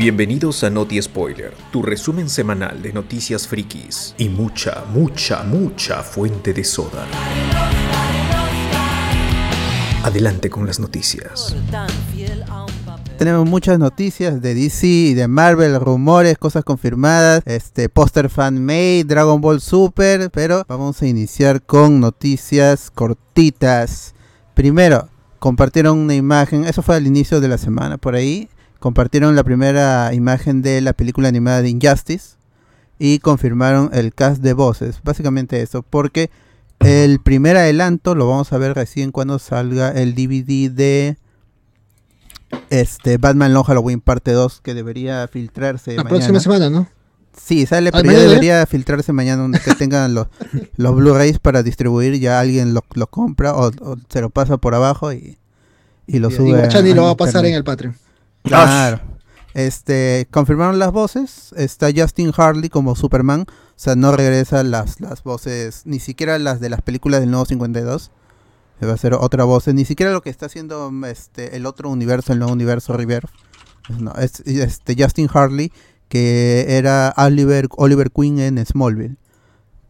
Bienvenidos a Noti Spoiler, tu resumen semanal de noticias frikis y mucha, mucha, mucha fuente de soda. Adelante con las noticias. Tenemos muchas noticias de DC y de Marvel, rumores, cosas confirmadas, este póster fan made, Dragon Ball Super, pero vamos a iniciar con noticias cortitas. Primero, compartieron una imagen, eso fue al inicio de la semana por ahí, compartieron la primera imagen de la película animada de Injustice y confirmaron el cast de voces, básicamente eso, porque el primer adelanto lo vamos a ver recién cuando salga el DVD de este Batman Long Halloween parte 2 que debería filtrarse La mañana. próxima semana, ¿no? Sí, sale, ¿Ah, pero ya debería filtrarse mañana donde que tengan los, los Blu-rays para distribuir, ya alguien lo, lo compra o, o se lo pasa por abajo y, y lo Y sube. Guachani lo va a pasar en el Patreon. Claro. Este, confirmaron las voces. Está Justin Harley como Superman. O sea, no regresan las, las voces, ni siquiera las de las películas del nuevo 52. Eh, Va a ser otra voz. Ni siquiera lo que está haciendo este, el otro universo, el nuevo universo River. No, es este, Justin Harley, que era Oliver, Oliver Queen en Smallville.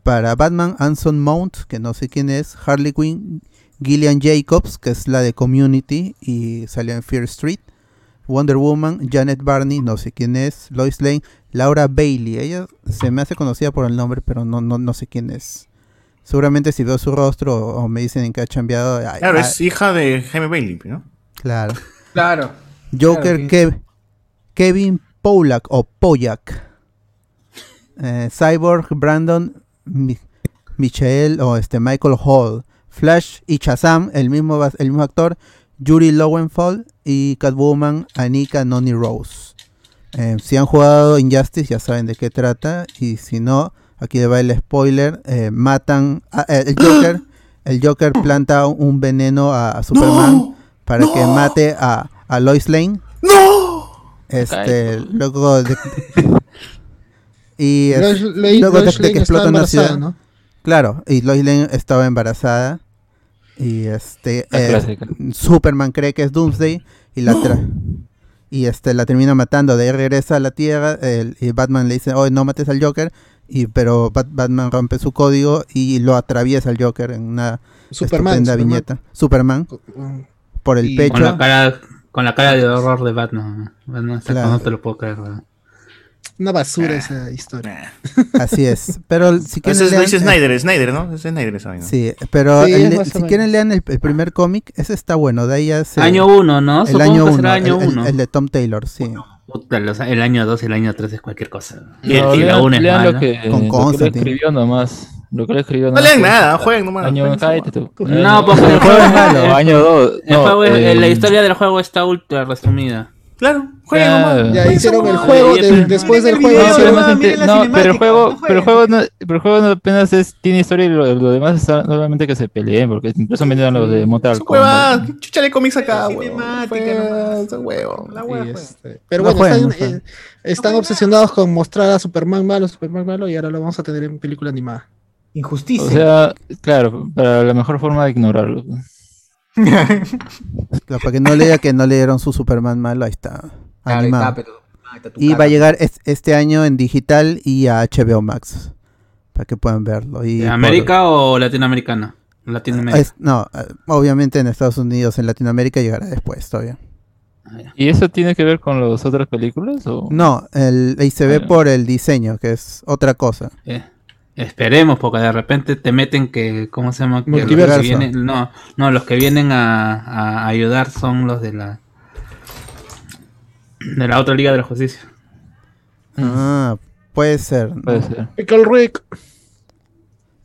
Para Batman, Anson Mount, que no sé quién es. Harley Quinn, Gillian Jacobs, que es la de Community y salió en Fear Street. Wonder Woman, Janet Barney, no sé quién es, Lois Lane, Laura Bailey. Ella se me hace conocida por el nombre, pero no, no, no sé quién es. Seguramente si veo su rostro o, o me dicen en qué ha cambiado. Claro, es hija de Jaime Bailey, ¿no? claro. Claro. Joker Claro, Kev- Kevin Pollack o Pollack. Eh, Cyborg Brandon Mi- Michael o este Michael Hall. Flash y Shazam, el mismo, el mismo actor. Yuri Lowenfeld y Catwoman Anika Noni Rose. Eh, si han jugado Injustice ya saben de qué trata. Y si no, aquí le va el spoiler. eh, matan a- eh, el Joker. El Joker planta un veneno a, a Superman para que mate a, a Lois Lane. ¡No! Este, luego de, y es- Lois Lane- luego de- Lois de que explota una ciudad. Claro, y Lois Lane estaba embarazada. Y este eh. Superman cree que es Doomsday y la tra- y este la termina matando. De ahí regresa a la Tierra el- y Batman le dice, "Oye, no mates al Joker." Y pero Bat- Batman rompe su código y lo atraviesa al Joker en una Superman, estupenda Superman. viñeta. Superman Mm. por el Y- pecho. Con la cara, con la cara de horror de Batman. Batman Claro. no te lo puedo creer. ¿verdad? Una basura esa historia. Así es. Pero si quieren Ese es, lean- dice Snyder, Snyder, ¿no? Es Snyder esa vaina. Sí, pero Sí, el- es si quieren lean el, el primer cómic, ese está bueno, de ahí ya se... Año 1, ¿no? el Supongo año que 1, será el, año el- 1. el de Tom Taylor, sí. Los- el año 2 y el año 3 es cualquier cosa. Y, No, y la lean, 1 es lean mala. lo que, Con lo que escribió nomás. Lo que él escribió No nomás. lean nada, jueguen nomás. Año. No, porque el juego es malo. Año 2. El juego es- la historia del juego está ultra resumida. Claro, jueguen Claro. nomás. Ya hicieron el juego, de- después del juego video, No, pero, más no, pero el juego, no pero el juego no, pero el juego no apenas es, tiene historia y lo, lo demás es solamente que se peleen, porque incluso vendieron los de Mortal Su Kombat. huevada, ¿qué chucha de cómics acá, nomás. ese huevo. La Sí, pues. este, Pero No bueno, están, eh, están obsesionados con mostrar a Superman malo, Superman malo, y ahora lo vamos a tener en película animada. Injusticia. O sea, claro, para la mejor forma de ignorarlo. Claro, para que no lea que no leyeron su Superman malo, ahí está. Claro, ahí animado. está, pero- ahí está tu y va a llegar es- este año en digital y a HBO Max. Para que puedan verlo. Y ¿De por- ¿América o latinoamericana? Latinoamérica. es- no, eh, obviamente en Estados Unidos, en Latinoamérica llegará después todavía. Ah. ¿Y eso tiene que ver con las otras películas? O? No, el, y se ve Ah, por el diseño, que es otra cosa. Eh, esperemos, porque de repente te meten que, ¿cómo se llama? Que los Multiverso. que vienen, no, no, los que vienen a, a ayudar son los de la de la otra Liga de la Justicia. Ah, puede ser. Puede ser. Pickle Rick.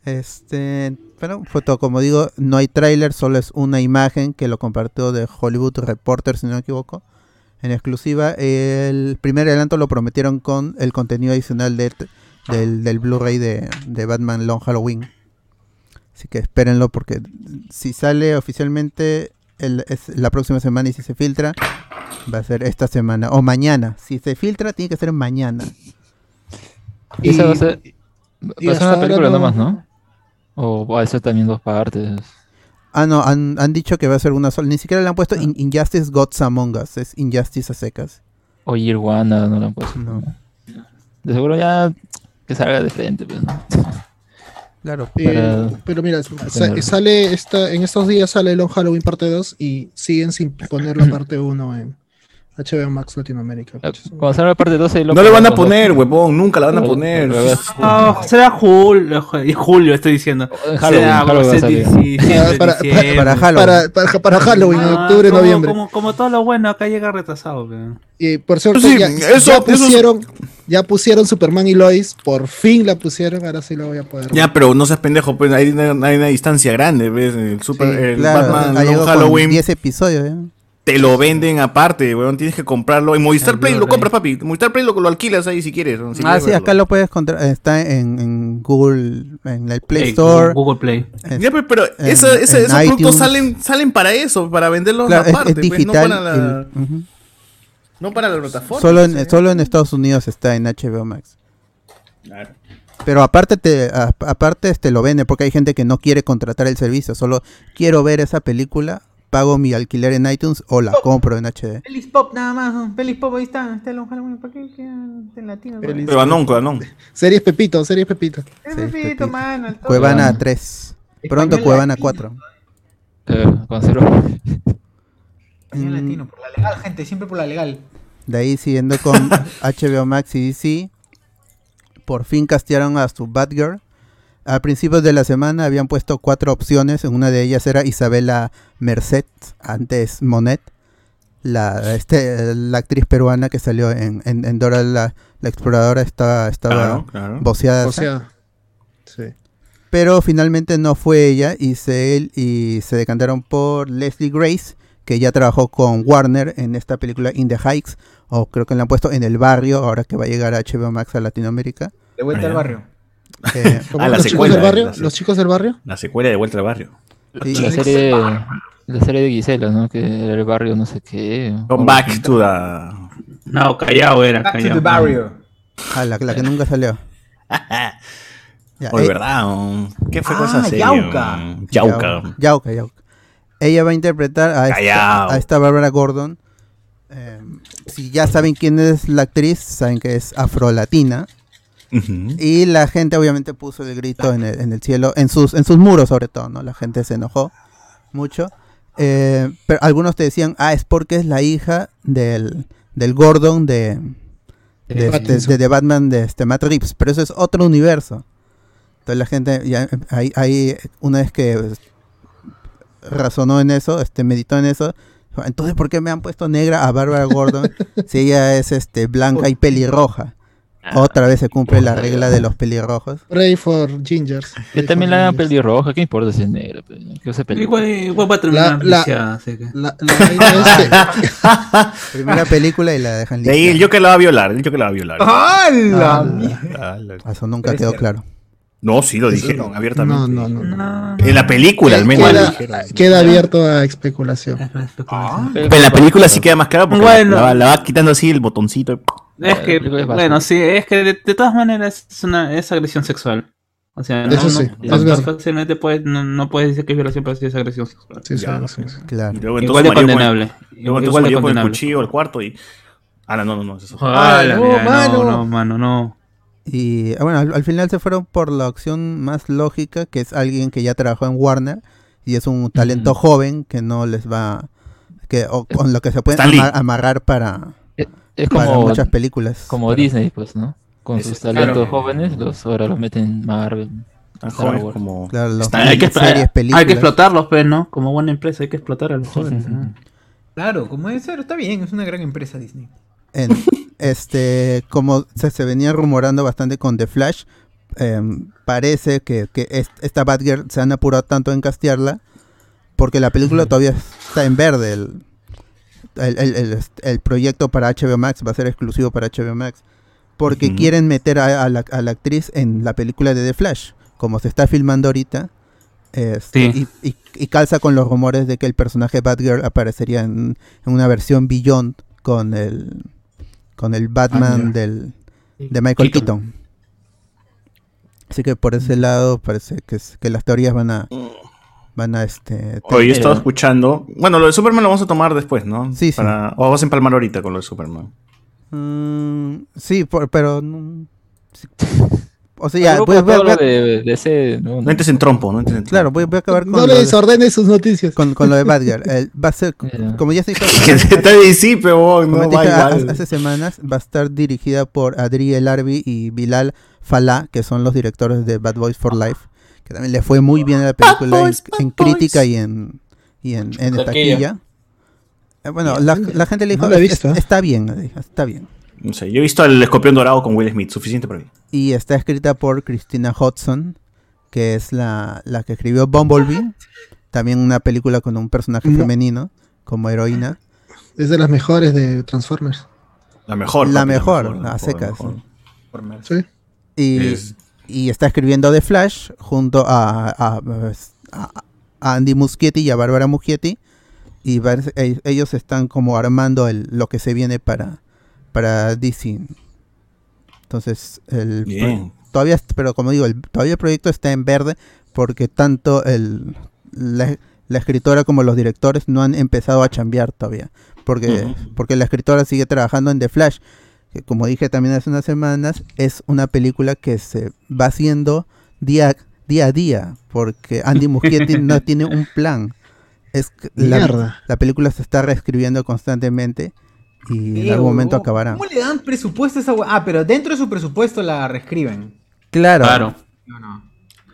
Este, pero fue todo, como digo, no hay tráiler, solo es una imagen que lo compartió de Hollywood Reporter, si no me equivoco, en exclusiva. El primer adelanto lo prometieron con el contenido adicional de, del, del Blu-ray de, de Batman Long Halloween. Así que espérenlo porque si sale oficialmente el- es la próxima semana y si se filtra, va a ser esta semana o mañana. Si se filtra, tiene que ser mañana. Y esa va a ser, va a ser una película no- nomás, ¿no? O va a ser también dos partes. Ah, no, han, han dicho que va a ser una sola. Ni siquiera le han puesto In- Injustice Gods Among Us. Es Injustice a secas. O Year One, no, no lo han puesto. No. De seguro ya que salga de frente, pues, ¿no? Claro. Eh, Para- pero mira, sa- sale esta, en estos días sale Long Halloween parte 2 y siguen sin poner la parte 1 en HBO Max Latinoamérica. Cuando salga la parte 12 No le van a poner, huevón, nunca la van a poner. no, será julio, julio estoy diciendo. En Halloween, Será Halloween va a agosto, salir. diciembre, Para- Halloween. Para, Halloween, en Ah, octubre, como- noviembre. Como, como todo lo bueno, acá llega retrasado. pero- Y por cierto, Sí, ya, eso- ya eso- pusieron, ya pusieron Superman y Lois, por fin la pusieron, ahora sí la voy a poder. Ya, pero no seas pendejo, pues hay una, hay una distancia grande, ¿ves? El, super, Sí, el Claro, Batman Halloween 10 episodios. ¿Eh? te lo venden aparte, weón. Tienes que comprarlo. En Movistar Play lo compras, papi. En Movistar Play lo, lo alquilas ahí si quieres. si ah, quieres sí, verlo. acá lo puedes encontrar. Está en, en Google, en el Play Eh, Store. Google Play. es- Ya, pero en- esa- esos productos iTunes. salen, salen para eso, para venderlos claro, aparte, es, pues, digital. no, para la, el- ujú. no para la plataforma. solo, en, pues, solo en Estados Unidos está en HBO Max. Claro. Pero aparte te a- aparte este lo vende porque hay gente que no quiere contratar el servicio, solo quiero ver esa película, pago mi alquiler en iTunes o la compro en HD. Pelis pop nada más, pelis pop, ahí está, está el ¿para qué quedan en latino? Pelis- Pero Anón, con Anón. Series Pepito, series Pepito. Es Sí, Pepito, Pepito. mano. Cuevana Español 3. Pronto Español Cuevana latino. 4. Eh, con cero. Español latino, por la legal, gente, siempre por la legal. De ahí siguiendo con HBO Max y DC, por fin castearon a su Batgirl. A principios de la semana habían puesto cuatro opciones. Una de ellas era Isabela Merced, antes Monet, la, este, la actriz peruana que salió en, en, en Dora la, la Exploradora. Estaba, estaba Claro, claro. voceada. O sea, sí. pero finalmente no fue ella y se, y se decantaron por Leslie Grace, que ya trabajó con Warner en esta película In the Heights, o creo que la han puesto en el barrio, ahora que va a llegar a HBO Max a Latinoamérica. De vuelta al barrio. Eh. Ah, la ¿Los chicos secuela, del barrio? la se- ¿Los chicos del barrio? La secuela de Vuelta al Barrio. y- La serie, la serie de Gisela, ¿no? Que era el barrio no sé qué. Come back to the... No, callado era, Back to callado. the barrio. ah, la, la que nunca salió. Ya, Oye, eh, ¿verdad? ¿Qué fue con Ah, esa serie? Yauca. Mm, Yauca. Yauca, Yauca. Ella va a interpretar a esta, Callao. a esta Bárbara Gordon. Eh, si ya saben quién es la actriz, saben que es afrolatina. Y la gente obviamente puso el grito en el, en el cielo, en sus, en sus muros sobre todo, ¿no? La gente se enojó mucho. Eh, pero algunos te decían, ah, es porque es la hija del, del Gordon de, de, de- Pattinson. de- de Batman de este Matt Reeves, pero eso es otro universo. Entonces la gente, ya, ahí, ahí, una vez que pues, razonó en eso, este, meditó en eso, entonces ¿por qué me han puesto negra a Barbara Gordon si ella es este, blanca y pelirroja? Otra vez se cumple la regla de los pelirrojos. Pray for Gingers. Que también la hagan pelirroja, ¿qué importa si es? Que use pelirroja. Igual, igual va a terminar La- la- lisiada, así que. La, la vaina es que- Primera película y la dejan De ahí el lista. Joker la va a violar. El Joker la va a violar. ¡Hala! Ah, la- Eso nunca quedó claro. No, sí lo dijeron abiertamente. No, no, no. No, En la película, al menos. Queda, dijeron. queda abierto a especulación. Pero- en la película sí queda más claro porque Bueno. la, va- la va quitando así el botoncito. Es que, es bueno, sí, es que de, de todas maneras es una es agresión sexual. O sea, no, Eso sí, no, es no fácilmente puedes, no, no puedes decir que es violación, pero sí es agresión sexual. Sí, sí, Ya. sí, sí. Claro. Y luego Igual de Mario con- condenable. Luego Igual de Mario con el condenable. cuchillo al cuarto y. Ah, no, no, no, eso. Ah, la no, mierda, mano. no, no, mano, no. Y ah, bueno, al, al final se fueron por la opción más lógica, que es alguien que ya trabajó en Warner y es un talento Ujú. joven que no les va, que o con lo que se pueden Stan Lee. ama- amarrar para, Es para como, muchas películas. como Disney, pues, ¿no? Con sus talentos claro. jóvenes, los ahora los meten en Marvel. Jóvenes Wars. como. Claro, los Stan Hay que, series, hay que explotarlos, pues, ¿no? Como buena empresa hay que explotar a los jóvenes. Claro, como debe ser, está bien, es una gran empresa Disney. En- este, como se, se venía rumorando bastante con The Flash, em, parece que, que es- esta Batgirl se han apurado tanto en castearla porque la película todavía está en verde. El, el, el- el- el proyecto para HBO Max va a ser exclusivo para HBO Max porque quieren meter a, a la, a la actriz en la película de The Flash, como se está filmando ahorita. este, Sí. y, y- y calza con los rumores de que el personaje Batgirl aparecería en, en una versión Beyond con el con el Batman ya. del de Michael Keaton. Keaton. Así que por ese lado parece que, es- que las teorías van a van a este Oye, yo he estado escuchando. Bueno, lo de Superman lo vamos a tomar después, ¿no? Sí, sí. Para... O vamos a empalmar ahorita con lo de Superman. Mm, sí, por- pero... no- sí. O sea, ya, voy, voy- todo voy- lo de, de ese. No, No entres en trompo, no entres en trompo. claro, voy, voy a acabar con, No le de, desordene sus noticias. con, con lo de Batgirl. El- va a ser, como ya se dijo Que está DC, pero Como no te va dije a- igual. hace semanas, va a estar dirigida por Adri El Arbi y Bilal Falá, que son los directores de Bad Boys for Life, que también le fue muy bien a la película en, Boys, Bad en Boys. crítica y en, y en, en Taquilla. taquilla. Eh, Bueno, la, la gente le dijo, No la he "Es- visto, ¿eh?". está bien, está bien. No sé, yo he visto el escorpión dorado con Will Smith, suficiente para mí. Y está escrita por Christina Hodson, que es la, la que escribió Bumblebee, también una película con un personaje No. femenino como heroína. Es de las mejores de Transformers. La mejor. La papi, mejor, la a mejor, secas, la mejor. Sí. Y, Es- y está escribiendo The Flash junto a, a- a- a Andy Muschietti y a Bárbara Muschietti. Y e- ellos están como armando el, lo que se viene para, para DC. Entonces, el Bien. todavía, pero como digo, el, todavía el proyecto está en verde porque tanto el, la, la escritora como los directores no han empezado a chambear todavía. Porque, porque la escritora sigue trabajando en The Flash, que como dije también hace unas semanas, es una película que se va haciendo día, día a día, porque Andy Muschietti no tiene un plan. Es que la, la película se está reescribiendo constantemente y en algún momento acabará. ¿Cómo le dan presupuesto a esa Ah, pero dentro de su presupuesto la reescriben. Claro, Claro. No, no.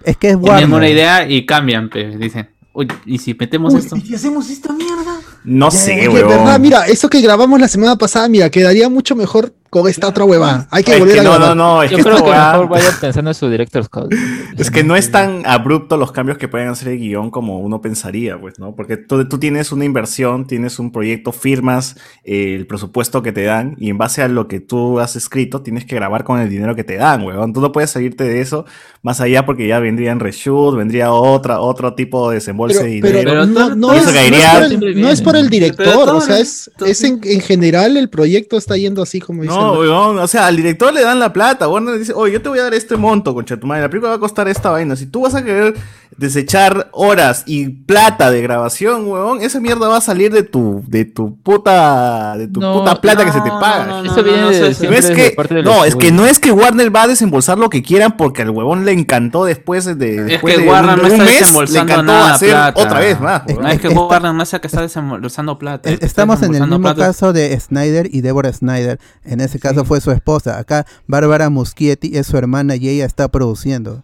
es que es Tienen Warner. una idea y cambian, pues. Dicen, oye, ¿y si metemos Uy, esto? ¿y si hacemos esta mierda? No sé, weón. verdad, mira, eso que grabamos la semana pasada, mira, quedaría mucho mejor con esta otra huevada. Hay que Es volver que a no, no, no, es Yo que creo esta que weá- mejor vaya pensando en su director's cut. Es que no es tan abrupto los cambios que pueden hacer el guion como uno pensaría, pues, ¿no? Porque tú, tú tienes una inversión, tienes un proyecto, firmas eh, el presupuesto que te dan y en base a lo que tú has escrito tienes que grabar con el dinero que te dan, weón. Tú no puedes salirte de eso más allá porque ya vendrían reshoot, vendría otra, otro tipo de desembolse Pero, de dinero. Pero no, no es, no por el, Siempre no es por el viene. director, o sea, es, es en, en general el proyecto está yendo así como dice. No, weón, o sea, al director le dan la plata. Warner dice, oye, yo te voy a dar este monto, concha tu madre. La película va a costar esta vaina. Si tú vas a querer desechar horas y plata de grabación, weón, esa mierda va a salir de tu, de tu puta, de tu No, puta plata que se te paga. no, Eso viene no, de es que, no, es que no es que Warner va a desembolsar lo que quieran porque al huevón le encantó después de, después que de Warner un, no de un está mes, le encantó nada hacer plata. otra vez más. No es que Está- Warner no sea que está desembolsando plata. Es- está Estamos en el mismo plata caso de Snyder y Deborah Snyder. En ese caso fue su esposa. Acá Bárbara Muschietti es su hermana y ella está produciendo.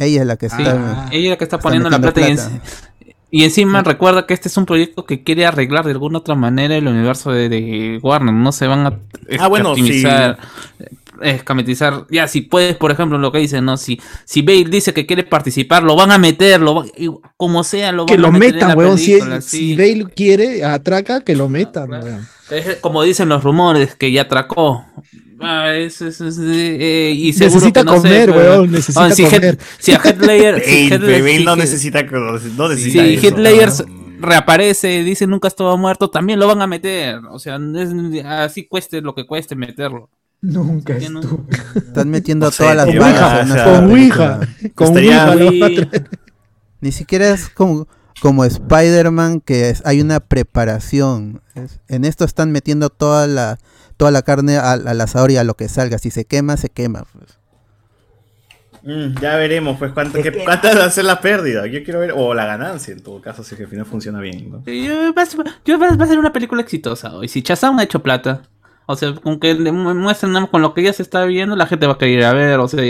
Ella es la que Sí, está. ella es la que está está poniendo la plata, y plata. en- Y, encima recuerda que este es un proyecto que quiere arreglar de alguna otra manera el universo de, de Warner. No se van a Ah, bueno, escatimizar, escametizar. Ya, si puedes, por ejemplo, lo que dicen, ¿no? Si, si Bale dice que quiere participar, lo van a meter, lo van- y como sea, lo que van a lo meter en metan, la weón. Si, película, si sí. Bale quiere, atraca, que lo metan, claro. weón. Es como dicen los rumores, que ya atracó. Ah, es- es- es- eh, y Necesita no comer, pero- weón, necesita Ah, si comer. si a Heath Ledger- si si no necesita, no necesita si eso, weón. reaparece, dice nunca estuvo muerto, también lo van a meter. O sea, es- así cueste lo que cueste meterlo. Nunca estuvo. Están metiendo todas las balas Con Ouija. Con Estaría- Ouija. Ni siquiera es como, como Spider-Man, que es- hay una preparación. Es- en esto están metiendo toda la, toda la carne al, al asador y a lo que salga. Si se quema, se quema. pues. Mm, ya veremos, pues, cuánto, qué- cuánta va a ser la pérdida. Yo quiero ver, o la ganancia en todo caso, si es que al final funciona bien. ¿no? Yo- va, a ser- yo- va- va a ser una película exitosa hoy. Si Shazam ha hecho plata, o sea, con que muestren con lo que ya se está viendo, la gente va a querer ir a ver. O sea,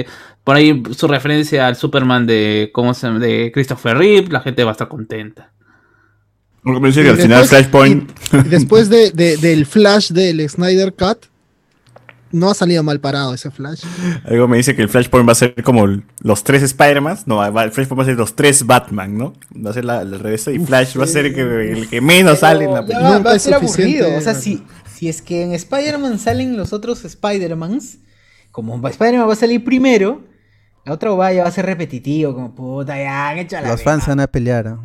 por ahí su referencia al Superman de, ¿cómo se de Christopher Reeve, la gente va a estar contenta. Porque me dice que Y al final después- Flashpoint. y- después de, de- del flash del Snyder Cut, no ha salido mal parado ese flash. Algo me dice que el Flashpoint va a ser como los tres Spider-Man. No, el Flashpoint va a ser los tres Batman, ¿no? Va a ser la, el revés. Y Flash va a ser el que, el que menos sale en la Ya película. va, Nunca va a ser aburrido. O sea, si, si es que en Spider-Man salen los otros Spider-Mans, como Spider-Man va a salir primero, la otra vaya va a ser repetitivo, como puta, ya han hecho la Los fans van a pelear.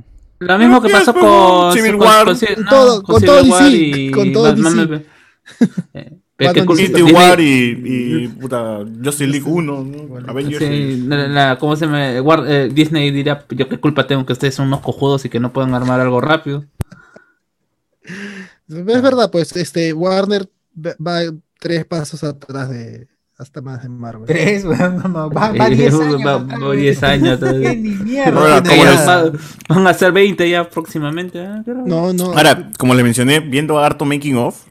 Lo mismo que pasó con Civil con- War. con- Con no, todo- con Civil todo War DC, y con todo Batman, DC. eh, con-. Infinity War y, y puta, Justice League 1, ¿no? Avengers. Sí, la, la- ¿cómo se me War- eh, Disney dirá, yo qué culpa tengo que ustedes son unos cojudos y que no puedan armar algo rápido. Es verdad, pues este Warner va- tres pasos atrás de hasta más de Marvel. Tres, weón, no, va, va 10 va- años. va- atrás, va weón. 10 años todavía. Ni mierda. Ahora, Que ¿cómo ya les- va- van a ser 20 ya próximamente. ¿eh? Creo. No, no. Ahora, como les mencioné, viendo harto making of,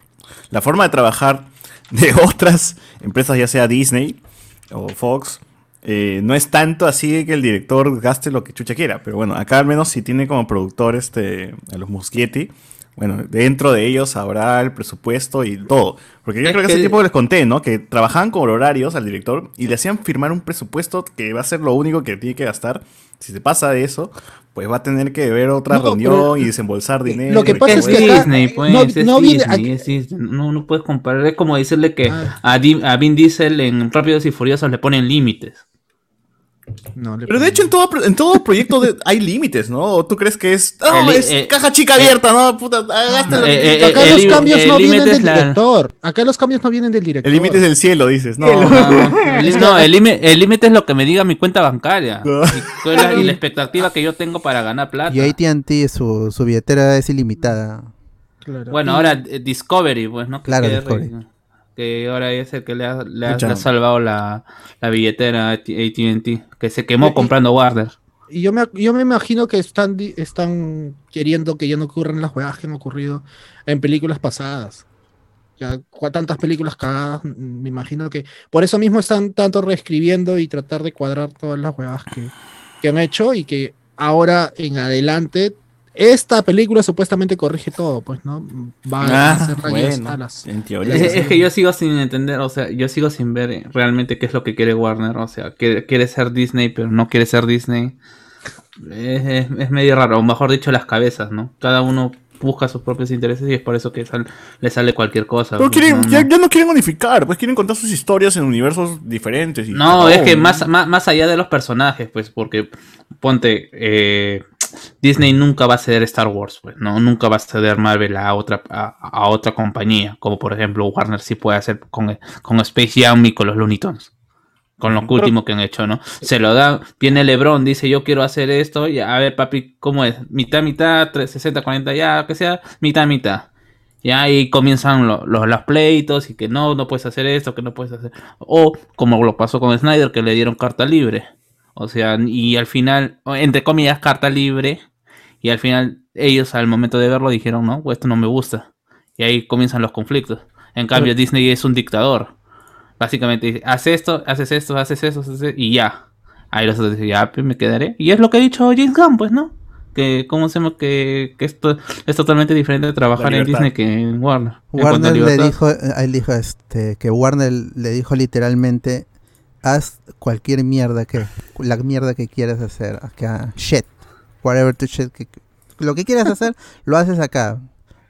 la forma de trabajar de otras empresas, ya sea Disney o Fox, eh, no es tanto así de que el director gaste lo que chucha quiera. Pero bueno, acá al menos si tiene como productor este, a los Muschietti, bueno, dentro de ellos habrá el presupuesto y todo. Porque yo Es creo que, que- hace tiempo les conté, ¿no? Que trabajaban con horarios al director y le hacían firmar un presupuesto que va a ser lo único que tiene que gastar. Si se pasa de eso, pues va a tener que ver otra No, reunión pero- y desembolsar dinero. lo que pasa Es que Disney, pues, no- es no viene- Disney, aquí- es Disney. No, no puedes comparar. Es como decirle que Ah. a, Di- a Vin Diesel en Rápidos y Furiosos le ponen límites. No, le Pero de hecho en todo, en todo proyecto de- hay límites, ¿no? ¿O tú crees que es, El- es eh, caja chica abierta, no? Puta, ah. Eh, eh, Acá el los cambios el no vienen del la- director. Acá los cambios no vienen del director. el límite es del cielo, dices, no. No, el- no, el límite el límite es lo que me diga mi cuenta bancaria. No. Y, la- y la expectativa que yo tengo para ganar plata. Y AT&T, su, su billetera es ilimitada. Claro. Bueno, ahora eh, Discovery, pues, ¿no? Claro, que- Discovery. Que ahora es el que le ha, le ha- Escucha. le ha salvado la, la billetera a AT&T, que se quemó comprando Warner. Y yo me, yo me imagino que están, están queriendo que ya no ocurran las jugadas que han ocurrido en películas pasadas. Ya tantas películas cagadas, me imagino que por eso mismo están tanto reescribiendo y tratar de cuadrar todas las jugadas que, que han hecho y que ahora en adelante esta película supuestamente corrige todo, pues, ¿no? Va a Ah, hacer rayos bueno, en teoría. Es, que yo sigo sin entender, o sea, yo sigo sin ver realmente qué es lo que quiere Warner, o sea, quiere, quiere ser Disney, pero no quiere ser Disney. Es, es- es medio raro, o mejor dicho, las cabezas, ¿no? Cada uno busca sus propios intereses y es por eso que sal- le sale cualquier cosa. Pero quieren, no, ya, no. ya no quieren unificar, pues quieren contar sus historias en universos diferentes. y No, es que ¿no? más, más, más allá de los personajes, pues, porque ponte, eh, Disney nunca va a ceder Star Wars, pues, no, nunca va a ceder Marvel a otra, a, a otra compañía, como por ejemplo Warner sí puede hacer con, con Space Jam y con los Looney Tunes. Con lo último que han hecho, ¿no? Se lo da, viene LeBron, dice yo quiero hacer esto, y a ver papi, ¿cómo es? Mitad, mitad, 3, 60, 40, ya, que sea, mitad, mitad. Y ahí comienzan lo- lo- los pleitos y que no, no puedes hacer esto, que no puedes hacer. O como lo pasó con Snyder, que le dieron carta libre. O sea, y al final, entre comillas, carta libre. Y al final, ellos al momento de verlo dijeron, no, esto no me gusta. Y ahí comienzan los conflictos. En cambio, Disney es un dictador. Básicamente dice, haz esto, haces esto, haces eso, haces eso, y ya. Ahí los otros dicen, ya, pues, me quedaré. Y es lo que ha dicho James Gunn, pues, ¿no? Que, ¿cómo se llama? Que, que esto es totalmente diferente de trabajar en. Disney que en Warner. En Warner le dijo, él dijo este, que Warner le dijo literalmente, haz cualquier mierda que, la mierda que quieras hacer acá, shit, whatever to shit, que, lo que quieras hacer, lo haces acá.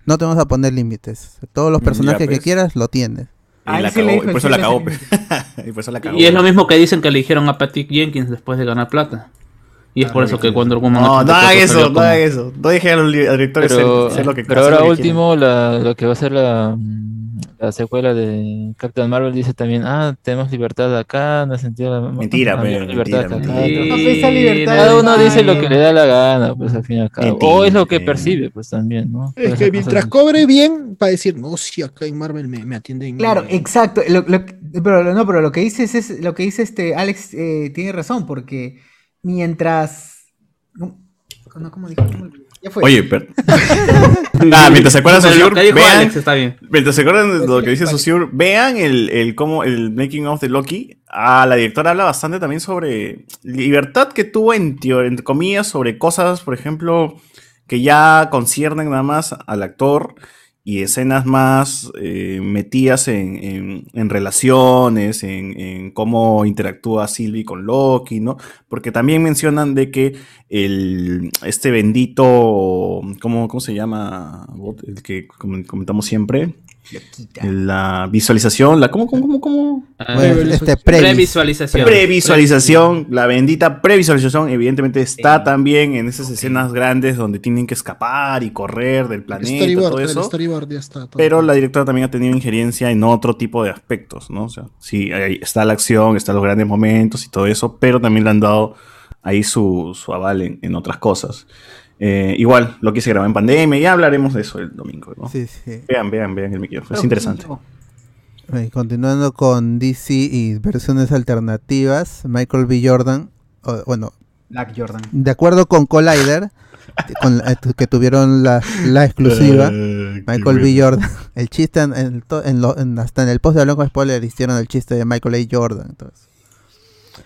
No te vamos a poner límites. Todos los Ya, personajes que quieras lo tienes. Y Ah, la sí dijo y por eso la pe. y por eso la cagó. Y es lo mismo que dicen que le dijeron a Patty Jenkins después de ganar plata. Y es por eso que Wonder Woman No, no 84 hagan eso, no hagan eso. No dejen a los li- a directores Pero, lo que ahora último, la, lo que va a ser la, mm, la secuela de Captain Marvel dice también, ah, tenemos libertad acá, no sentido la Mentira, ah, pe, libertad mentira, acá". mentira. Sí. No, pues, esa libertad Cada uno dice lo que le da la gana, pues al fin y al cabo. O es lo que Mentira. percibe, pues también, ¿no? Es que mientras cobre bien, para decir, no, si acá en Marvel me, me atienden. Claro, bien". exacto. Lo- lo pero no, pero lo que dices es lo que dice este Alex eh, tiene razón porque mientras ¿cómo, no, ¿cómo dijo? ¿Cómo- Ya fue. Oye, pero. ah, mientras se acuerdan, Pero lo Susur, que dijo vean, Alex está bien. mientras se acuerdan de lo que dice. Susur, vean el, el, cómo, el making of de Loki. Ah, la directora habla bastante también sobre libertad que tuvo en, entre comillas, sobre cosas, por ejemplo, que ya conciernen nada más al actor y escenas más eh, metidas en, en- en relaciones, en, en cómo interactúa Sylvie con Loki, ¿no? Porque también mencionan de que el, este bendito, ¿cómo, cómo se llama? El que com- comentamos siempre. La visualización, la, ¿cómo, cómo, cómo, cómo? Ah, Previsualización. este previs. Previsualización. Previsualización, la bendita previsualización, evidentemente está también en esas escenas grandes donde tienen que escapar y correr del El planeta, storyboard, todo el eso. storyboard ya está. todo. Pero la directora también ha tenido injerencia en otro tipo de aspectos, ¿no? O sea, sí, ahí está la acción, están los grandes momentos y todo eso, pero también le han dado ahí su, su aval en, en otras cosas. Eh, igual, lo quise grabar en pandemia, ya hablaremos de eso el domingo, ¿no? Sí, sí. Vean, vean, vean el Pero, es interesante. Eh, continuando con DC y versiones alternativas, Michael B. Jordan, o- bueno, Black Jordan. de acuerdo con Collider, con la- que tuvieron la, la exclusiva, Eh, Michael B. Jordan, el chiste, en, en to- en lo- en- hasta en el post de Hablando con Spoiler hicieron el chiste de Michael A. Jordan. entonces.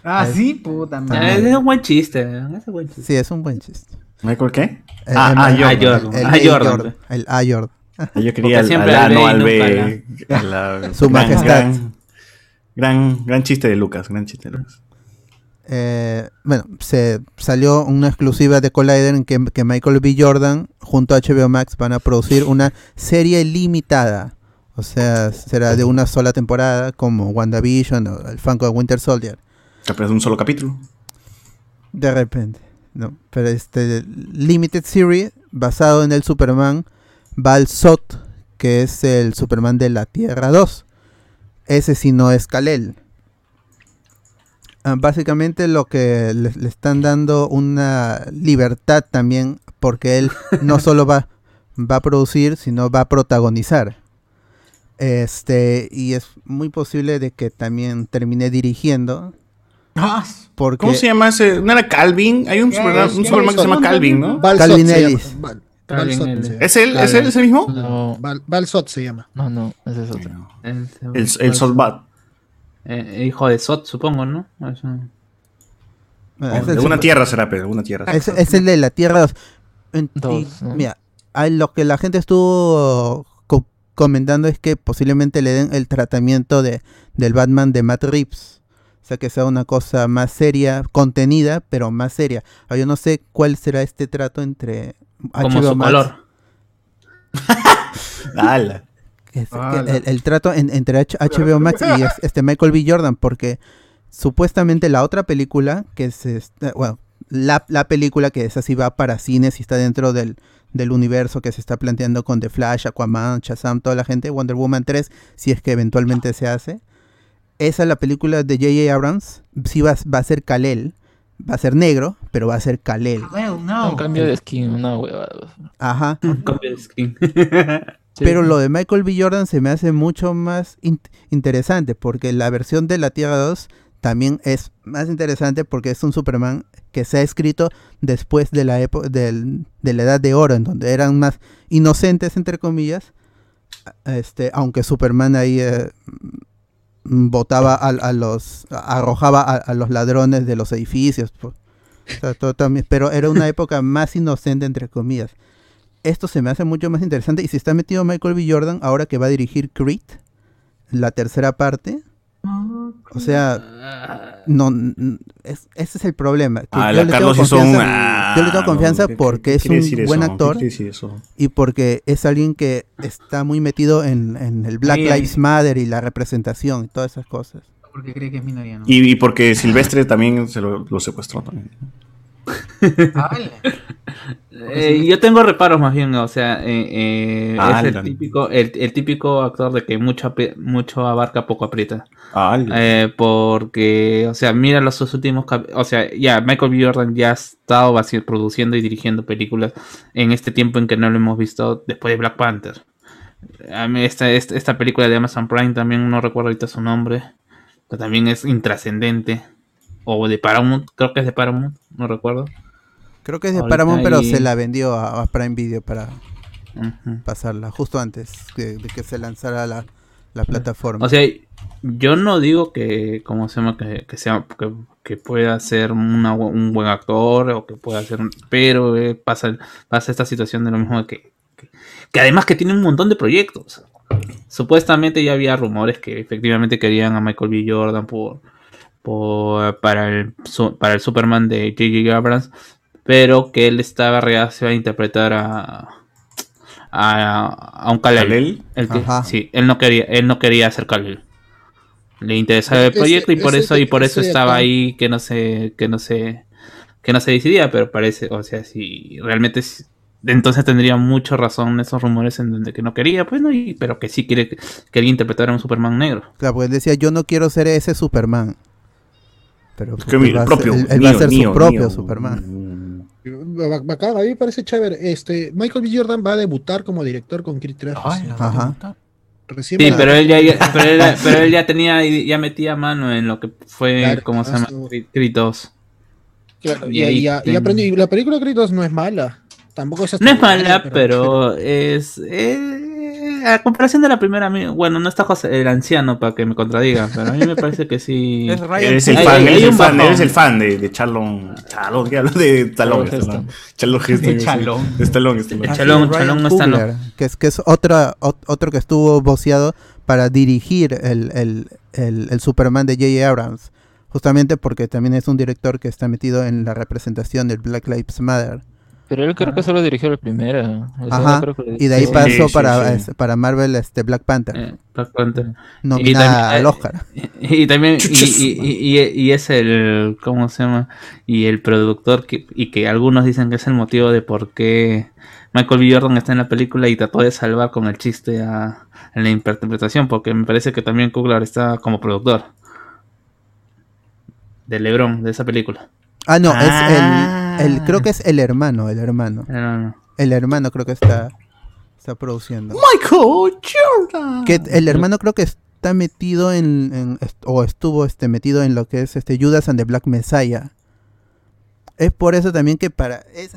Ah, sí, puta Eh, madre. Es un buen chiste, es un buen chiste. Sí, es un buen chiste. ¿Michael qué? Eh, Ah, ah, el- Jordan. el Ah, A. Jordan. Jordan, El A. Jordan. Yo quería al A, no al B. a la- Su gran- majestad. Gran, gran, gran chiste de Lucas, gran chiste de Lucas. Eh, bueno, se salió una exclusiva de Collider en que, que Michael B. Jordan junto a HBO Max van a producir una serie limitada. O sea, será de una sola temporada como WandaVision o el Funko de Winter Soldier. Apenas un solo capítulo. De repente, ¿no? Pero este Limited Series, basado en el Superman Val Zod, que es el Superman de la Tierra 2. Ese sí no es Kal-El. Ah, básicamente lo que le, le están dando una libertad también, porque él no solo va, va a producir, sino va a protagonizar. Este, y es muy posible de que también termine dirigiendo. Ah, Porque ¿Cómo se llama ese? ¿No era Calvin? Hay un Eh, Superman, un sí, Superman que se llama Calvin, ¿no? Calvin. Ellis. ¿Es él? ¿Es él ese mismo? No, Val- Val Sot se llama. no, no, ese es otro. El, El, el Solbat. Eh, hijo de Sot, supongo, ¿no? Un- De super- tierra será, pero de alguna tierra. Es, es el de la Tierra 2. En- y, Dos, ¿no? Mira, lo que la gente estuvo co- comentando es que posiblemente le den el tratamiento de, del Batman de Matt Reeves. O sea, que sea una cosa más seria, contenida, pero más seria. Ah, Yo no sé cuál será este trato entre como HBO su Max, el, el trato en- entre H- HBO Max y es- este Michael B. Jordan, porque supuestamente la otra película, que es este, bueno, la, la película que es así va para cines y está dentro del, del universo que se está planteando con The Flash, Aquaman, Shazam, toda la gente, Wonder Woman 3, si es que eventualmente se hace. Esa la película de J.J. Abrams, sí va, va a ser Kal-El, va a ser negro, pero va a ser Kal-El. Well, no. Un cambio de skin, una huevada. Ajá. Cambio de skin. Pero lo de Michael B. Jordan se me hace mucho más in- interesante porque la versión de la Tierra 2 también es más interesante porque es un Superman que se ha escrito después de la época de la edad de oro en donde eran más inocentes entre comillas este aunque Superman ahí eh, botaba a, a los arrojaba a, a los ladrones de los edificios. O sea, todo también- pero era una época más inocente entre comillas esto se me hace mucho más interesante. Y si está metido Michael B. Jordan, ahora que va a dirigir Creed, la tercera parte. O sea, no, es- ese es el problema. que Ah, yo, le tengo Carlos hizo un. confianza, yo le tengo ah, confianza no, ¿qué- porque es un decir buen actor quiere decir eso? y porque es alguien que está muy metido en, en el Black. Lives Matter y la representación y todas esas cosas. Porque cree que es minoría, ¿no? Y, y porque Silvestre también se lo, lo secuestró también. Eh, yo tengo reparos más bien, o sea, eh, eh, Ah, es el típico, el, el típico actor de que mucho, mucho abarca, poco aprieta. Ah, porque, o sea, mira los sus últimos, o sea, ya Michael B. Jordan ya ha estado produciendo y dirigiendo películas en este tiempo en que no lo hemos visto después de Black Panther. A mí esta, esta, esta película de Amazon Prime también no recuerdo ahorita su nombre, que también es intrascendente. O de Paramount, creo que es de Paramount, no recuerdo. Creo que es de Ahorita Paramount, pero ahí- se la vendió a, a Prime Video para pasarla, justo antes de, de que se lanzara la, la plataforma. O sea, yo no digo que, como se llama, que, que sea, que, que pueda ser una un buen actor o que pueda ser, un- pero eh, pasa, pasa esta situación de lo mismo que, que, que además que tiene un montón de proyectos. Supuestamente ya había rumores que efectivamente querían a Michael B. Jordan por, por para el su- para el Superman de J.J. Abrams, pero que él estaba reacio a interpretar a a, a un Kal-El. ¿Kal-El? El que- Ajá. sí, él no quería, él no quería hacer Kal-El. Le interesaba el Ese- proyecto y por eso y por eso estaba ahí que no se que no se que no se decidía, pero parece, o sea, si realmente entonces tendría mucha razón esos rumores en donde que no quería, pues no, y- pero que sí quiere que quería interpretar a un Superman negro. Claro, él decía, yo no quiero ser ese Superman. Pero Es pues, que él mi va a propio. ser- él, él va a mío, ser mío, su propio mío. Superman. Ba- Bacán, a mí me parece chévere. Este, Michael B. Jordan va a debutar como director con Creed 3. Ay, la Ajá. Recién Sí, para- pero él ya, ya- pero él, pero él ya tenía, ya metía mano en lo que fue, Claro, ¿cómo se llama? 2. Claro, y y, ahí y- y ten- aprendió- y la película Creed 2 no es mala. Tampoco es No es mala, extraordinaria, pero es. A comparación de la primera, bueno, no está José, el anciano para que me contradiga, pero a mí me parece que sí. Es Ryan Eres el fan, hay- eres hay el fan, bajón. eres el fan de, de Charlon. Charlon, ¿qué hablo de Talón? Heston. Charlon Heston. No está, no. Coogler, que es que es otra ot- otro que estuvo voceado para dirigir el, el, el, el Superman de J.J. Abrams justamente porque también es un director que está metido en la representación del Black Lives Matter Pero él creo que solo dirigió la primera. o sea, Ajá, no creo que lo y de ahí pasó sí, para sí. este, para Marvel este Black Panther Eh, Black Panther. nominada también, al eh, Oscar Y, y también, y, y- y- y es el, ¿cómo se llama? Y el productor, que, y que algunos dicen que es el motivo de por qué Michael B. Jordan está en la película y trató de salvar con el chiste a, en la interpretación, porque me parece que también Coogler está como productor de LeBron, de esa película. ah no Ah. es el, el creo que es el hermano el hermano No, no, no. el hermano creo que está está produciendo Michael Jordan. que el hermano creo que está metido en, en- est- o estuvo este metido en lo que es este Judas and the Black Messiah es por eso también que para es,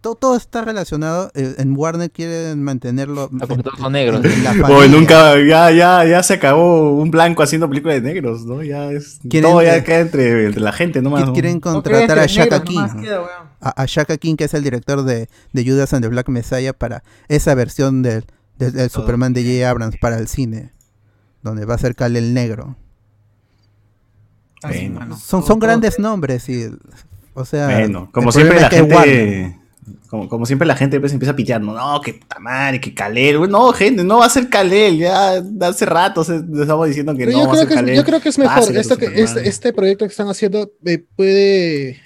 todo, todo está relacionado eh, en Warner quieren mantenerlo Ah, porque todos son negros. nunca, ya, ya, ya se acabó un blanco haciendo películas de negros, ¿no? Ya es, ¿Quieren todo ya que- queda entre, entre la gente, ¿no? Qui- más, quieren No contratar a Shaka King nomás queda, a, a Shaka King que es el director de, de Judas and the Black Messiah para esa versión del, del- del Superman de J. Abrams para el cine donde va a ser Kal el negro Bueno. son, Todo- son todo- grandes nombres y o sea Bueno, como siempre la es que es Warner. gente, como, como siempre la gente pues empieza a pitear, no, no, que puta madre, que Bueno, no, gente, no va a ser Kalel, ya hace rato se, estamos diciendo que Pero no va a ser Kal-El. yo creo que es mejor. Esto que, este, este proyecto que están haciendo eh, puede,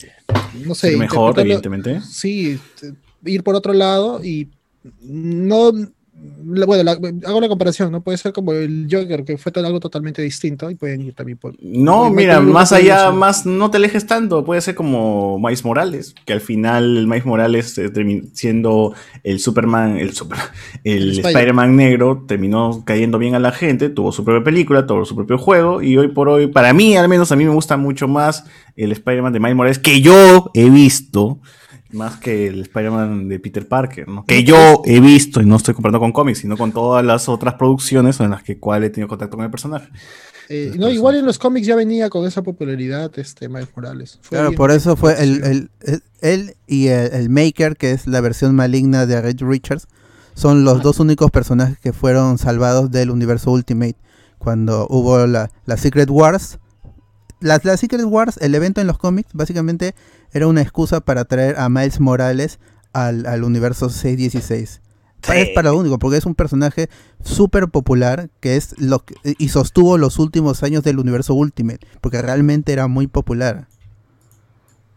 no sé, mejor, evidentemente. Sí, t- ir por otro lado y no. Bueno, la- hago la comparación, ¿no? Puede ser como el Joker, que fue todo algo totalmente distinto y pueden ir también por. No, mira, más allá, más no te alejes tanto. Puede ser como Miles Morales, que al final el Miles Morales eh, siendo el Superman, el, super, el El Spider- Spider-Man negro, terminó cayendo bien a la gente, tuvo su propia película, tuvo su propio juego, y hoy por hoy, para mí, al menos a mí me gusta mucho más el Spider-Man de Miles Morales que yo he visto. Más que el Spider-Man de Peter Parker, ¿no? Que yo he visto, y no estoy comparando con cómics, sino con todas las otras producciones en las que cual he tenido contacto con el personaje. Eh, no, igual en los cómics ya venía con esa popularidad este Miles Morales. Fue Claro, bien- por eso fue el, el- el- él y el, el Maker, que es la versión maligna de Red Richards, son los dos únicos personajes que fueron salvados del universo Ultimate. Cuando hubo la, la Secret Wars. La, la Secret Wars, el evento en los cómics, básicamente era una excusa para traer a Miles Morales al, al universo 616. Es para lo único, porque es un personaje súper popular que es lo que, y sostuvo los últimos años del universo Ultimate, porque realmente era muy popular.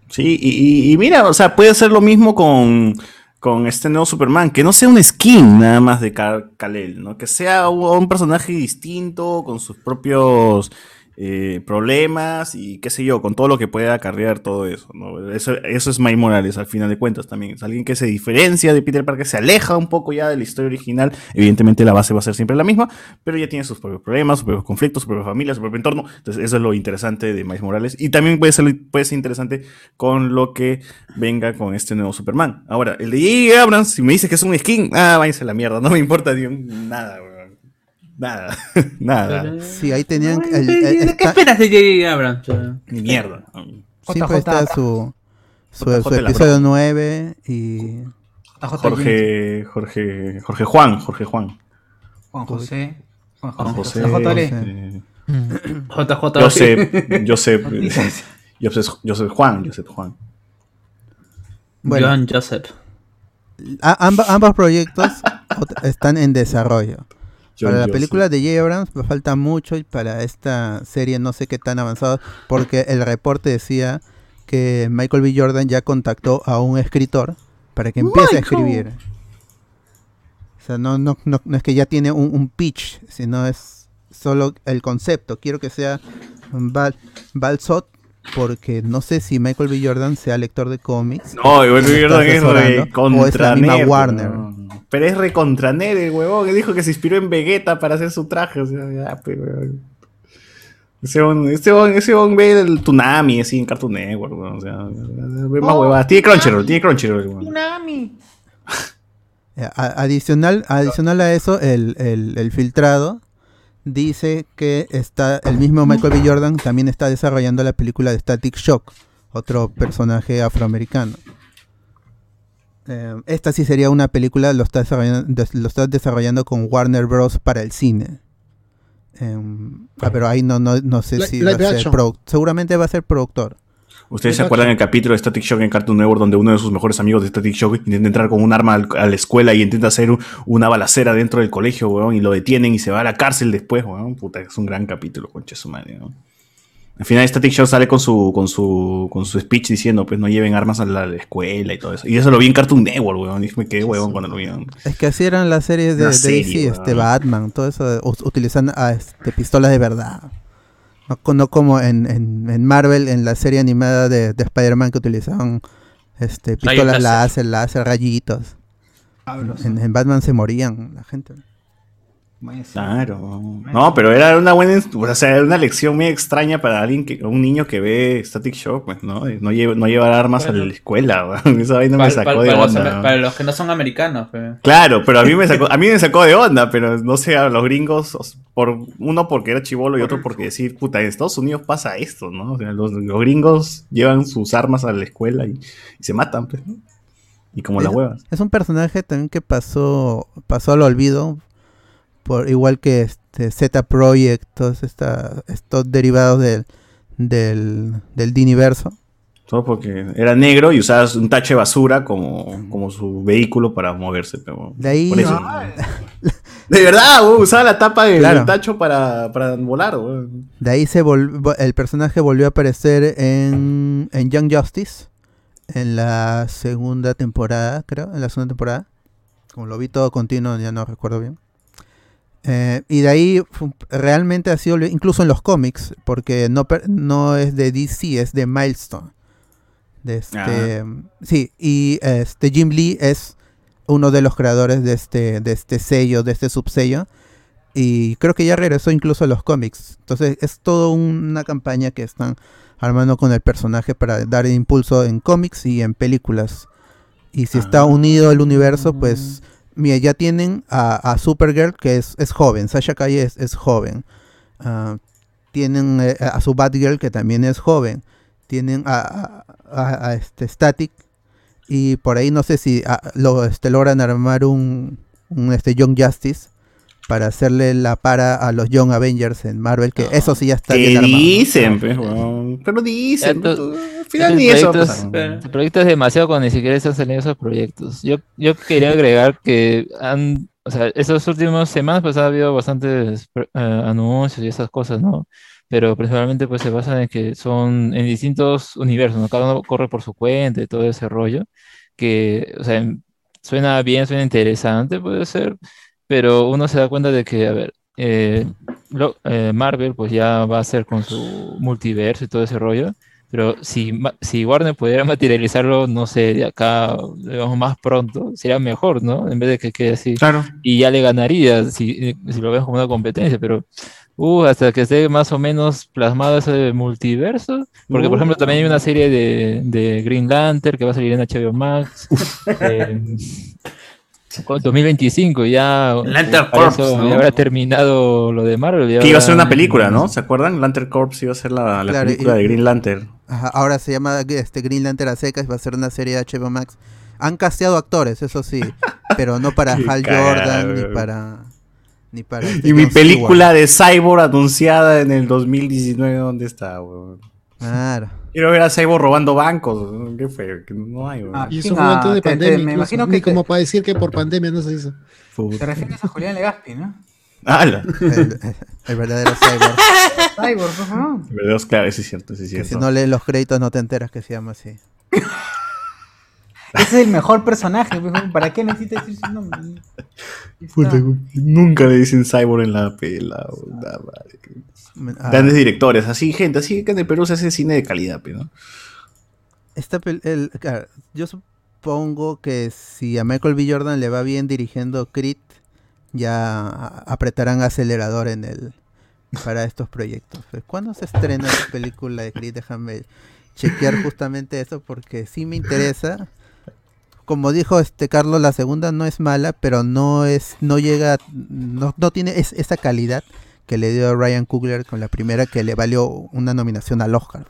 Sí, y, mira, o sea, puede ser lo mismo con, con este nuevo Superman, que no sea un skin nada más de Kal- Kal-El, ¿no? Que sea un personaje distinto, con sus propios eh, problemas y qué sé yo, con todo lo que pueda acarrear todo eso, ¿no? Eso, eso es Miles Morales, al final de cuentas también. Es alguien que se diferencia de Peter Parker, se aleja un poco ya de la historia original. Evidentemente la base va a ser siempre la misma, pero ya tiene sus propios problemas, sus propios conflictos, su propia familia, su propio entorno. Entonces, eso es lo interesante de Miles Morales. Y también puede ser, puede ser interesante con lo que venga con este nuevo Superman. Ahora, el de J.J. Abrams, si me dice que es un skin, ah, váyanse la mierda, no me importa ni un- nada, weón. Nada, nada, Sí, ahí tenían Ay, el- el- ¿Qué esperas de J.J. Abrams? ni mierda. siempre está su, su, JJ su episodio broma. 9 y Jorge, Jorge, Jorge Juan, Jorge Juan. Juan José. Juan Juan José. José. Eh, JJ. Joseph, Joseph Juan, Joseph Juan. bueno, John Joseph. ambos proyectos están en desarrollo. John para la Joseph. película de J. Abrams me falta mucho y para esta serie no sé qué tan avanzado porque el reporte decía que Michael B. Jordan ya contactó a un escritor para que empiece a escribir. O sea, no, no, no, no es que ya tiene un, un pitch, sino es solo el concepto. Quiero que sea un Val, Balsot porque no sé si Michael B. Jordan sea lector de cómics. No, igual ¿Está Jordan es re ¿O es la contra misma nerd, Warner? Pero es re contra nerd, el huevón, que dijo que se inspiró en Vegeta para hacer su traje. O sea, ya. Ese huevón, ese ve el Tsunami así en Cartoon Network, weón, O sea, ve más Oh, huevadas. Tiene Crunchyroll, tiene Crunchyroll. weón. Tsunami. Eh, a- Adicional, adicional a eso, el, el- el filtrado dice que está el mismo Michael B. Jordan también está desarrollando la película de Static Shock, otro personaje afroamericano. Eh, esta sí sería una película, lo está desarrollando, des- lo está desarrollando con Warner Bros. para el cine. Em, ah, pero ahí no, no, no sé si va a ser action. produ- seguramente va a ser productor. ¿Ustedes se acuerdan del capítulo de Static Shock en Cartoon Network donde uno de sus mejores amigos de Static Shock intenta entrar con un arma a la escuela y intenta hacer un- una balacera dentro del colegio, weón, y lo detienen y se va a la cárcel después, weón? Puta, es un gran capítulo, concha su madre, ¿no? Al final Static Shock sale con su, con su, con su speech diciendo, pues no lleven armas a la, escuela y todo eso. Y eso lo vi en Cartoon Network, weón. Y me quedé huevón cuando lo vi. Es que así eran las series de, de serie, DC, este. Batman, todo eso, utilizan a, este, pistolas de verdad. No, co- no como en, en- en Marvel, en la serie animada de, de Spider-Man que utilizaban este, pistolas láser. láser, láser, rayitos. En, en Batman se morían la gente. Claro. No, pero era una buena, o sea, era una lección muy extraña para alguien que, un niño que ve Static Shock, pues, ¿no? No, lleva, no llevar armas a la escuela. Esa vaina me Para, sacó para- de para los, onda. para los que no son americanos. Claro, pero a mí me sacó, a mí me sacó de onda, pero no sé, a los gringos, os- por uno porque era chivolo y otro porque decir, puta, en Estados Unidos pasa esto, ¿no? O sea, los, los gringos llevan sus armas a la escuela y, y se matan, pues, ¿no? Y como las Es- huevas. Es un personaje también que pasó pasó al olvido, por igual que este Z Project, todos esta- estos derivados del, del, del Diniverso. Todo porque era negro y usaba un tache de basura como, como su vehículo para moverse. Pero De ahí- por eso. De verdad, usaba la tapa del, Claro. tacho para, para volar. De ahí se vol- el personaje volvió a aparecer en, en Young Justice en la segunda temporada, creo, en la segunda temporada. Como lo vi todo continuo, ya no recuerdo bien. Eh, y de ahí realmente ha sido, incluso en los cómics, porque no, no es de DC, es de Milestone. De este, sí, y este Jim Lee es uno de los creadores de este, de este sello, de este subsello. Y creo que ya regresó incluso a los cómics. Entonces es toda una campaña que están armando con el personaje para dar impulso en cómics y en películas. Y si está Ah. unido el universo, pues mira, ya tienen a, a Supergirl que es, es joven, Sasha Calle es, es joven. Ah, tienen eh, a su Batgirl que también es joven. Tienen a, a- este Static y por ahí no sé si lo este, logran armar un, un este Young Justice para hacerle la para a los Young Avengers en Marvel, que eso sí ya está bien ¿Qué armado. dicen, pues? Pero dicen. Ya, tú- tú- al final ni eso. pues. el proyecto es demasiado cuando ni siquiera están saliendo esos proyectos. Yo, yo quería agregar que han, o sea, esas últimas semanas pues ha habido bastantes eh, anuncios y esas cosas, ¿no? Pero principalmente pues se basan en que son en distintos universos, ¿no? Cada uno corre por su cuenta y todo ese rollo, que, o sea, suena bien, suena interesante, puede ser, pero uno se da cuenta de que, a ver, eh, lo- eh, Marvel pues ya va a hacer con su multiverso y todo ese rollo. Pero si, si Warner pudiera materializarlo, no sé, de acá, digamos, más pronto, sería mejor, ¿no? En vez de que quede así. Claro. Y ya le ganaría si, si lo ves como una competencia, pero uh, hasta que esté más o menos plasmado ese multiverso. Porque, por ejemplo, también hay una serie de, de Green Lantern que va a salir en HBO Max. en 2025 ya. Lantern Corps, eso ¿no? ya habrá terminado lo de Marvel. ya Que iba a ser una película, ¿no? ¿Se acuerdan? Lantern Corps iba a ser la, la Claro, película y- de Green Lantern. Ajá, ahora se llama este Green Lantern a secas, va a ser una serie de HBO Max. Han casteado actores, eso sí, pero no para Hal Jordan ni para ni para este Y mi película de Cyborg anunciada en el 2019, ¿dónde está, weón? Claro. Quiero ver a Cyborg robando bancos. ¿Qué fue? Que no hay. Ah, Y Sí, eso fue antes de te- te- pandemia. me imagino que te- como para decir que por pandemia no se hizo. Puta. Te refieres a Julián Legaspi, ¿no? ¡Hala! El, el verdadero cyborg. Cyborg, por favor. De verdad, claro, eso es cierto, eso es Que cierto. si no lees los créditos no te enteras que se llama así. Ese es el mejor personaje. pues, ¿Para qué necesitas decir su nombre? Puta, nunca le dicen Cyborg en la pela. Ah, Grandes directores, así, gente, así que en el Perú se hace cine de calidad, ¿no? esta el- claro, yo supongo que si a Michael B. Jordan le va bien dirigiendo Creed, ya apretarán acelerador en el para estos proyectos. Pues, ¿Cuándo se estrena la película de Creed? Déjame chequear justamente eso porque sí me interesa. Como dijo este Carlos, la segunda no es mala, pero no es, no llega, no, no tiene es- esa calidad que le dio Ryan Coogler con la primera que le valió una nominación al Oscar.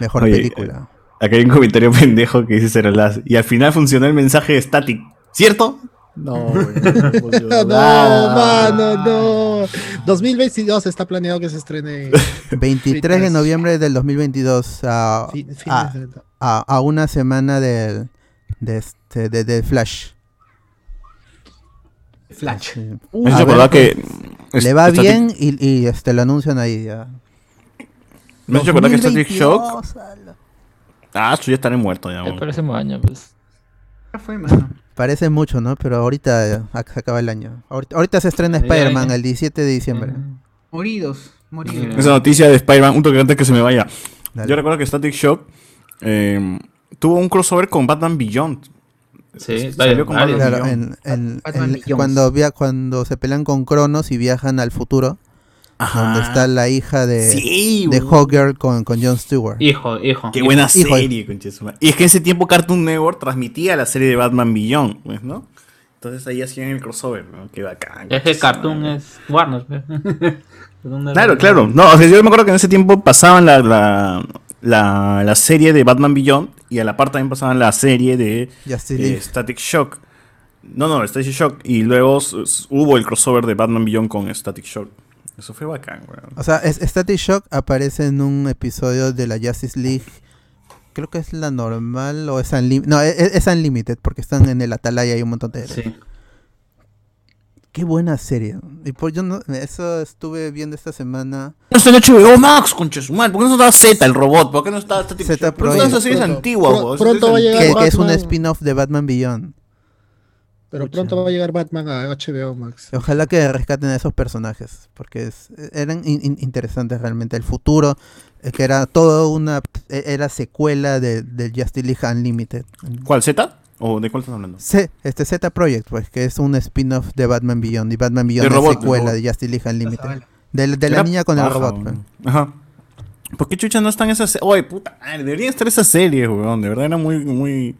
Mejor Oye, película. Acá hay un comentario pendejo que dice Cerelas. Y al final funcionó el mensaje de Static, ¿cierto? No, güey, no funcionó No, mano, no. 2022 está planeado que se estrene. 23 de noviembre del 2022 a, Fin- a, de- a- a una semana del de este de, de Flash. Flash. Sí. Uh, Me A hizo ver, acordar que. Le va Static- bien y, y, este lo anuncian ahí ya. Me hizo acordar que Static Shock. 2022, ala. Ah, esto ya estaré muerto ya. El güey. próximo año, pues. Ya fue, mano. Parece mucho, ¿no? Pero ahorita eh, se acaba el año. Ahorita, ahorita se estrena Spider-Man el 17 de diciembre. Moridos, moridos. Esa noticia de Spider-Man, un toque antes que se me vaya. Dale. Yo recuerdo que Static Shock eh, tuvo un crossover con Batman Beyond. Sí, Salió con varios. varios. Claro, Beyond. en, en- Batman en- Beyond. cuando, via- cuando se pelean con Cronos y viajan al futuro, donde está la hija de, Sí, de güey. Hawkgirl con, con Jon Stewart. Hijo, hijo. Qué buena Hijo serie, madre. Y es que en ese tiempo Cartoon Network transmitía la serie de Batman Beyond, pues, ¿no? Entonces ahí hacían el crossover, ¿no? Qué bacán. Es que Cartoon es Warner. pe. Cartoon es Claro, claro. No, o sea, yo me acuerdo que en ese tiempo pasaban la, la, la, la serie de Batman Beyond y a la par también pasaban la serie de Justice eh, League. Static Shock. No, no, Static Shock. Y luego hubo el crossover de Batman Beyond con Static Shock. Eso fue bacán, weón. O sea, es- Static Shock aparece en un episodio de la Justice League. Creo que es la normal o es Unlimited. No, es, es Unlimited porque están en el Atalaya y hay un montón de... Sí. Qué buena serie. Y por yo no, eso estuve viendo esta semana. No está en HBO Max, concha de su madre. ¿Por qué no está Z, el robot? ¿Por qué no está Static Z Shock? ¿Por qué no está Project. esa serie es Pronto- antigua, pro- weón? pronto va a llegar Que, que es un Batman. spin-off de Batman Beyond. Pero Pucha. pronto va a llegar Batman a HBO Max. Ojalá que rescaten a esos personajes. Porque es- eran in- in- interesantes realmente. El futuro, eh, que era todo una. eh, Era secuela de, del Justice League Unlimited. ¿Cuál, Z? ¿O de cuál estás hablando? C, este Z Project, pues, que es un spin-off de Batman Beyond. Y Batman Beyond De es de secuela de Justice League Unlimited. De, de la niña con el robot. weón. pues. Ajá. ¿Por qué chucha no están esas series? Oye, puta madre, deberían estar esas series, weón. De verdad era muy, muy.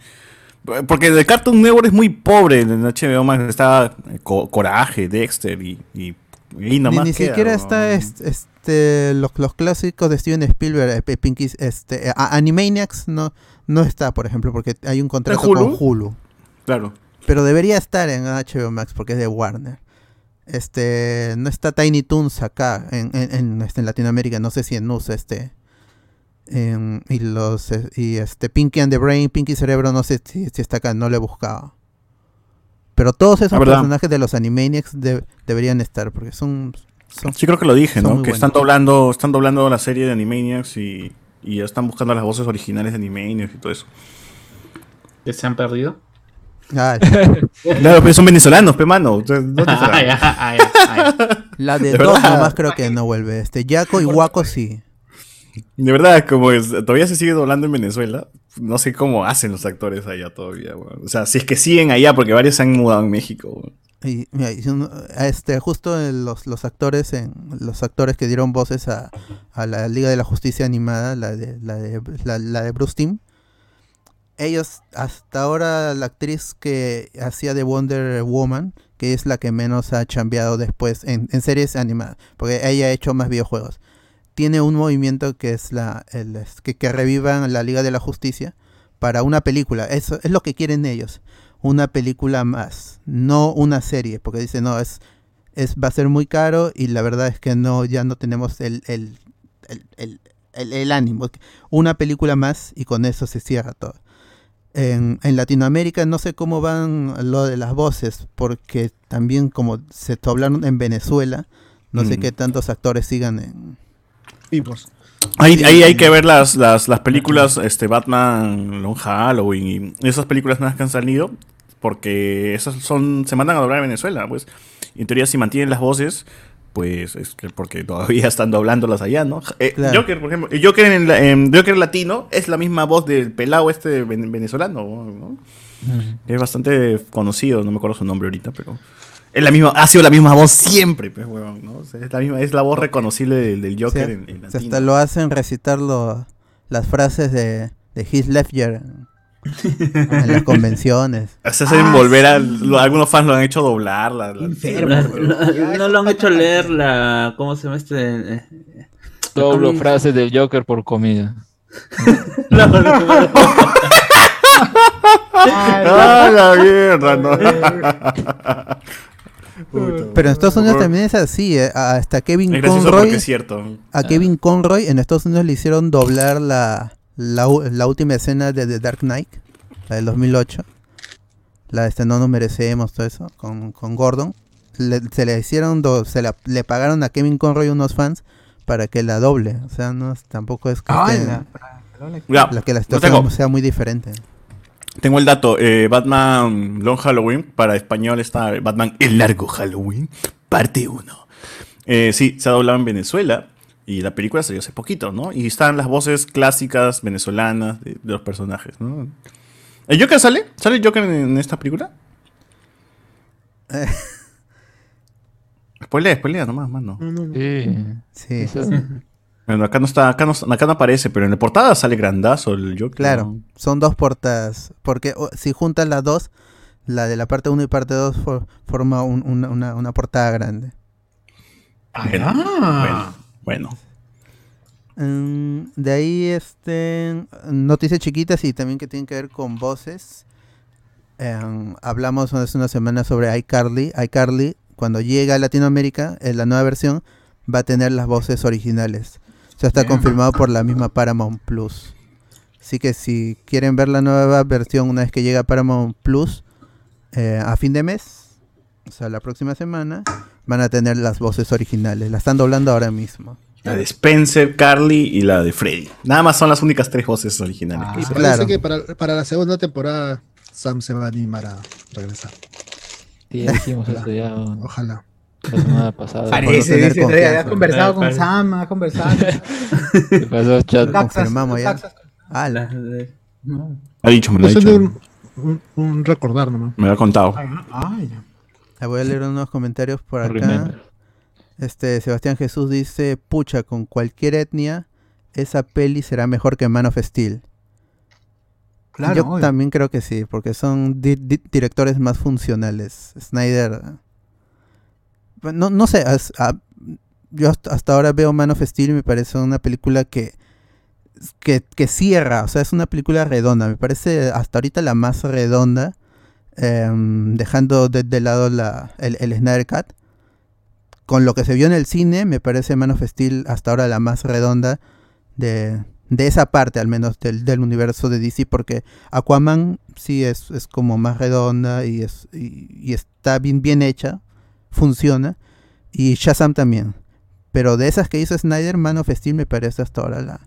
Porque el Cartoon Network es muy pobre en HBO Max. Está eh, Co- Coraje, Dexter y. y, y Ni, nomás ni queda, siquiera weón. está est- este, los, los clásicos de Steven Spielberg, eh, P- Pinky, este, eh, Animaniacs no, no está, por ejemplo, porque hay un contrato Hulu? con Hulu. Claro. Pero debería estar en HBO Max porque es de Warner. Este, no está Tiny Toons acá en, en, en, este, en Latinoamérica, no sé si en USA este. en- y los eh, y este Pinky and the Brain, Pinky Cerebro, no sé si, si está acá, no lo he buscado. Pero todos esos verdad. personajes de los Animaniacs de- deberían estar porque son, son Sí, creo que lo dije, ¿no? Que están doblando, están doblando la serie de Animaniacs y, y ya están buscando las voces originales de Animaniacs y todo eso. Que se han perdido. Ah, Claro, pero son venezolanos, pe mano. No Ah, ah, la de, De dos verdad. nomás creo que no vuelve. Este Yaco y Waco sí. De verdad, como es- todavía se sigue doblando en Venezuela, no sé cómo hacen los actores allá todavía, weón. O sea, si es que siguen allá, porque varios se han mudado en México, weón. Y, y uno- este, justo en los, los actores en los actores que dieron voces a, a la Liga de la Justicia animada, la de la de, la, de Bruce Timm, ellos hasta ahora la actriz que hacía de Wonder Woman, que es la que menos ha chambeado después en, en series animadas, porque ella ha hecho más videojuegos. Tiene un movimiento que es la el, que, que revivan la Liga de la Justicia para una película. Eso es lo que quieren ellos una película más, no una serie, porque dice, no, es, es va a ser muy caro y la verdad es que no, ya no tenemos el, el, el, el- el- el ánimo. Una película más y con eso se cierra todo. En, en Latinoamérica no sé cómo van lo de las voces, porque también como se doblaron en Venezuela, no sé Mm. qué tantos actores sigan en... Vivos. Ahí, ahí hay que ver las, las, las películas este, Batman, Long Halloween y esas películas nuevas que han salido, porque esas son se mandan a doblar en Venezuela, pues. Y en teoría, si mantienen las voces, pues es que porque todavía están doblándolas allá, ¿no? Eh, Claro. Joker, por ejemplo, el Joker en, la- en Joker latino es la misma voz del pelado este ven- venezolano, ¿no? Es bastante conocido, no me acuerdo su nombre ahorita, pero es la misma, ha sido la misma voz siempre, pues, huevón, ¿no? O sea, es la misma, es la voz reconocible del, del Joker en, en latino. hasta lo hacen recitar lo- las frases de, de Heath Ledger en las convenciones. Se hacen volver a. algunos fans lo han hecho doblar. La, la- Enfermo. No, lo han hecho leer la. ¿Cómo se llama este? Doblo frases del Joker por comida. no, no, no. ¡Ah, la mierda! No. Pero en Estados Unidos también es así. eh, Hasta Kevin Conroy, es cierto. a Kevin Conroy en Estados Unidos le hicieron doblar la, la, u- la última escena de The Dark Knight, la del 2008. La de este No nos merecemos, todo eso, con, con Gordon. Le- se le hicieron, do- se la- le pagaron a Kevin Conroy unos fans para que la doble. O sea, no es- tampoco es que, esté- la- la, que la lo situación sea muy diferente. Tengo el dato. eh, Batman Long Halloween. Para español está Batman El Largo Halloween. Parte 1. sí, se ha doblado en Venezuela. Y la película salió hace poquito, ¿no? Y están las voces clásicas venezolanas de, de los personajes, ¿no? ¿El Joker sale? ¿Sale el Joker en, en esta película? Eh. Spoilea, spoilea nomás, mano. No, no, no. Sí. Sí, Eso- Bueno, acá no está, acá no, acá no aparece, pero en la portada sale grandazo el Joker. claro. Son dos portadas. Porque o, si juntas las dos, la de la parte 1 y parte 2 forma un- una, una- una portada grande. Ah. bueno, bueno. Mm, de ahí, este, noticias chiquitas y también que tienen que ver con voces. Em, hablamos hace una semana sobre iCarly. iCarly, cuando llega a Latinoamérica, en la nueva versión, va a tener las voces originales. O sea, está Bien. confirmado por la misma Paramount Plus. Así que si quieren ver la nueva versión una vez que llega a Paramount Plus, eh, a fin de mes, o sea, la próxima semana, van a tener las voces originales. La están doblando ahora mismo. La de Spencer, Carly y la de Freddy. Nada más son las únicas tres voces originales. Ah, que Y parece claro. que para, para la segunda temporada Sam se va a animar a regresar. Sí, ya dijimos eso ya Ojalá. la semana pasada. Parece, dice, ha conversado con. Sam, ha conversado. ¿Qué pasó, chat? Confirmamos ya. No. Ha dicho, me lo ha dicho. un, un- recordar nomás. Me lo ha contado. Ay, ya. Voy a leer unos comentarios por acá. Remember. Este Sebastián Jesús dice, pucha, con cualquier etnia, esa peli será mejor que Man of Steel. Claro, Yo obvio. también creo que sí, porque son di- di- directores más funcionales. Snyder... eh, No, no sé, as- yo hasta, hasta ahora veo Man of Steel y me parece una película que, que, que cierra, o sea, es una película redonda. Me parece hasta ahorita la más redonda, em, dejando de, de lado la, el, el Snyder Cut. Con lo que se vio en el cine, me parece Man of Steel hasta ahora la más redonda de, de esa parte, al menos del, del universo de DC, porque Aquaman sí es, es como más redonda y, es, y, y está bien, bien hecha, funciona, y Shazam también. Pero de esas que hizo Snyder, Man of Steel me parece hasta ahora la,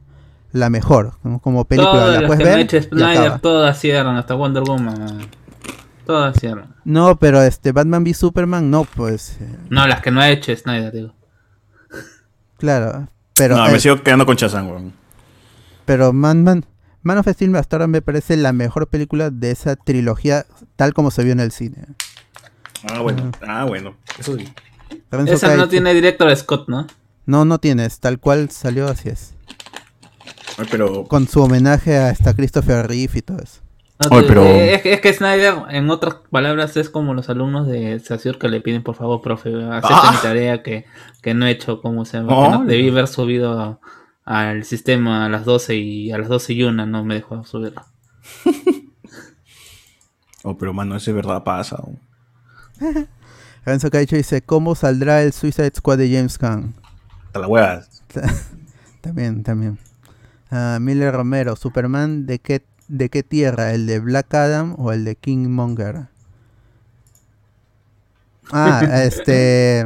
la mejor, ¿no? como película. La puedes que ver Snyder, todas cierran, hasta Wonder Woman. Todas cierran. No, pero este Batman v Superman, no, pues, eh, No, las que no ha hecho Snyder, digo. claro. Pero, no, eh, me sigo quedando con Chazán, weón. Pero Man, Man, Man of Steel hasta ahora me parece la mejor película de esa trilogía tal como se vio en el cine. Ah, bueno. Ah, bueno. Eso sí. Renzo Esa no tiene director Scott, ¿no? No, no tienes, tal cual salió así es. Ay, pero. Con su homenaje a esta Christopher Reeve y todo eso. No, pero- es, que- es que Snyder, en otras palabras, es como los alumnos de Sasur que le piden, por favor, profe, acepte Ah. mi tarea que, que no he hecho, ¿cómo se llama? Oh. No- debí haber subido a- al sistema a las 12 y a las 12 y una no me dejó subirlo. Oh, pero mano, eso es verdad pasa. Renzo Caicho dice, ¿cómo saldrá el Suicide Squad de James Gunn? Hasta la hueá. También, también. Ah, Miller Romero, Superman, ¿de qué, ¿de qué tierra? ¿El de Black Adam o el de Kingmonger? Ah, este...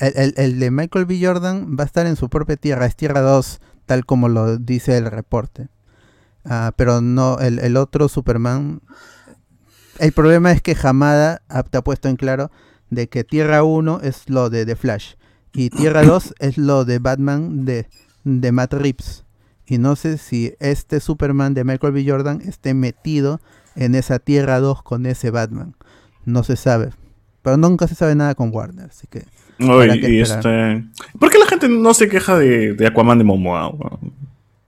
El, el- el de Michael B. Jordan va a estar en su propia tierra, es Tierra 2, tal como lo dice el reporte. Ah, pero no, el, el otro Superman... El problema es que Hamada ha- te ha puesto en claro de que Tierra 1 es lo de The Flash. Y Tierra 2 es lo de Batman de, de Matt Reeves. Y no sé si este Superman de Michael B. Jordan esté metido en esa Tierra 2 con ese Batman. No se sabe. Pero nunca se sabe nada con Warner, así que... Este... ¿Por qué la gente no se queja de, de Aquaman de Momoa?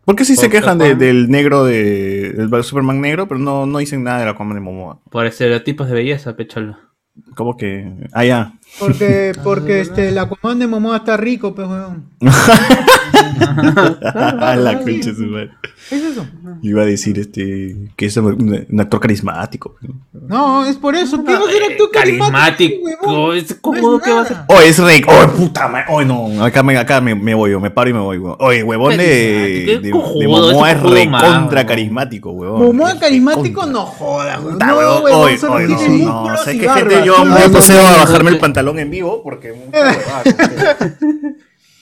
¿Por qué sí se quejan de- del negro de del Superman negro, pero no, no dicen nada del Aquaman de Momoa? Por estereotipos de belleza, pecholo. ¿Cómo que? Ah, ya. Porque, porque este, el Aquaman de Momoa está rico, pues, weón. La concha su madre. ¿Qué es eso? Iba a decir este que es un, un actor carismático. No, es por eso. ¿Qué va a ser actor Carismático. huevón? es- No ¿Cómo es que va a ser? Oh, es rey. Oh, puta madre. Oh, no. Acá me, acá me, me voy, yo me paro y me voy, weón. Oye, huevón de, Carismático, Momoa es recontra weón. carismático, huevón. Momoa Es carismático, no jodas, weón. No, tiene no, no. no, no, a no, bajarme no. el pantalón en vivo porque...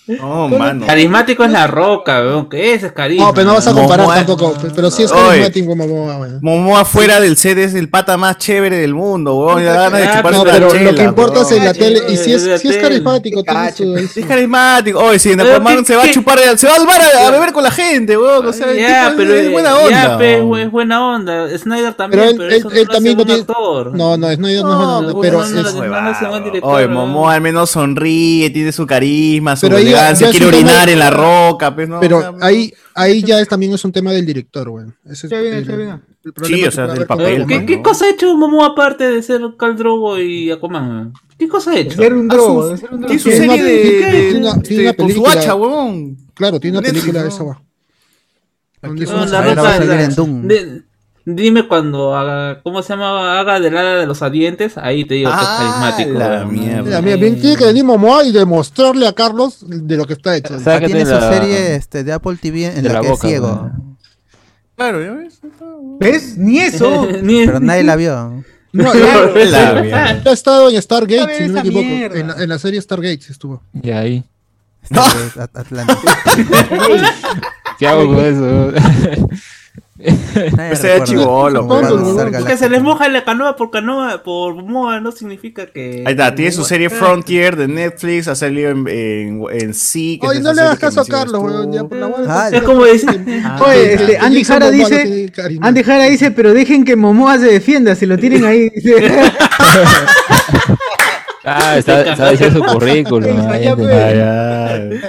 No, mano. Carismático es la roca, weón. Que ese es carisma. No, pero no vas a comparar Momoa- tampoco. Pero sí es Oye. carismático Momoa, weón. Momoa fuera del set es el pata más chévere del mundo, weón. Ya da ganas de Ah, chuparse No, pero lo que importa es en la tele. Y si es, si es carismático, tiene su. ahí su- Es carismático. Oye, si en Pero Aquaman ¿qué- se va a chupar, se va al bar a, a beber con la gente, weón. O sea, el ya, tipo pero es, buena onda. Ya, es buena onda. Snyder también, Pero él, pero él, eso él lo también no tiene. No, no, Snyder no es buena onda, pero es- Oye. Momoa al menos sonríe, tiene su carisma, su ya- es quiere tema- orinar en la roca, pues, ¿no? Pero O sea, ahí, ahí ya es, también es un tema del director, weón. Ese es Ya viene, el- ya viene. el problema Sí, o sea, del papel. ¿Qué, qué cosa ha hecho Momoa aparte de ser Khal Drogo y Aquaman? ¿Qué cosa ha hecho? Ser un Ah, drogo, ser un drogo. Tiene su serie una- de, con su película. hacha, huevón. Claro, tiene una película de esa. Aquí No, una- la roca la- de- dime cuando haga, ¿cómo se llama? Haga del ala de los adientes, ahí te digo que es Ah, carismático. la mierda. Mira, mira, bien, tiene que venir Momoa y demostrarle a Carlos de lo que está hecho. Ah, Sácate tiene su la- serie este, de Apple TV en de la, la que boca, es ciego. weón. Claro, ya ves. ¿Ves? Ni eso. Ni- Pero nadie la vio. No, ya- La mierda. ha estado en Stargate, ¿Sabes si no me equivoco. mierda? En la, en la serie Stargate estuvo. Y ahí. Este, At- Atlanta. ¿Qué hago con eso? Nadie Ese. Battlestar Que se les moja la canoa por canoa, por Momoa, no significa que. Ahí está, tiene su serie Frontier de Netflix, ha salido en, en, en Sí. Oye, no le hagas caso a Carlos, weón. Ah, Es como decir. Oye, este, Andy Jara dice. Andy Jara dice, pero dejen que Momoa se defienda, si lo tienen ahí. Ah, está, está diciendo su currículum. Pues.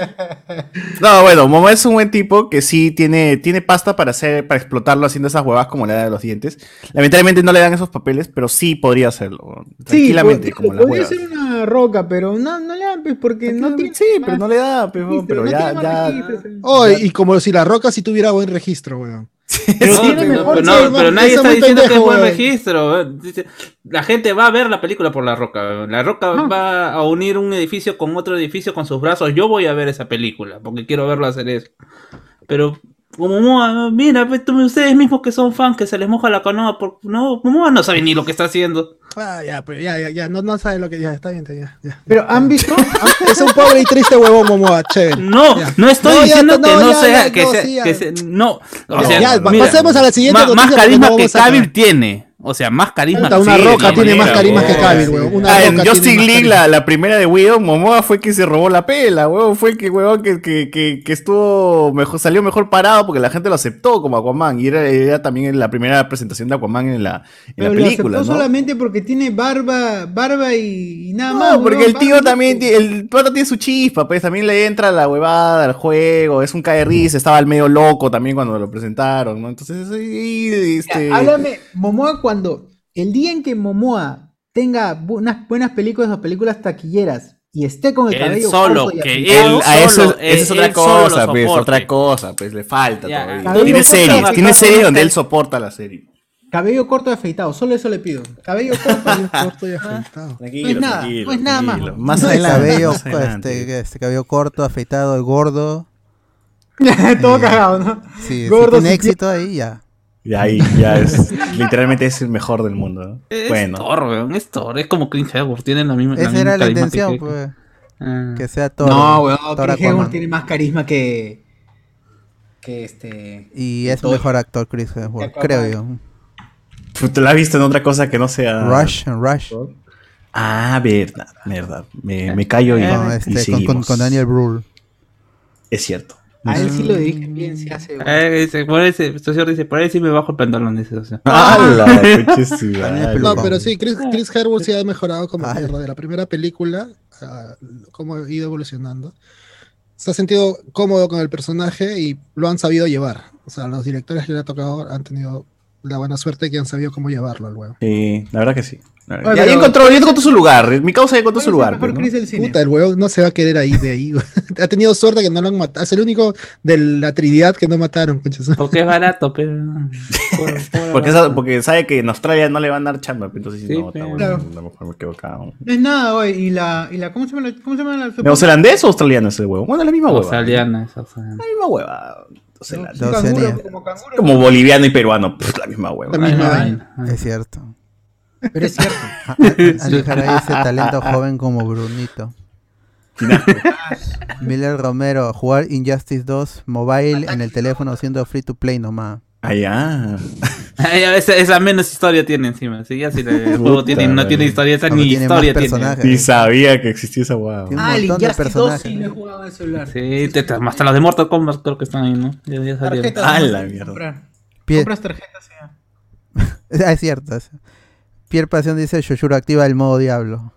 No, bueno, Momo es un buen tipo que sí tiene, tiene pasta para hacer, para explotarlo haciendo esas huevas como la de los dientes. Lamentablemente no le dan esos papeles, pero sí podría hacerlo. Tranquilamente, sí, como las podría huevas. ser una roca, pero no, no le dan, pues, porque no tiene. Sí, pero no le da, pero, registro, pero no ya, ya. pues. Oye, y como si la roca sí tuviera buen registro, weón. Pero No, pero, mejor pero no, sí, pero no, nadie está diciendo que es buen registro. Dice, La gente va a ver la película por La Roca. La Roca va a unir un edificio con otro edificio con sus brazos. Yo voy a ver esa película porque quiero verlo hacer eso. Pero como Momoa, mira, pues, tú- ustedes mismos que son fans que se les moja la canoa. Por... No, Momoa no sabe ni lo que está haciendo. Ah, ya, pero ya, ya, ya, no, no sabe lo que ya, está bien, ya. Pero han visto, Es un pobre y triste huevón, Momoa, chévere. No, Ya. no estoy No, diciendo que no, ya, sea, ya, que no, sea, no, o Ya, sea, ya, mira, pasemos a la siguiente más carisma que acabar. tiene, o sea, más carisma. Puta, una sí, roca tiene más carisma que. Cavill, weón. Una Ah, en más League, la, la primera de Widow, Momoa fue que se robó la pela, weón. Fue el que, weón, que, que, que, que estuvo mejor, salió mejor parado porque la gente lo aceptó como Aquaman. Y era, era también la primera presentación de Aquaman en la, en pero la lo película, aceptó ¿no? solamente porque tiene barba, barba y, y nada más. No, porque weón, el tío barba, también, el pata tiene su chispa, pues también le entra la huevada al juego, es un cae risa, estaba al medio loco también cuando lo presentaron, ¿no? Entonces, ahí, este... Ya, Háblame, Momoa, cuando el día en que Momoa tenga bu- unas buenas películas o películas taquilleras y esté con el Él cabello solo, corto y que él- a eso, solo, esa es él- otra él cosa, pues, otra cosa, pues le falta Ya, todavía. Tiene series, tiene series donde él soporta la serie. cabello corto y afeitado, solo eso le pido. Cabello corto y Corto y afeitado. Tranquilo, No es nada, tranquilo, no es nada más. Más No, el adelante, cabello, más adelante. este, este cabello corto, afeitado, el gordo. Todo cagado, ¿no? Sí, si Gordo, tiene sí, éxito ahí ya. Y ahí ya es, literalmente es el mejor del mundo. ¿no? Es Bueno, Thor, weón, es Thor, es como Clint Eastwood, tienen la misma. Esa era la intención, que- pues. Ah. Que sea todo. No, weón, Thor Chris Hemsworth Aquaman. tiene más carisma que. que este. Y es Thor. mejor actor Chris Hemsworth, creo yo. ¿tú te la has visto en otra cosa que no sea... Rush, Rush. Ah, verdad, verdad. Me, me callo y, No, y este, con, con, seguimos. con Daniel Brühl. Es cierto. A él sí lo dedica bien, se hace. Eh, por ahí, sí- socio dice, por ahí sí me bajo el pantalón, dice, socio. No, pero sí, Chris, Chris Hemsworth sí ha mejorado como mierda de la primera película, a cómo ha ido evolucionando. Se ha sentido cómodo con el personaje y lo han sabido llevar. O sea, los directores que le ha tocado han tenido la buena suerte que han sabido cómo llevarlo al huevo. Sí, la verdad que sí. La ya pero- encontró, ya encontró su lugar. Mi causa ya encontró ¿Cuál su es el lugar. pues, ¿no? Cine? Puta, el huevo no se va a querer ahí de ahí. ha tenido suerte que no lo han matado. Es el único de la Trinidad que no mataron. Porque es barato, pero. Porque, porque sabe que en Australia no le van a dar chamba. pues, Entonces, Sí, no, está pero- bueno, Claro. a lo mejor me quedo acá. No es nada, güey. Y la, y la, ¿cómo se llama la, cómo se llama la ¿Neozelandés o australiano ese huevo? Bueno, la misma hueva. Australiana, es australiana. La misma hueva. Neozelandés. No, Un canguro, Oceanía. como canguro. Como boliviano y peruano. pff, la misma hueva. La misma Ay, vaina. ay, ay. Es cierto. Pero es cierto. Ah, ah, Ali Garay dice talento joven como Brunito. Miller Romero, jugar Injustice 2 mobile en el teléfono siendo free to play nomás. Allá. Ay, a veces esa menos historia tiene encima. Sí, ya si el juego Puta tiene, no tiene historia, esa ni tiene historia tiene. Ni sabía que existía esa un Ah, el Injustice 2 personajes. sí lo he jugado en el celular. Sí, te- te- hasta los de Mortal Kombat creo que están ahí, ¿no? Ya, ya salieron. Tarjetas. Ah, la mierda. Compras tarjetas ya. Ah, es cierto. es- Pierre Pasión dice Shoshuro activa el modo diablo.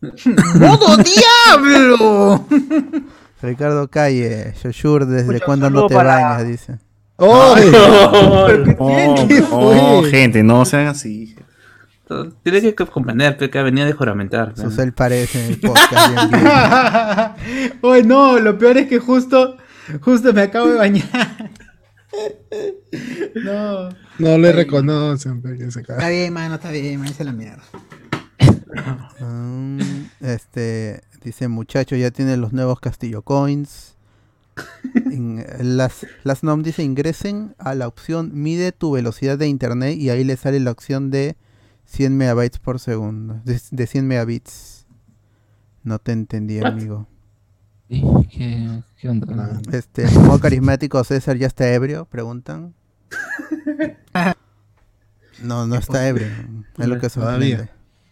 ¡Modo diablo! Ricardo Calle, Shoshur, ¿desde cuándo no te para- bañas? Dice. ¡Oh! Oh, ¿Qué oh, fue? gente, no sean así. Tiene que comprender que venía de juramentar. pe. Susel parece en el podcast. Oye, no, lo peor es que justo, justo me acabo de bañar. No. No le reconocen. se. Está bien, mano, está bien, me dice la mierda. Mm, este dice muchacho ya tiene los nuevos Castillo Coins. In- las, las NOM dice ingresen a la opción mide tu velocidad de internet y ahí le sale la opción de 100 megabytes por segundo. De, de 100 megabits. No te entendí, What? amigo. Sí, ¿Qué, qué onda? Este, modo carismático César ya está ebrio, preguntan. No, no está ebrio. Es lo que sorprende.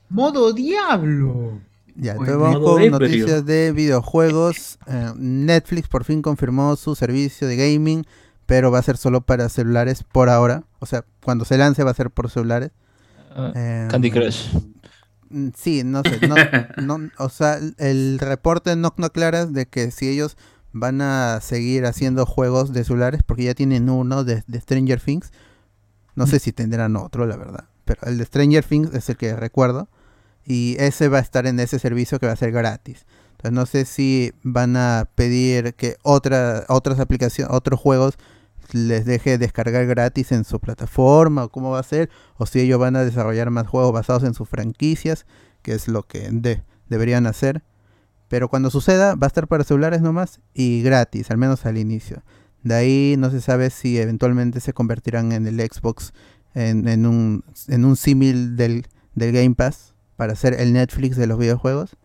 ¡Modo diablo! Ya, entonces vamos modo con ebrio. noticias de videojuegos. Eh, Netflix por fin confirmó su servicio de gaming, pero va a ser solo para celulares por ahora. O sea, cuando se lance va a ser por celulares. Ah, Eh, Candy Crush. Mm, Sí, no sé. No, no- o sea, el reporte no, no aclara de que si ellos van a seguir haciendo juegos de celulares, porque ya tienen uno de, de Stranger Things. No sé si tendrán otro, la verdad. Pero el de Stranger Things es el que recuerdo. Y ese va a estar en ese servicio que va a ser gratis. Entonces no sé si van a pedir que otra, otras aplicaciones, otros juegos les deje descargar gratis en su plataforma o cómo va a ser. O si ellos van a desarrollar más juegos basados en sus franquicias, que es lo que de- deberían hacer. Pero cuando suceda va a estar para celulares nomás y gratis, al menos al inicio. De ahí no se sabe si eventualmente se convertirán en el Xbox en, un, en un símil del, del Game Pass para hacer el Netflix de los videojuegos.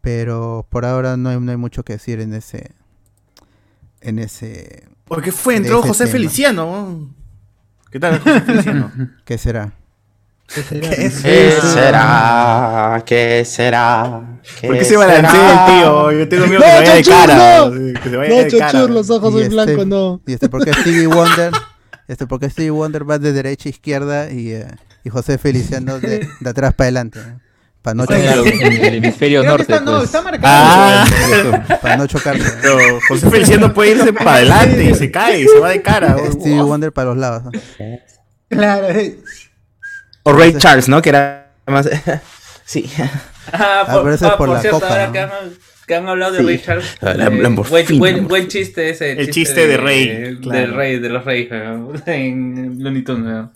Pero por ahora no hay, no hay mucho que decir en ese. En ese. ¿Por qué fue? Entró José tema. Feliciano. ¿Qué tal, José Feliciano? ¿Qué será? ¿Qué será? ¿Qué será? ¿Qué será? ¿Por qué ¿Qué se balancea el tío? Yo tengo miedo No, que se vaya cara. no. sí, Que se vaya No, de cara. Chochur, los ojos Y soy este- blanco, no. Y este porque Stevie Wonder. Este porque Stevie Wonder va de derecha a izquierda y, eh, y José Feliciano de, de atrás para adelante. Para no, chocar- en el hemisferio norte. está, no, pues. está marcado. Ah, para no chocarse. pero José Feliciano puede irse para adelante y se cae y se va de cara. Stevie Wonder para los lados. ¿no? Claro. eh. O Ray Charles, ¿no? Que era más. sí. Ah, Ah, ese es por la cierto, coca, ahora ¿no? que, han, que han hablado de Sí. Richard. Ah, la- eh, la buen, buen, buen chiste ese. El chiste de Rey, Del claro. Rey, de los Reyes. weón, En Looney Tunes. weón.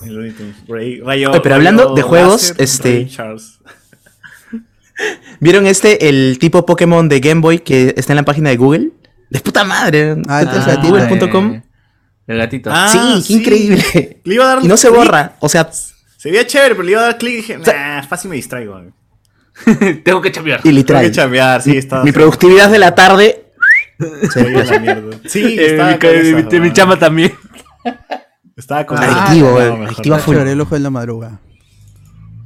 Ray- Rayo- Oye, pero hablando Rayo de juegos, este- Ray Charles. ¿Vieron este, el tipo Pokémon de Game Boy que está en la página de Google? De puta madre. Ah, el Ah, gatito. Google.com. El gatito. Ah, sí, qué increíble. Le iba a dar Y no se borra. O sea, Se veía chévere, pero le iba a dar clic y dije, nah, fácil me distraigo. Tengo que chambear. y Tengo literal. que chambear, sí, estaba. Mi productividad de la tarde. se veía la mierda. Sí, Eh, estaba mi, esa, chama también. Estaba con Ah, Adictivo, adictivo a no. full. Chévere, el ojo de la madruga.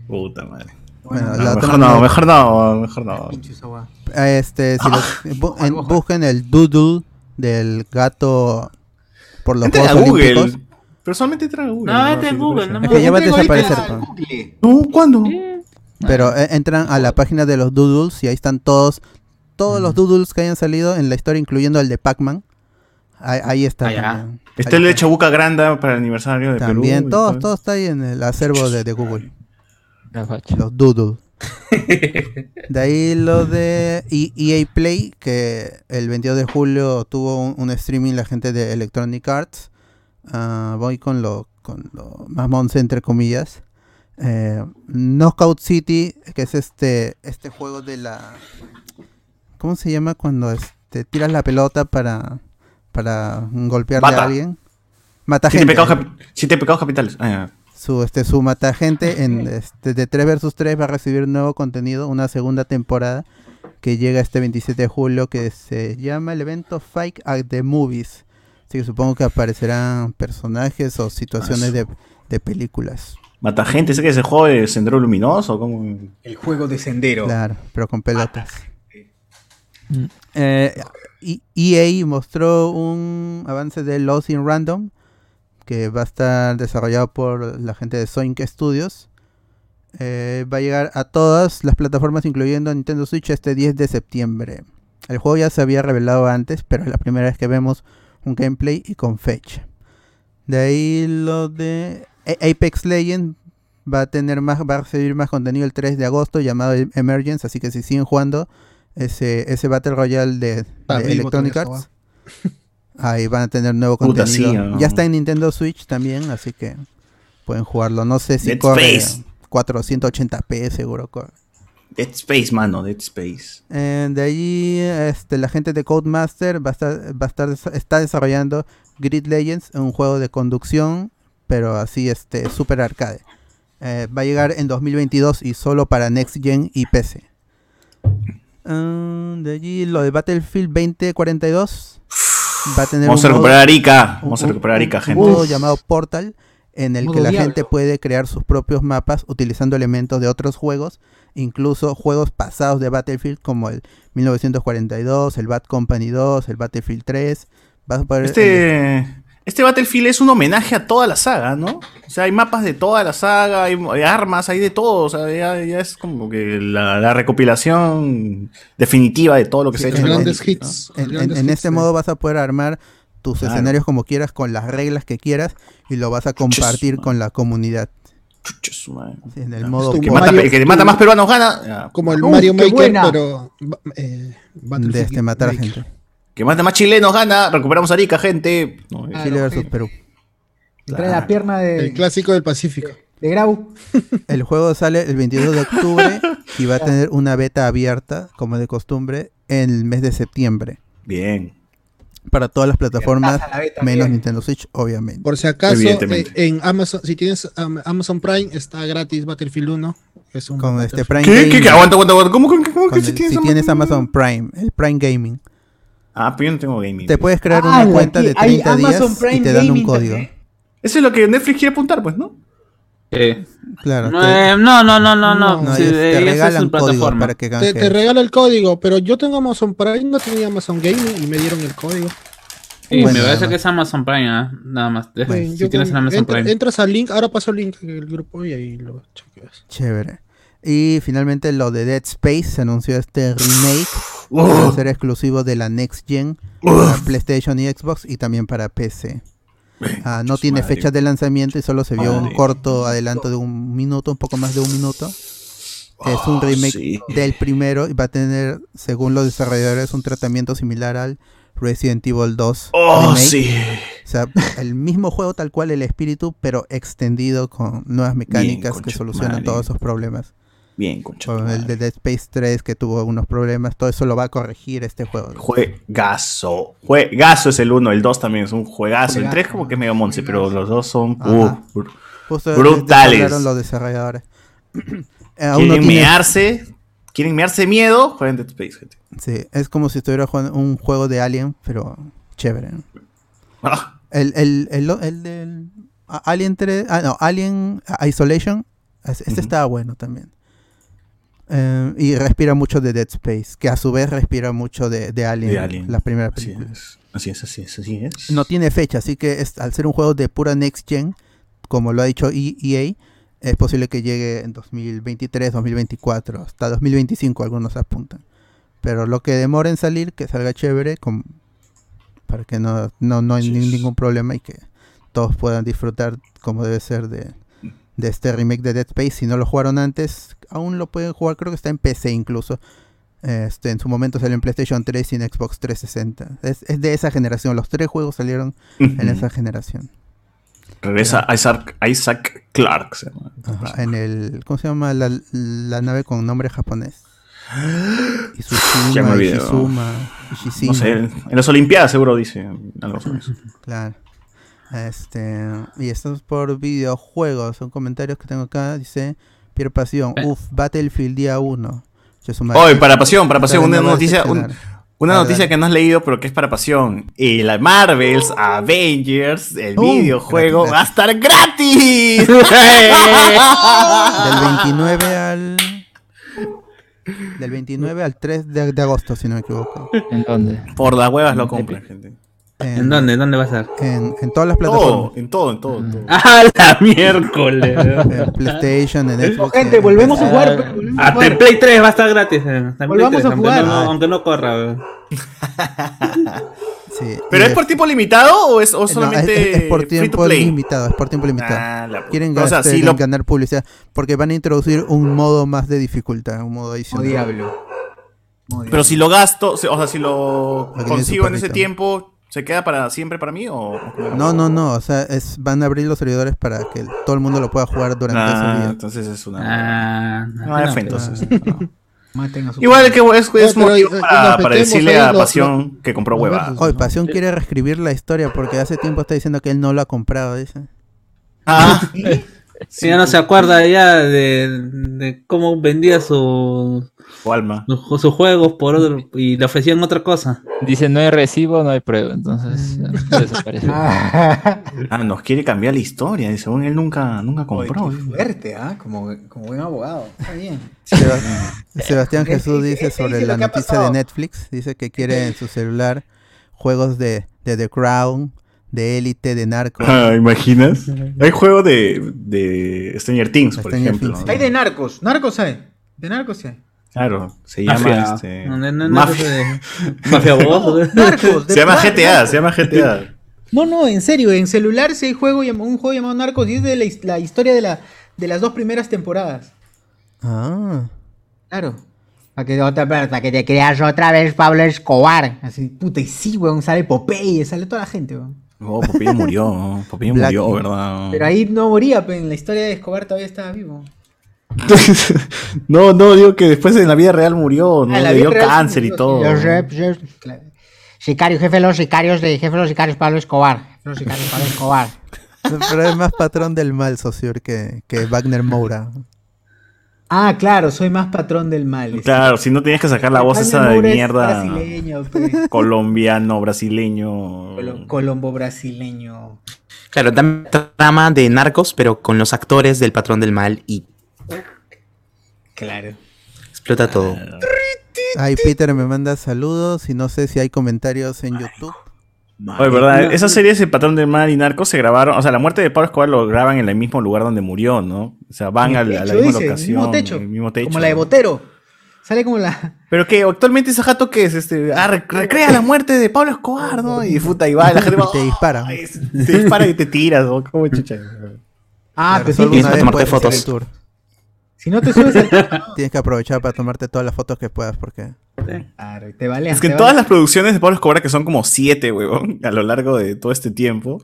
Puta madre. Bueno, No, la mejor no, mejor no, mejor no. Este, si los- bu- en- busquen el doodle del gato por los Entra Juegos Google. Olímpicos. Personalmente entra a Google. No, vete a Si te Google, no Es que ya va a desaparecer. No, ¿cuándo? Pero eh, entran a la página de los doodles y ahí están todos todos los doodles que hayan salido en la historia, incluyendo el de Pac-Man. Ahí, ahí está. También. Está Ahí el de Chabuca Granda para el aniversario de Perú. También, y todo, todo. todo está ahí en el acervo de, de Google. Los doodles. De ahí lo de E- EA Play, que el 22 de julio tuvo un, un streaming la gente de Electronic Arts. Ah, voy con lo, con lo más monce entre comillas. Eh, Knockout City, que es este, este juego de la... ¿Cómo se llama cuando este, tiras la pelota para, para golpearle Mata. a alguien? Mata Siete gente. siete pecados capitales. Ah, ya. Su, este, su mata gente en, este, de 3 vs 3 va a recibir nuevo contenido, una segunda temporada que llega este 27 de julio que se llama el evento Fight at the Movies. Así que supongo que aparecerán personajes o situaciones de, de películas. Mata gente, ese que ese juego de Sendero Luminoso. ¿cómo? El juego de sendero. Claro, pero con pelotas. Eh, y- EA mostró un avance de Lost in Random que va a estar desarrollado por la gente de Soink Studios. Eh, va a llegar a todas las plataformas, incluyendo Nintendo Switch, este 10 de septiembre. El juego ya se había revelado antes, pero es la primera vez que vemos un gameplay y con fecha. De ahí lo de Apex Legends va a tener más, va a recibir más contenido el 3 de agosto llamado Emergence, así que si siguen jugando ese, ese Battle Royale de, Está de Electronic Arts, ahí van a tener nuevo Puta, contenido. sí, ¿no? Ya está en Nintendo Switch también, así que pueden jugarlo. No sé si Dead corre Space. 480p, seguro corre. Dead Space, mano, Dead Space. Eh, de allí, este, la gente de Codemaster va a estar, va a estar está desarrollando Grid Legends, un juego de conducción, pero así, este, super arcade. Eh, va a llegar en 2022 y solo para Next Gen y PC. Ah, de allí, lo de Battlefield 2042 va a tener Vamos a un modo- recuperar Arica. un- Vamos a un- recuperar Arica, un gente. modo llamado Portal en el Modo que la diablo. gente puede crear sus propios mapas utilizando elementos de otros juegos, incluso juegos pasados de Battlefield como el 1942, el Bad Company 2, el Battlefield 3. Vas a poder Este, este Battlefield es un homenaje a toda la saga, ¿no? O sea, hay mapas de toda la saga, hay, hay armas, hay de todo. O sea, ya, ya es como que la, la recopilación definitiva de todo lo que Sí, se ha hecho. en grandes ¿no? hits. En, en- grandes en hits este de- modo vas a poder armar tus Claro. escenarios como quieras, con las reglas que quieras, y lo vas a compartir con la comunidad. Madre. Sí, en el modo que, mata, Mario- el que mata más peruanos gana. ya. Como el Uf, Mario Maker, buena. pero. eh, de este matar a gente. Que mata más chilenos gana. Recuperamos Arica, gente. No, Ah, Chile versus sí. Perú. Entra en la pierna de, El clásico del Pacífico. de Grau. El juego sale el 22 de octubre y va a tener una beta abierta, como de costumbre, en el mes de septiembre. Bien. Para todas las plataformas, menos bien. Nintendo Switch, obviamente. Por si acaso, eh, en Amazon, si tienes am- Amazon Prime, está gratis Battlefield 1. Es un Con este. Prime ¿Qué? Gaming, ¿Qué? ¿Qué? Aguanta, aguanta, aguanta. ¿Cómo, cómo, cómo con que si el- tienes si tienes Amazon Prime, el Prime Gaming, Ah, pero yo no tengo gaming. te puedes crear Ah, una la cuenta de hay 30 días Amazon y Prime te dan un Gaming código. también. Eso es lo que Netflix quiere apuntar, pues, ¿no? Eh, Claro, no, te- eh, no, no, no, no, no. no, sí, ellos eh, te es regalan su código plataforma. para que Te, te regala el código, pero yo tengo Amazon Prime, no tenía Amazon Gaming y me dieron el código. Sí, Bueno, me parece nada que es Amazon Prime, ¿ah? nada más. Si tienes Amazon Prime. Entras al link, ahora paso el link en el grupo y ahí lo chequeas. Chévere. Y finalmente lo de Dead Space se anunció este remake. Va a ser exclusivo de la Next Gen para PlayStation y Xbox y también para PC. Ah, no tiene madre. fecha de lanzamiento y solo se vio un corto adelanto de un minuto, un poco más de un minuto. Es un Oh, remake sí. del primero y va a tener, según los desarrolladores, un tratamiento similar al Resident Evil 2 Oh, remake. sí. O sea, el mismo juego tal cual el espíritu, pero extendido con nuevas mecánicas que solucionan madre. todos esos problemas. Bien, concha. Con el de Dead Space 3 que tuvo algunos problemas, todo eso lo va a corregir este juego. Juegazo. Juegazo es el 1, el 2 también es un juegazo. El Juegazo. 3 como que es medio monce, pero los dos son Ajá. uh, br- Justo Brutales. los desarrolladores. Eh, quieren mearse, quieren mearse miedo, jueguen Dead Space, gente. Sí, es como si estuviera jugando un juego de Alien, pero chévere. ¿no? Ah, El, el, el, el del a- Alien 3, ah, no, Alien Isolation, es- este Ujú. estaba bueno también. Eh, y respira mucho de Dead Space, que a su vez respira mucho de, de Alien, De Alien. la primera Así es, así es, así es, así es. No tiene fecha, así que es- al ser un juego de pura next gen, como lo ha dicho E- EA, es posible que llegue en 2023, 2024, hasta 2025 algunos apuntan. Pero lo que demore en salir, que salga chévere, com- para que no, no, no hay ningún problema y que todos puedan disfrutar como debe ser de, de este remake de Dead Space. Si no lo jugaron antes, aún lo pueden jugar, creo que está en PC incluso. Este, en su momento salió en PlayStation 3 y en Xbox 360. Es, es de esa generación, los tres juegos salieron en esa generación. Regresa Isaac, Isaac Clarke. se llama. Ajá, en el, ¿cómo se llama? La, la nave con nombre japonés. Olvidé. Ishizuma, Ishishima. No sé, en las Olimpiadas seguro dice algo sobre eso. Claro. Este, y esto es por videojuegos. Son comentarios que tengo acá. Dice Pierre Pasión. Eh. Uf, Battlefield día 1. Oye, para pasión, para pasión, una noticia, un- una Dale, noticia dale. que no has leído, pero que es para pasión. Y la Marvel's Avengers, el Uh, videojuego, gratis, va a estar gratis. Del 29 al. Del 29 al 3 de, de agosto, si no me equivoco. ¿En dónde? Por las huevas lo compran, gente. ¿En dónde? ¿Dónde va a ser? En, en todas las Todo, plataformas. en todo, en todo, en todo. ¡Ah, la miércoles! En PlayStation, en Xbox. gente, en- volvemos a jugar. Volvemos a Hasta en. Play 3 va a estar gratis. eh. Hasta Volvamos 3, a aunque jugar. no- aunque no corra. eh. Sí, ¿Pero es por tiempo limitado o es o no, solamente es, es por free to tiempo play? limitado, es por tiempo limitado. Ah, la puta. Quieren o sea, gastar- si lo, ganar publicidad porque van a introducir un modo más de dificultad, un modo Oh, adicional. diablo. Oh, pero si lo gasto, o sea, si lo consigo en ese tiempo, ¿se queda para siempre para mí o? No, no, no, o sea, es, van a abrir los servidores para que todo el mundo lo pueda jugar durante Ah, ese día. entonces es una. Ah, no, entonces. no. Su Igual que es, es motivo para, decirle a Pasión que compró versus. Hoy Pasión quiere reescribir la historia porque hace tiempo está diciendo que él no lo ha comprado, dice. Ah, Sí, ya no se acuerda ya de, de cómo vendía su, su alma. su- sus juegos por otro, y le ofrecían otra cosa. Dice no hay recibo, no hay prueba. Entonces ya, desaparece. Ah, nos quiere cambiar la historia. Y según él nunca, nunca compró. Oye, qué fuerte, ¿ah? Como, como buen abogado. Está bien. Seba- Sebastián Jesús dice sobre la noticia de. Netflix, dice que quiere en su celular juegos de, de The Crown, de Elite, de Narco. Ah, ¿Imaginas? Hay juegos de, de Stranger Things, por Stranger ejemplo. Hay de narcos. Narcos hay. De narcos hay. Claro, se llama Mafia. este. No, no, no, Mafia. de- Mafia. Narcos. de Se llama GTA, narcos. se llama GTA. No, no, en serio. En celular sí hay juego, un juego llamado Narcos y es de la historia de, la, de las dos primeras temporadas. Ah, Claro. Para que, otra, para que te creas otra vez Pablo Escobar. Así, puta, y sí, weón. Sale Popeye, sale toda la gente, weón. Oh, Popeye murió. ¿no? Popeye Black- murió, ¿verdad? Pero ahí no moría, pero en la historia de Escobar todavía estaba vivo. no, no, digo que después en la vida real murió, ¿no? Ah, Le dio cáncer y todo. sí. Los rep- los- Claro. Sicario, jefe de los sicarios de jefe de los sicarios Pablo Escobar. Jefe de los sicarios Pablo Escobar. pero es más patrón del mal, Socior, que, que Wagner Moura. Ah, claro, soy más patrón del mal. Claro, si no tenías que sacar la voz esa de Moura mierda. Brasileño, pe. Colombiano, brasileño. Colo- colombo brasileño. Claro, también trama de narcos, pero con los actores del patrón del mal y Claro. explota todo. Ay, Peter me manda saludos y no sé si hay comentarios en YouTube. Oye, ¿verdad? Esas series, El Patrón del Mal y Narcos, se grabaron. O sea, la muerte de Pablo Escobar lo graban en el mismo lugar donde murió, ¿no? O sea, van a la, a la techo, misma dice, locación. mismo techo, el mismo techo. Como la de Botero. Sale como la. Pero que actualmente ese jato que es este. Ah, rec- recrea la muerte de Pablo Escobar, ¿no? Y puta, y va, y la gente va. Te dispara. "Ay, Te dispara y te tiras, ¿no? ¿Cómo chucha? Ah, solo tienes que- vez tomarte fotos. el tour. si no te subes al. Tienes que aprovechar para tomarte todas las fotos que puedas porque Claro, te vale. Es que en todas las producciones de Pablo Escobar, que son como siete, weón, a lo largo de todo este tiempo,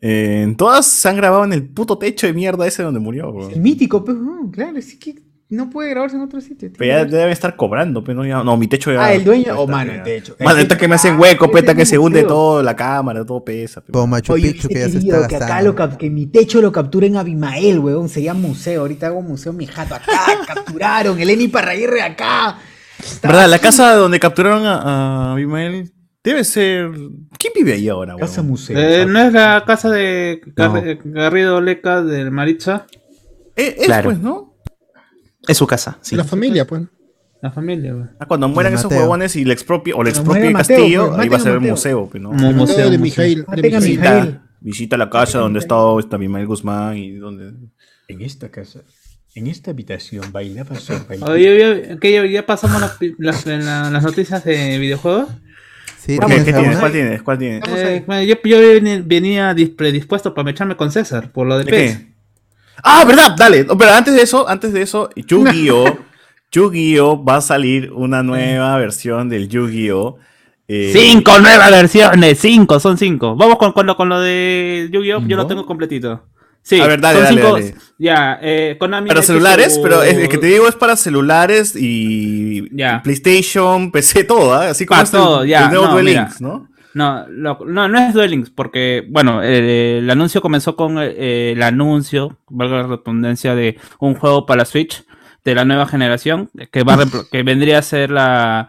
eh, en todas se han grabado en el puto techo de mierda ese donde murió, El weón. mítico, pues, claro, es que no puede grabarse en otro sitio. Pero ya debe estar cobrando, pero no, ya- no, mi techo ya. Ah, el dueño. ya Oh, mano, el techo. El Mano, techo- ahorita que me hacen Ah, hueco, ese peta, que se hunde todo, la cámara, todo pesa. pe. como Machu Picchu que ya se está que acá lo cap- que mi techo lo capturen a Abimael, weón. Sería museo. Ahorita hago museo mi jato acá. capturaron. El Eni Parraguirre acá. Está ¿Verdad? La casa donde capturaron a, a Abimael debe ser. ¿Quién vive ahí ahora, weón? Casa museo. Eh, ¿No es la casa de Gar- No. Garrido Leca del Maritza? Eh, es, Claro. pues, ¿no? Es su casa, sí. La familia, pues. La familia, güey. Ah, cuando mueran esos huevones y le expropie, o le expropie el Mateo, castillo, pues, ahí va a ser el museo, pues, ¿no? Mu- Museo museo, de. Mijail. de. Visita, visita la casa donde ha estado esta Mimael Guzmán y donde... En esta casa, en esta habitación bailaba Sorbaí. Oye, ya, que ya, ya pasamos las, noticias de videojuegos. Sí, ¿Por qué? ¿Qué tienes? ¿Cuál tienes? ¿Cuál tienes? Eh, yo, venía dis- predispuesto para echarme con César por lo de ¿De PES. qué? Ah, verdad, dale. Pero antes de eso, antes de eso, Yu-Gi-Oh! Yu-Gi-Oh! va a salir una nueva versión del Yu-Gi-Oh! eh, Cinco nuevas versiones, cinco, son cinco. Vamos con, con, lo, con lo de Yu-Gi-Oh! Yo lo tengo completito. Sí, A ver, dale, son dale, cinco. dale. Ya, eh, Konami. Para celulares, su- pero es, es que te digo es para celulares y Ya. PlayStation, PC, todo, ¿ah? así como Para el- todo, ya, el nuevo no, Duel mira. Links, ¿no? No, lo- no, no es Duel Links, porque, bueno, eh, el anuncio comenzó con eh, el anuncio, valga la redundancia, de un juego para Switch de la nueva generación, que va que vendría a ser la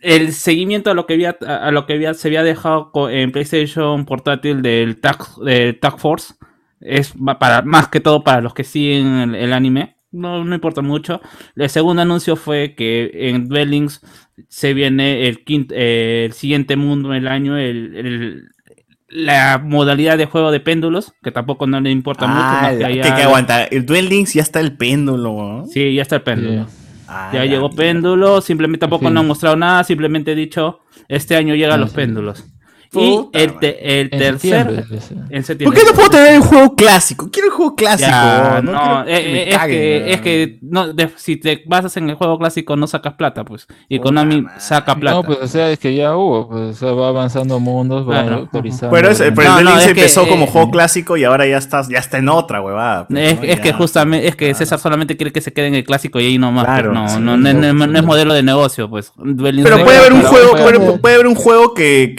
el seguimiento a lo que había a lo que había, se había dejado en PlayStation portátil del Tag, del Tag Force. Es para más que todo para los que siguen el, el anime. No, no importa mucho. El segundo anuncio fue que en Duel Links se viene el, quint- eh, el siguiente mundo del año, el, el- la modalidad de juego de péndulos, que tampoco no le importa mucho. Ah, más que que, haya- que aguanta. El Duel Links ya está el péndulo, ¿no? Sí, ya está el péndulo. Ah, Ya la llegó péndulo, simplemente tampoco no han mostrado nada, simplemente he dicho, este año llegan Ah, los sí. péndulos. Y el, te- el En tercer... septiembre, ¿Por qué no puedo tener el juego clásico? Quiero el juego clásico. Ya, no, no, quiero que me es, caguen, que, ¿no? es que no, de- si te basas en el juego clásico no sacas plata, pues. Y Puta Konami madre. saca plata. No, pues o sea, es que ya hubo, pues o sea, va avanzando mundos, va Claro. actualizando. Pero, es, pero el No, Duel no, Links es que, empezó como eh, juego clásico y ahora ya está, ya está en otra huevada. pues, es, ¿no? es que justamente, es que César solamente quiere que se quede en el clásico y ahí nomás. pues, Claro, no, sí, no, no, no- no- no es modelo de negocio, pues. Pero puede haber un juego, puede haber un juego que,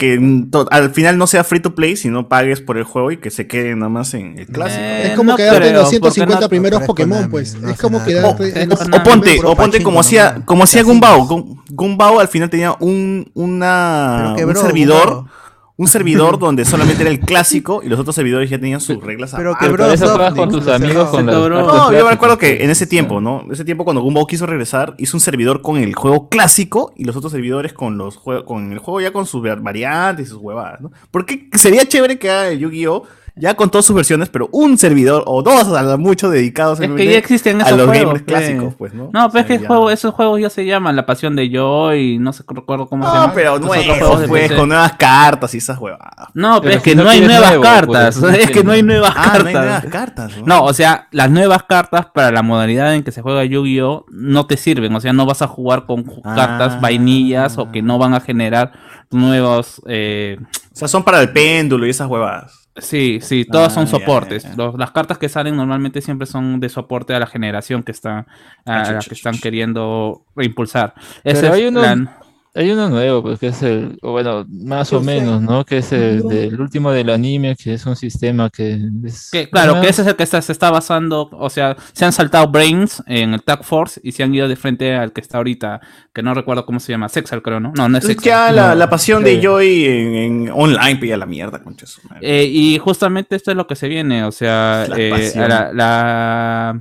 al final no sea free to play, sino pagues por el juego y que se quede nada más en el clásico. Eh, Es como no quedarte en los 150 porque no- primeros Pokémon, Konami, pues. no es como quedarte O- en o- los o O ponte, o ponte como hacía, como hacía. Gumbao. Gumbao al final tenía un, una, un servidor, Gumbao. Un servidor donde solamente era el clásico y los otros servidores ya tenían sus reglas. Pero Soft juegas con tus amigos con cartas No, yo me recuerdo que en ese tiempo, ¿no? Ese tiempo cuando Gumbao quiso regresar, hizo un servidor con el juego clásico y los otros servidores con los con el juego ya con sus variantes y sus huevadas, ¿no? Porque sería chévere que haga el Yu-Gi-Oh! Ya con todas sus versiones, pero un servidor o dos a lo mucho dedicados Es que ya existen a esos los juegos. gamers pues. clásicos, pues, ¿no? No, O pero es que el ya- juego, esos juegos ya se llaman La Pasión de Joy, no sé recuerdo cómo se No, llama. pero nuevos, pues, con nuevas cartas y esas huevadas. No, pero, Pero es que no no hay nuevas nuevo, cartas. pues, es que no hay nuevas Ah, no cartas. hay nuevas cartas, ¿no? No, o sea, las nuevas cartas para la modalidad en que se juega Yu-Gi-Oh no te sirven, o sea, no vas a jugar con ju- Ah. cartas vainillas o que no van a generar nuevos eh, O sea, son para el péndulo y esas huevadas. Sí, sí, todas Ah, son ya, soportes. Los- las cartas que salen normalmente siempre son de soporte a la generación que está a Ah, la que están queriendo reimpulsar. Pero Ese hay la- Hay uno nuevo, pues que es el, o bueno, más o sé. menos, ¿no? Que es el del último del anime, que es un sistema que es que, claro, que ese es el que está- se está basando, o sea, se han saltado Brains en el Tag Force y se han ido de frente al que está ahorita, que no recuerdo cómo se llama, Sexal creo, ¿no? No, no es Sexal. ya la, No, la pasión de. Joy en, en online pilla la mierda, concha su madre. Eh, y justamente esto es lo que se viene, o sea, La eh, la, la-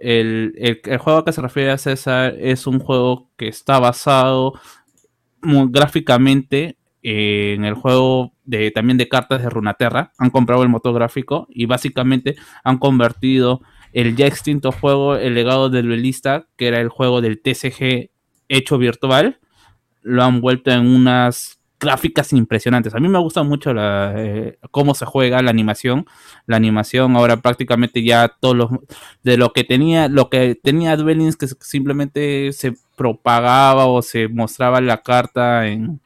el, el- juego que se refiere a César es un juego que está basado gráficamente eh, en el juego de también de cartas de Runaterra. Han comprado el motor gráfico y básicamente han convertido el ya extinto juego El legado del duelista, que era el juego del TCG hecho virtual, lo han vuelto en unas gráficas impresionantes. A mí me gusta mucho la, eh, cómo se juega la animación. La animación ahora prácticamente ya todos los de lo que tenía, lo que tenía Duel Links que simplemente se propagaba o se mostraba la carta en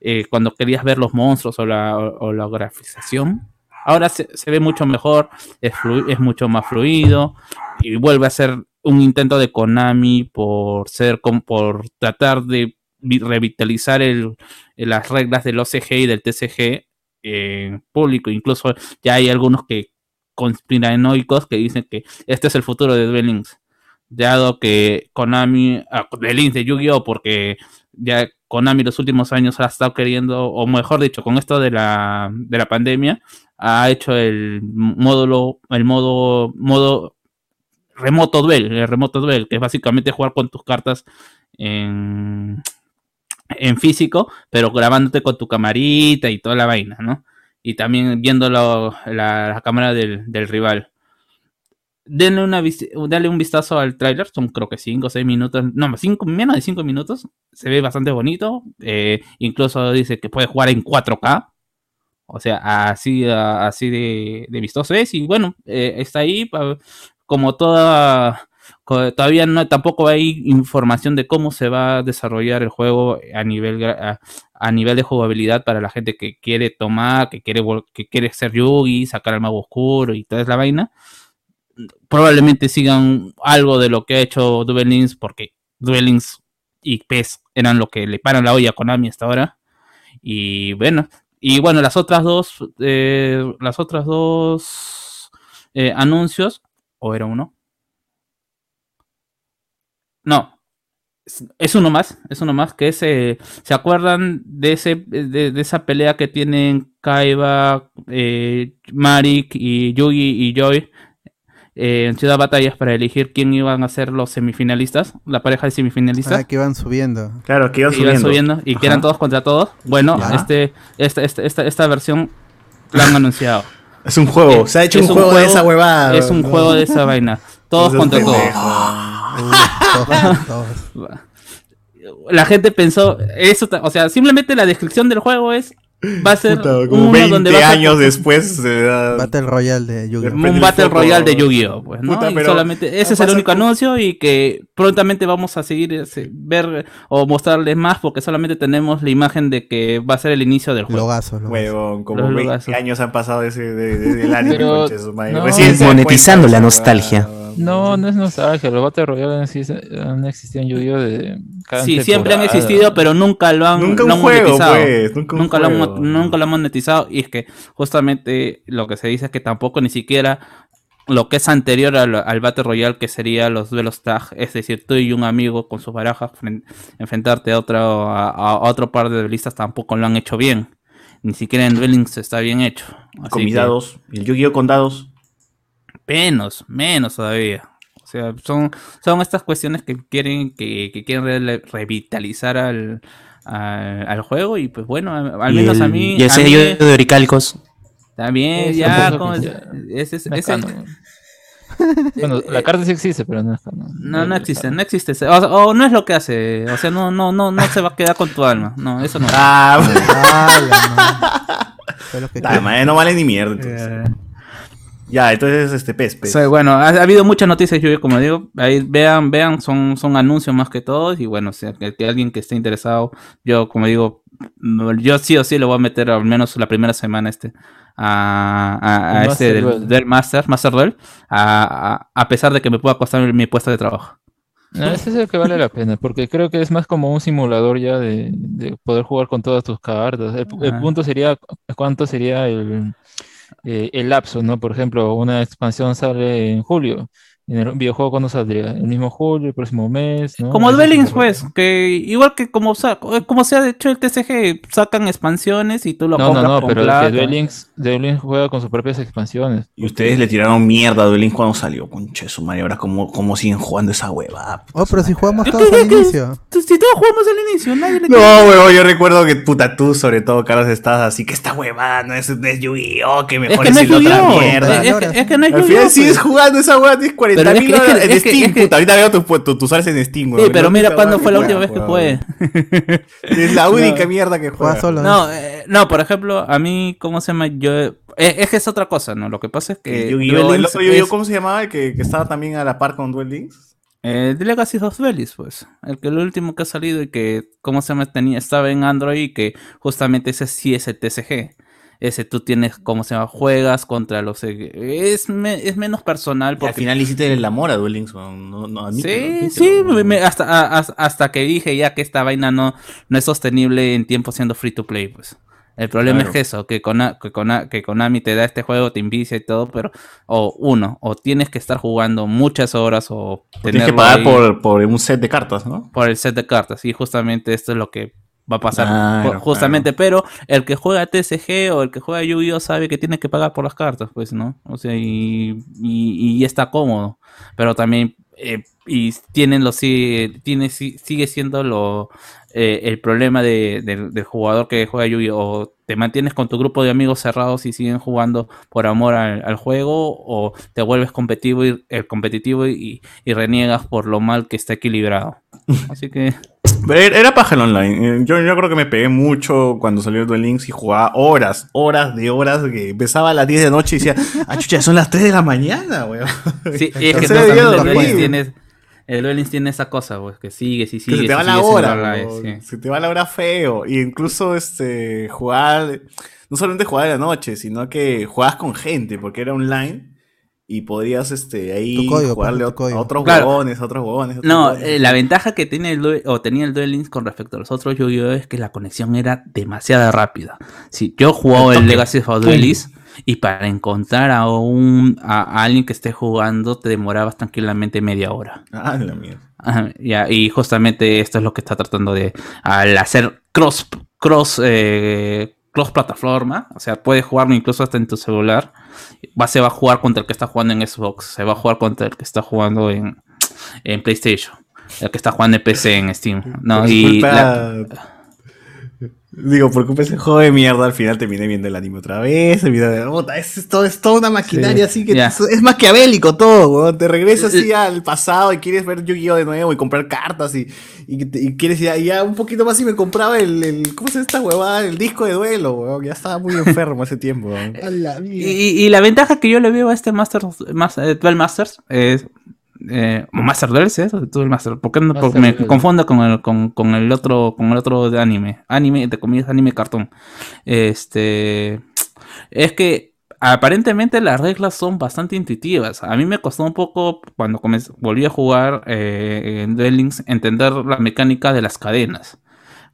eh, cuando querías ver los monstruos o la, o, la grafización. Ahora se, se ve mucho mejor, es, es mucho más fluido y vuelve a ser un intento de Konami por ser por tratar de revitalizar el, las reglas del OCG y del TCG en público. Incluso ya hay algunos que conspiranoicos que dicen que este es el futuro de Duel Links. Dado que Konami, ah, de Links de Yu-Gi-Oh! porque ya Konami los últimos años ha estado queriendo, o mejor dicho, con esto de la, de la pandemia, ha hecho el módulo, el modo, modo remoto duel, el remoto duel, que es básicamente jugar con tus cartas en, en físico, pero grabándote con tu camarita y toda la vaina, ¿no? Y también viendo la, cámara del, rival. Denle, dale un vistazo al tráiler, son creo que 5 o 6 minutos, no, cinco, menos de 5 minutos, se ve bastante bonito, eh, incluso dice que puede jugar en 4K, o sea, así, así de, de vistoso es. Y bueno, eh, está ahí como toda. Todavía no, tampoco hay información de cómo se va a desarrollar el juego a nivel, a, nivel de jugabilidad para la gente que quiere tomar, que quiere, que quiere ser Yugi, sacar al mago oscuro y toda la vaina. Probablemente sigan algo de lo que ha hecho Duel Links, porque Duel Links y PES eran lo que le paran la olla a Konami hasta ahora. Y bueno, y bueno, las otras dos, eh, las otras dos eh, anuncios, o era uno. No, es, uno más, es uno más, que es, eh, ¿se acuerdan de, ese, de, de esa pelea que tienen Kaiba, eh, Marik y Yugi y Joy eh, en Ciudad Batallas para elegir quién iban a ser los semifinalistas, la pareja de semifinalistas? Ah, que van subiendo. Claro, que iban iban subiendo. subiendo y Ajá. que eran todos contra todos. Bueno, este, esta, esta, esta, esta versión la han anunciado. Es un juego, se ha hecho un juego de esa huevada. Es un No. juego de esa vaina. Todos es contra todos. La gente pensó, eso, o sea, simplemente la descripción del juego es va a ser Puta, como uno 20 donde vas a- años después se da... Battle Royale de Yu-Gi-Oh! Un el Battle foco. Royale de Yu-Gi-Oh! Pues, ¿no? Puta, Y solamente, ese es el único con- anuncio y que prontamente vamos a seguir ese- ver o mostrarles más porque solamente tenemos la imagen de que va a ser el inicio del juego. Logazo, logazo. Huevón, como Los 20 logazos. años han pasado desde de, de- del anime, Pero- no, Recién Monetizando cuenta la nostalgia. No, no es nostalgia. Los Battle Royale han, exist- han existido en Yu-Gi-Oh! Sí, siempre han temporada. existido, pero nunca lo han, Nunca un lo han juego, monetizado. pues, nunca un lo han, nunca lo han monetizado. Y es que justamente lo que se dice es que tampoco ni siquiera lo que es anterior al, al Battle Royale, que sería los duelos tag, es decir, tú y un amigo con sus barajas fren- enfrentarte a otro, a, a otro par de duelistas, tampoco lo han hecho bien. Ni siquiera en Duelings está bien hecho. Con mis dados, el Yu-Gi-Oh con dados. Menos, menos todavía. O sea, son, son estas cuestiones que quieren, que, que quieren re- revitalizar al, al, al juego y pues bueno, al menos el- a mí... Y el a sello mí de Oricalcos. también ya... como- es- ese. Bueno, la carta sí existe, pero no es canon. no, no existe, no existe. O, no es lo que hace. O sea, no, no, no, no se va a quedar con tu alma. No, eso no. Ah, la madre. Fue lo que puta madre, no vale ni mierda. entonces. Eh, Ya, entonces este pez, pez. O sea, bueno, ha, ha habido muchas noticias, yo como digo, ahí vean, vean, son, son anuncios más que todos, y bueno, o sea, que, que alguien que esté interesado, yo como digo, yo sí o sí lo voy a meter al menos la primera semana este a, a, a El este Master del, Duel. del Master, Master Duel, a, a, a pesar de que me pueda costar mi puesto de trabajo. No, ese es el que vale la pena, porque creo que es más como un simulador ya de, de poder jugar con todas tus cartas. El, el Ajá. punto sería cu- cuánto sería el, eh, el lapso, ¿no? Por ejemplo, una expansión sale en julio. En el videojuego, ¿cuándo saldría? ¿El mismo julio, el próximo mes? ¿no? Como Duelings, tipo- pues, que igual que como, como se ha hecho el TCG, sacan expansiones y tú lo No, no, compras no, con pero plata. que Duel Links, Duel Links juega con sus propias expansiones. Y ustedes le tiraron mierda a Duelín cuando salió, conche su madre. Ahora, ¿cómo, cómo siguen jugando esa hueva? Oh, pero si jugamos que- todos al que- inicio. Tú- Si todos jugamos al inicio, nadie le No, huevón, yo recuerdo que puta tú, sobre todo, Carlos, estás así que esta huevada no es, no es Yu-Gi-Oh! Que Es mejor que es, no es el otra mierda. Es que- es que no es Al Yu-Gi-Oh! final sigues pues. jugando esa hueá, tienes 40 Pero es que- es que- horas en es Steam, que- puta. Ahorita veo tus tus usuarios en Steam, Sí, huevón. pero mira cuándo fue la última vez que jugué. Es la única mierda que juega. Solo. No, eh, no, por ejemplo, a mí, ¿cómo se llama? Yo. eh, es que es otra cosa, ¿no? Lo que pasa es que. El Yu-Gi-Oh! Otro Yu-Gi-Oh! es, ¿Cómo se llamaba? El que, que estaba también a la par con Duel Links. eh, The Legacy of Duelis, pues. El que el último que ha salido y que, ¿cómo se llama? Tenía, estaba en Android y que justamente ese sí es el TCG. Ese tú tienes, ¿cómo se llama? Juegas contra los. Es, me- es menos personal Y al porque. final hiciste el amor a Duel Links, no, no, admítelo, Sí, admítelo, sí, huevón. me- hasta, a- hasta que dije ya que esta vaina no, no es sostenible en tiempo siendo free to play, pues. El problema Claro. es que eso, que, Kona- que, Kona- que Konami te da este juego, te envicia y todo, pero, o uno, o tienes que estar jugando muchas horas o Tienes que pagar ahí por, por un set de cartas, ¿no? por el set de cartas. Y justamente esto es lo que va a pasar. Claro, justamente, pero el que juega TCG o el que juega Yu-Gi-Oh sabe que tiene que pagar por las cartas, pues, ¿no? O sea, y, y, y está cómodo. pero también eh, y tienen lo sigue tiene si- sigue siendo lo eh, el problema de- del- del jugador que juega Yu-Gi-Oh o te mantienes con tu grupo de amigos cerrados y siguen jugando por amor al, al juego o te vuelves competitivo y, eh, competitivo y, y reniegas por lo mal que está equilibrado así que Pero era paja el online. Eh, Yo, yo creo que me pegué mucho cuando salió el Duel Links y jugaba horas, horas de horas. Que empezaba a las 10 de noche y decía, ah, chucha, son las 3 de la mañana, weón. Sí, y es que no, el dormir. Duelings tiene, el Duelings tiene esa cosa, pues, que sigues y Que sigues. se te va la hora, la live, sí. se te va la hora feo. Y incluso este jugar, no solamente jugar de la noche, sino que jugabas con gente, porque era online. Y podías este, ahí código, jugarle pues, tu a- otros Claro. huevones, a otros huevones. a otros No, huevones. eh, la ventaja que tiene el o tenía el Duel Links con respecto a los otros Yu-Gi-Oh es que la conexión era demasiado rápida. Si yo Al el. Legacy of Duelist y para encontrar a un a, a alguien que esté jugando te demorabas tranquilamente media hora. Ah, la mierda. Ya, y justamente esto es lo que está tratando de al hacer cross cross eh, cross plataforma, o sea, puedes jugarlo incluso hasta en tu celular. Va, se va a jugar contra el que está jugando en Xbox, se va a jugar contra el que está jugando en, en PlayStation, el que está jugando en PC en Steam, ¿no? Y la- Digo, por culpa de ese juego de mierda, al final terminé viendo el anime otra vez. el video de- puta, es, es todo, es toda una maquinaria Sí, así que es, es maquiavélico todo, weón. Te regresas así al pasado y quieres ver Yu-Gi-Oh! de nuevo y comprar cartas y, y, y quieres ir ya un poquito más y me compraba el, el ¿cómo se llama esta huevada? El disco de duelo, weón. Ya estaba muy enfermo ese tiempo, weón. A la y, la ventaja que yo le veo a este Master, Mas- eh, Duel Masters es eh, Master Duel, ¿sí? Duel Master, ¿por qué no? Porque me Duel. confundo con el, con, con el otro con el otro de anime, anime de comillas anime cartón. Este es que aparentemente las reglas son bastante intuitivas. A mí me costó un poco cuando volví a jugar eh, en Duel Links entender la mecánica de las cadenas.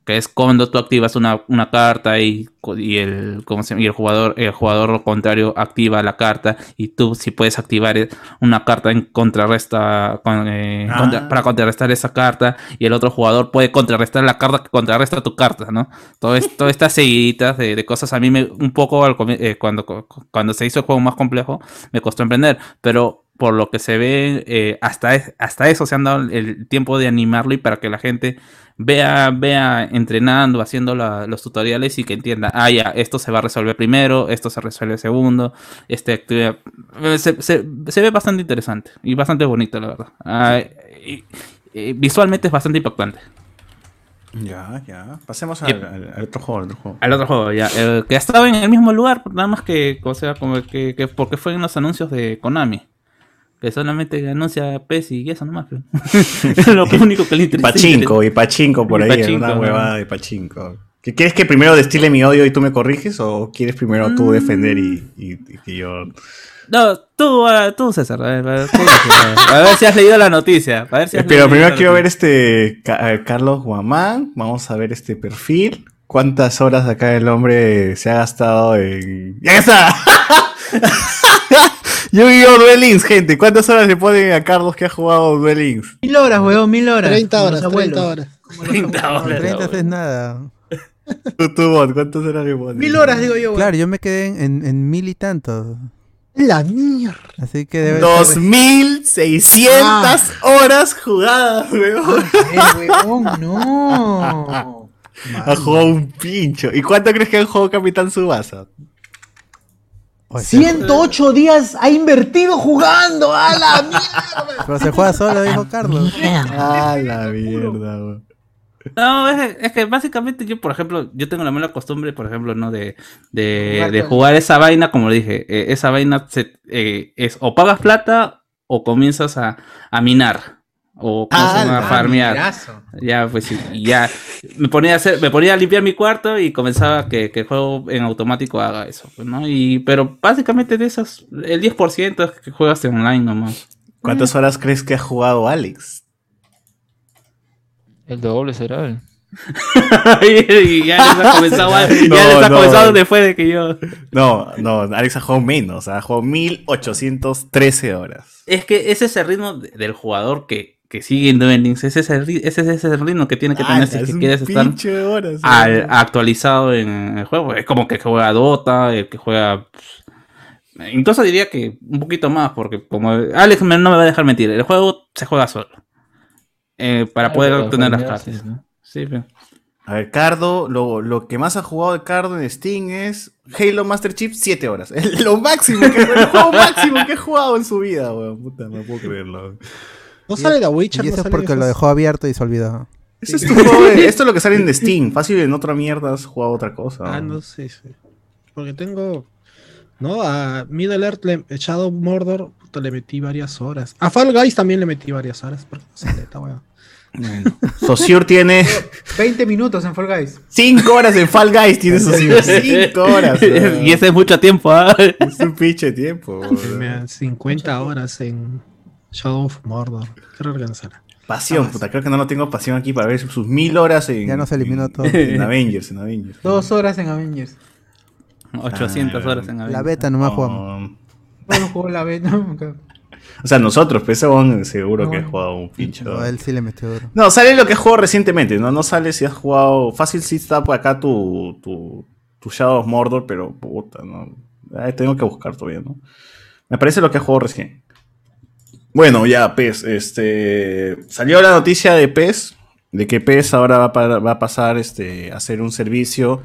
Que es cuando tú activas una, una carta y, y el, ¿cómo se y el jugador el jugador contrario activa la carta y tú si puedes activar eh, una carta en contrarresta con, eh, Ah. contra- para contrarrestar esa carta y el otro jugador puede contrarrestar la carta que contrarresta tu carta, ¿no? Todo es- todas estas seguiditas de, de cosas a mí me un poco al eh, cuando, cuando se hizo el juego más complejo me costó emprender, pero por lo que se ve, eh, hasta, es- hasta eso se han dado el tiempo de animarlo y para que la gente vea, vea entrenando, haciendo la- los tutoriales y que entienda, ah, ya, esto se va a resolver primero, esto se resuelve segundo, este activa- eh, se, se- se ve bastante interesante y bastante bonito, la verdad. Ah, y- y visualmente es bastante impactante. Ya, ya. Pasemos al, al- al otro juego, al otro juego. Al otro juego, ya, eh, que ha estado en el mismo lugar, nada más que, o sea, como que, que porque fue en los anuncios de Konami. Que solamente anuncia PES y eso nomás. es lo único que le interesa. Pachinko y Pachinko por Y ahí, Pachinko, una ¿no? huevada de Pachinko. ¿Qué- ¿Quieres que primero destile mi odio y tú me corriges o quieres primero tú defender y, y- y que yo... No, tú, ah, tú César, a ver, a ver, a ver si has leído la noticia. A ver si has Eh, Pero primero quiero ver este Ca- eh, Carlos Guamán, vamos a ver este perfil. ¿Cuántas horas acá el hombre se ha gastado en... ¡Ya está! Yu-Gi-Oh! Duel Links, gente. ¿Cuántas horas le ponen a Carlos que ha jugado Duel Links? Mil horas, weón, mil horas. 30 como horas, los 30 abuelos. horas. 30 Con horas. 30 es nada. Tú, tú, bot, ¿cuántas horas le pones? Mil horas, digo yo, weón. Claro, yo me quedé en, en, en mil y tantos. La mierda. Así que debe ser- 2600 horas jugadas, weón. Eh, weón, no. Ha jugado un pincho. ¿Y cuánto crees que ha jugado Capitán Subasa? Oye, se- 108 días ha invertido jugando. ¡A la mierda! Pero se juega solo, dijo Carlos. Ah, la mierda. No, es, es que básicamente yo, por ejemplo, yo tengo la mala costumbre, por ejemplo, ¿no? De, de, jugar esa vaina, como le dije, eh, esa vaina se, eh, es o pagas plata o comienzas a, a minar o comienzas Ah, a farmear. Minerazo. Ya, pues ya me ponía a hacer, me ponía a limpiar mi cuarto y comenzaba que, que el juego en automático haga eso, pues, ¿no? Y, pero básicamente de esos, el 10% es que juegas en online nomás. ¿Cuántas horas crees que ha jugado Alex? El doble será. el- y ya les ha comenzado, ya les ha No, comenzado fue de que yo. No, no, Alex ha jugado menos, ha jugado 1813 horas. Es que ese es el ritmo de- del jugador que, que sigue en Duel Links. Ese es el, ese es el ritmo que tiene que tener Ah, si es que un quieres estar horas. al- actualizado en el juego. Es como que juega Dota, el que juega. Incluso diría que un poquito más, porque como Alex me- no me va a dejar mentir, el juego se juega solo. Eh, para Ah, poder obtener las cartas. sí, ¿no? Sí, pero- A ver, Cardo, lo, lo que más ha jugado de Cardo en Steam es Halo Master Chief 7 horas. lo máximo que el juego máximo que he jugado en su vida, weón. Puta, no puedo creerlo. No sale The Witcher, Y no eso es porque esos- lo dejó abierto y se olvidó. Eso es tu juego de- esto es lo que sale en Steam. Fácil en otra mierda has jugado otra cosa. Ah, ¿no? sé, sí. Porque tengo. No, a Middle Earth, le, Shadow Mordor, puta, le metí varias horas. A Fall Guys también le metí varias horas. Porque no sale esta weá. Bueno. Sociur tiene 20 minutos en Fall Guys. 5 horas en Fall Guys. Tiene Sociur. 5 horas. y ese es mucho tiempo, ¿ah? Es un pinche tiempo. Me dan 50 horas en Shadow of Mordor. Qué organizar. Pasión, puta. Creo que no lo tengo pasión aquí para ver sus mil horas en. Ya no se eliminó todo. En Avengers, en Avengers. Dos horas en Avengers. 800 Ah, horas en La Avengers. beta nomás jugamos. Um, Bueno, jugó la ¿no? o sea, nosotros, pues ese weón seguro que he No. jugado un pinche. No, él sí le metió duro. No, sale lo que jugado recientemente, ¿no? No sale si has jugado. Fácil si está por acá tu, tu, tu Shadow of Mordor, pero puta, ¿no? Ahí tengo que buscar todavía, ¿no? Me parece lo que he jugado recién. Bueno, ya, PES. Este. Salió la noticia de PES. De que PES ahora va a, pa- va a pasar este, a hacer un servicio.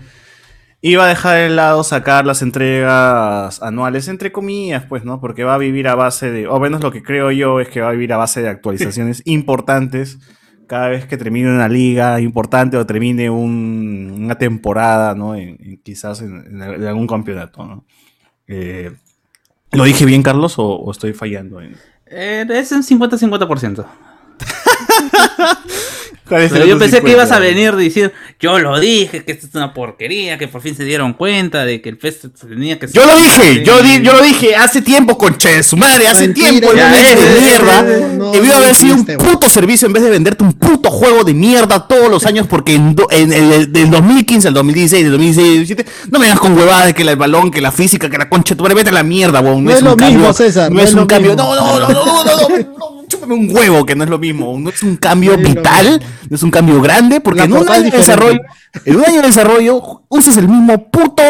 Y va a dejar de lado sacar las entregas anuales, entre comillas, pues, ¿no? Porque va a vivir a base de. O menos lo que creo yo es que va a vivir a base de actualizaciones importantes. Cada vez que termine una liga importante o termine un- una temporada, ¿no? En- en- quizás en, en en algún campeonato, ¿no? Eh, ¿Lo dije bien, Carlos, o, o estoy fallando? En... Eh, es un 50-50%. Pero yo pensé 50, que ibas a venir diciendo, yo lo dije, que esto es una porquería, que por fin se dieron cuenta de que el pez tenía que... Yo lo dije, yo, di, yo lo dije hace tiempo, concha de su madre, hace Mentira, tiempo, el momento de mierda. No, debió haber sido un puto servicio en vez de venderte un puto juego de mierda todos los años, porque en, do, en, del 2015 al 2016, del 2016 al 2017, no me das con huevadas de que el balón, que la física, que la concha, tu madre, vete a la mierda, weón. No, no, es, lo un mismo, César. No, es, un cambio. No, no, no, no, no, no, chúpame un huevo, que no es lo mismo. No es un cambio vital es un cambio grande porque no hay desarrollo, en un año de desarrollo, usas el mismo puto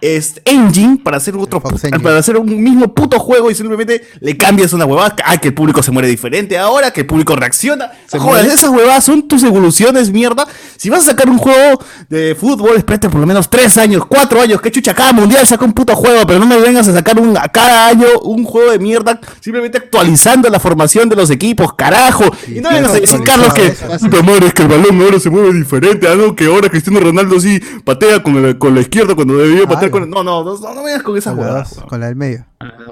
este, engine para hacer otro para hacer un mismo puto juego y simplemente le cambias una huevada. Ah, que el público se muere diferente ahora, que el público reacciona. ¿Se Joder, muere? esas huevadas son tus evoluciones, mierda. Si vas a sacar un juego de fútbol, espérate por lo menos tres años, cuatro años. Que chucha, cada mundial saca un puto juego, pero no me vengas a sacar un, a cada año un juego de mierda, simplemente actualizando la formación de los equipos, carajo. y no vengas a decir, Carlos, que puta madre, es que el balón ahora se mueve diferente. No, que ahora Cristiano Ronaldo sí patea con, el- con la izquierda cuando debería patear Ah, con el- No, no, no, no, no vengas con esas Con la, huevadas. con la del medio.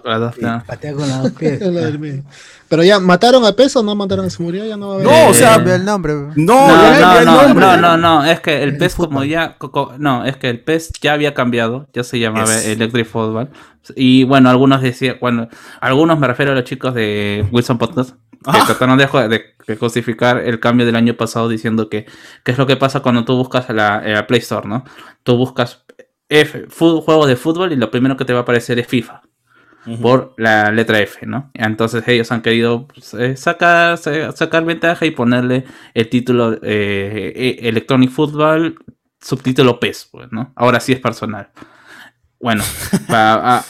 Las dos, claro. Patea con las dos pies. Del medio. Pero ya, ¿mataron a peso o no mataron a se murió? Ya no va a haber. No, o sea, el nombre. no, No, no, no, no, no, no, es que el El PES como ya, no, es que el PES ya había cambiado, ya se llamaba Es- Electric Football. Y bueno, algunos decían, bueno, algunos me refiero a los chicos de Wilson Podcast, que Ah. trataron de, de- justificar el cambio del año pasado diciendo que, que es lo que pasa cuando tú buscas la, la Play Store, ¿no? Tú buscas F, juegos de fútbol y lo primero que te va a aparecer es FIFA por la letra F, ¿no? Entonces ellos han querido pues, eh, sacar, sa- sacar ventaja y ponerle el título eh, eh, Electronic Football, subtítulo PES, pues, ¿no? Ahora sí es personal. Bueno,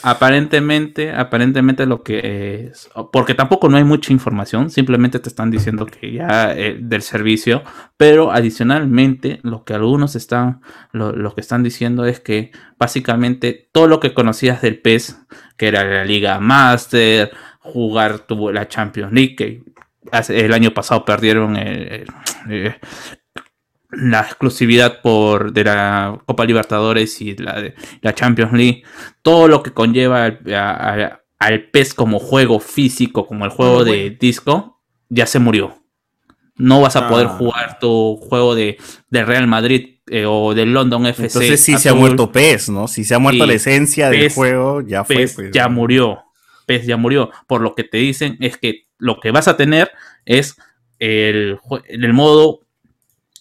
aparentemente, aparentemente lo que es, porque tampoco no hay mucha información, simplemente te están diciendo que ya eh, del servicio, pero adicionalmente lo que algunos están, lo, que están diciendo es que básicamente todo lo que conocías del PES, que era la Liga Master, jugar tuvo la Champions League, que el año pasado perdieron el- el- eh, la exclusividad por de la Copa Libertadores y la de la Champions League, todo lo que conlleva al, a- a- al PES como juego físico, como el juego de disco, ya se murió. No vas a poder Ah. jugar tu juego de, de Real Madrid eh, o del London FC. Entonces sí se ha muerto PES, ¿no? Si se ha muerto la esencia del juego, ya fue. PES pues, ya ¿no? murió. PES ya murió. Por lo que te dicen es que lo que vas a tener es el, el modo,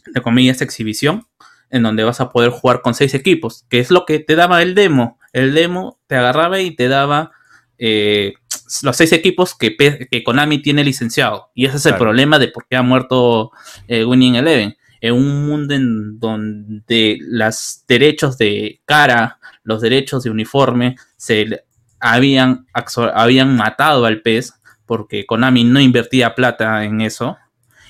de comillas, exhibición, en donde vas a poder jugar con seis equipos, que es lo que te daba el demo. El demo te agarraba y te daba eh, los seis equipos que, que Konami tiene licenciado. Y ese es el problema de por qué ha muerto eh, Winning Eleven. En un mundo en donde los derechos de cara, los derechos de uniforme, se le- habían, habían matado al PES porque Konami no invertía plata en eso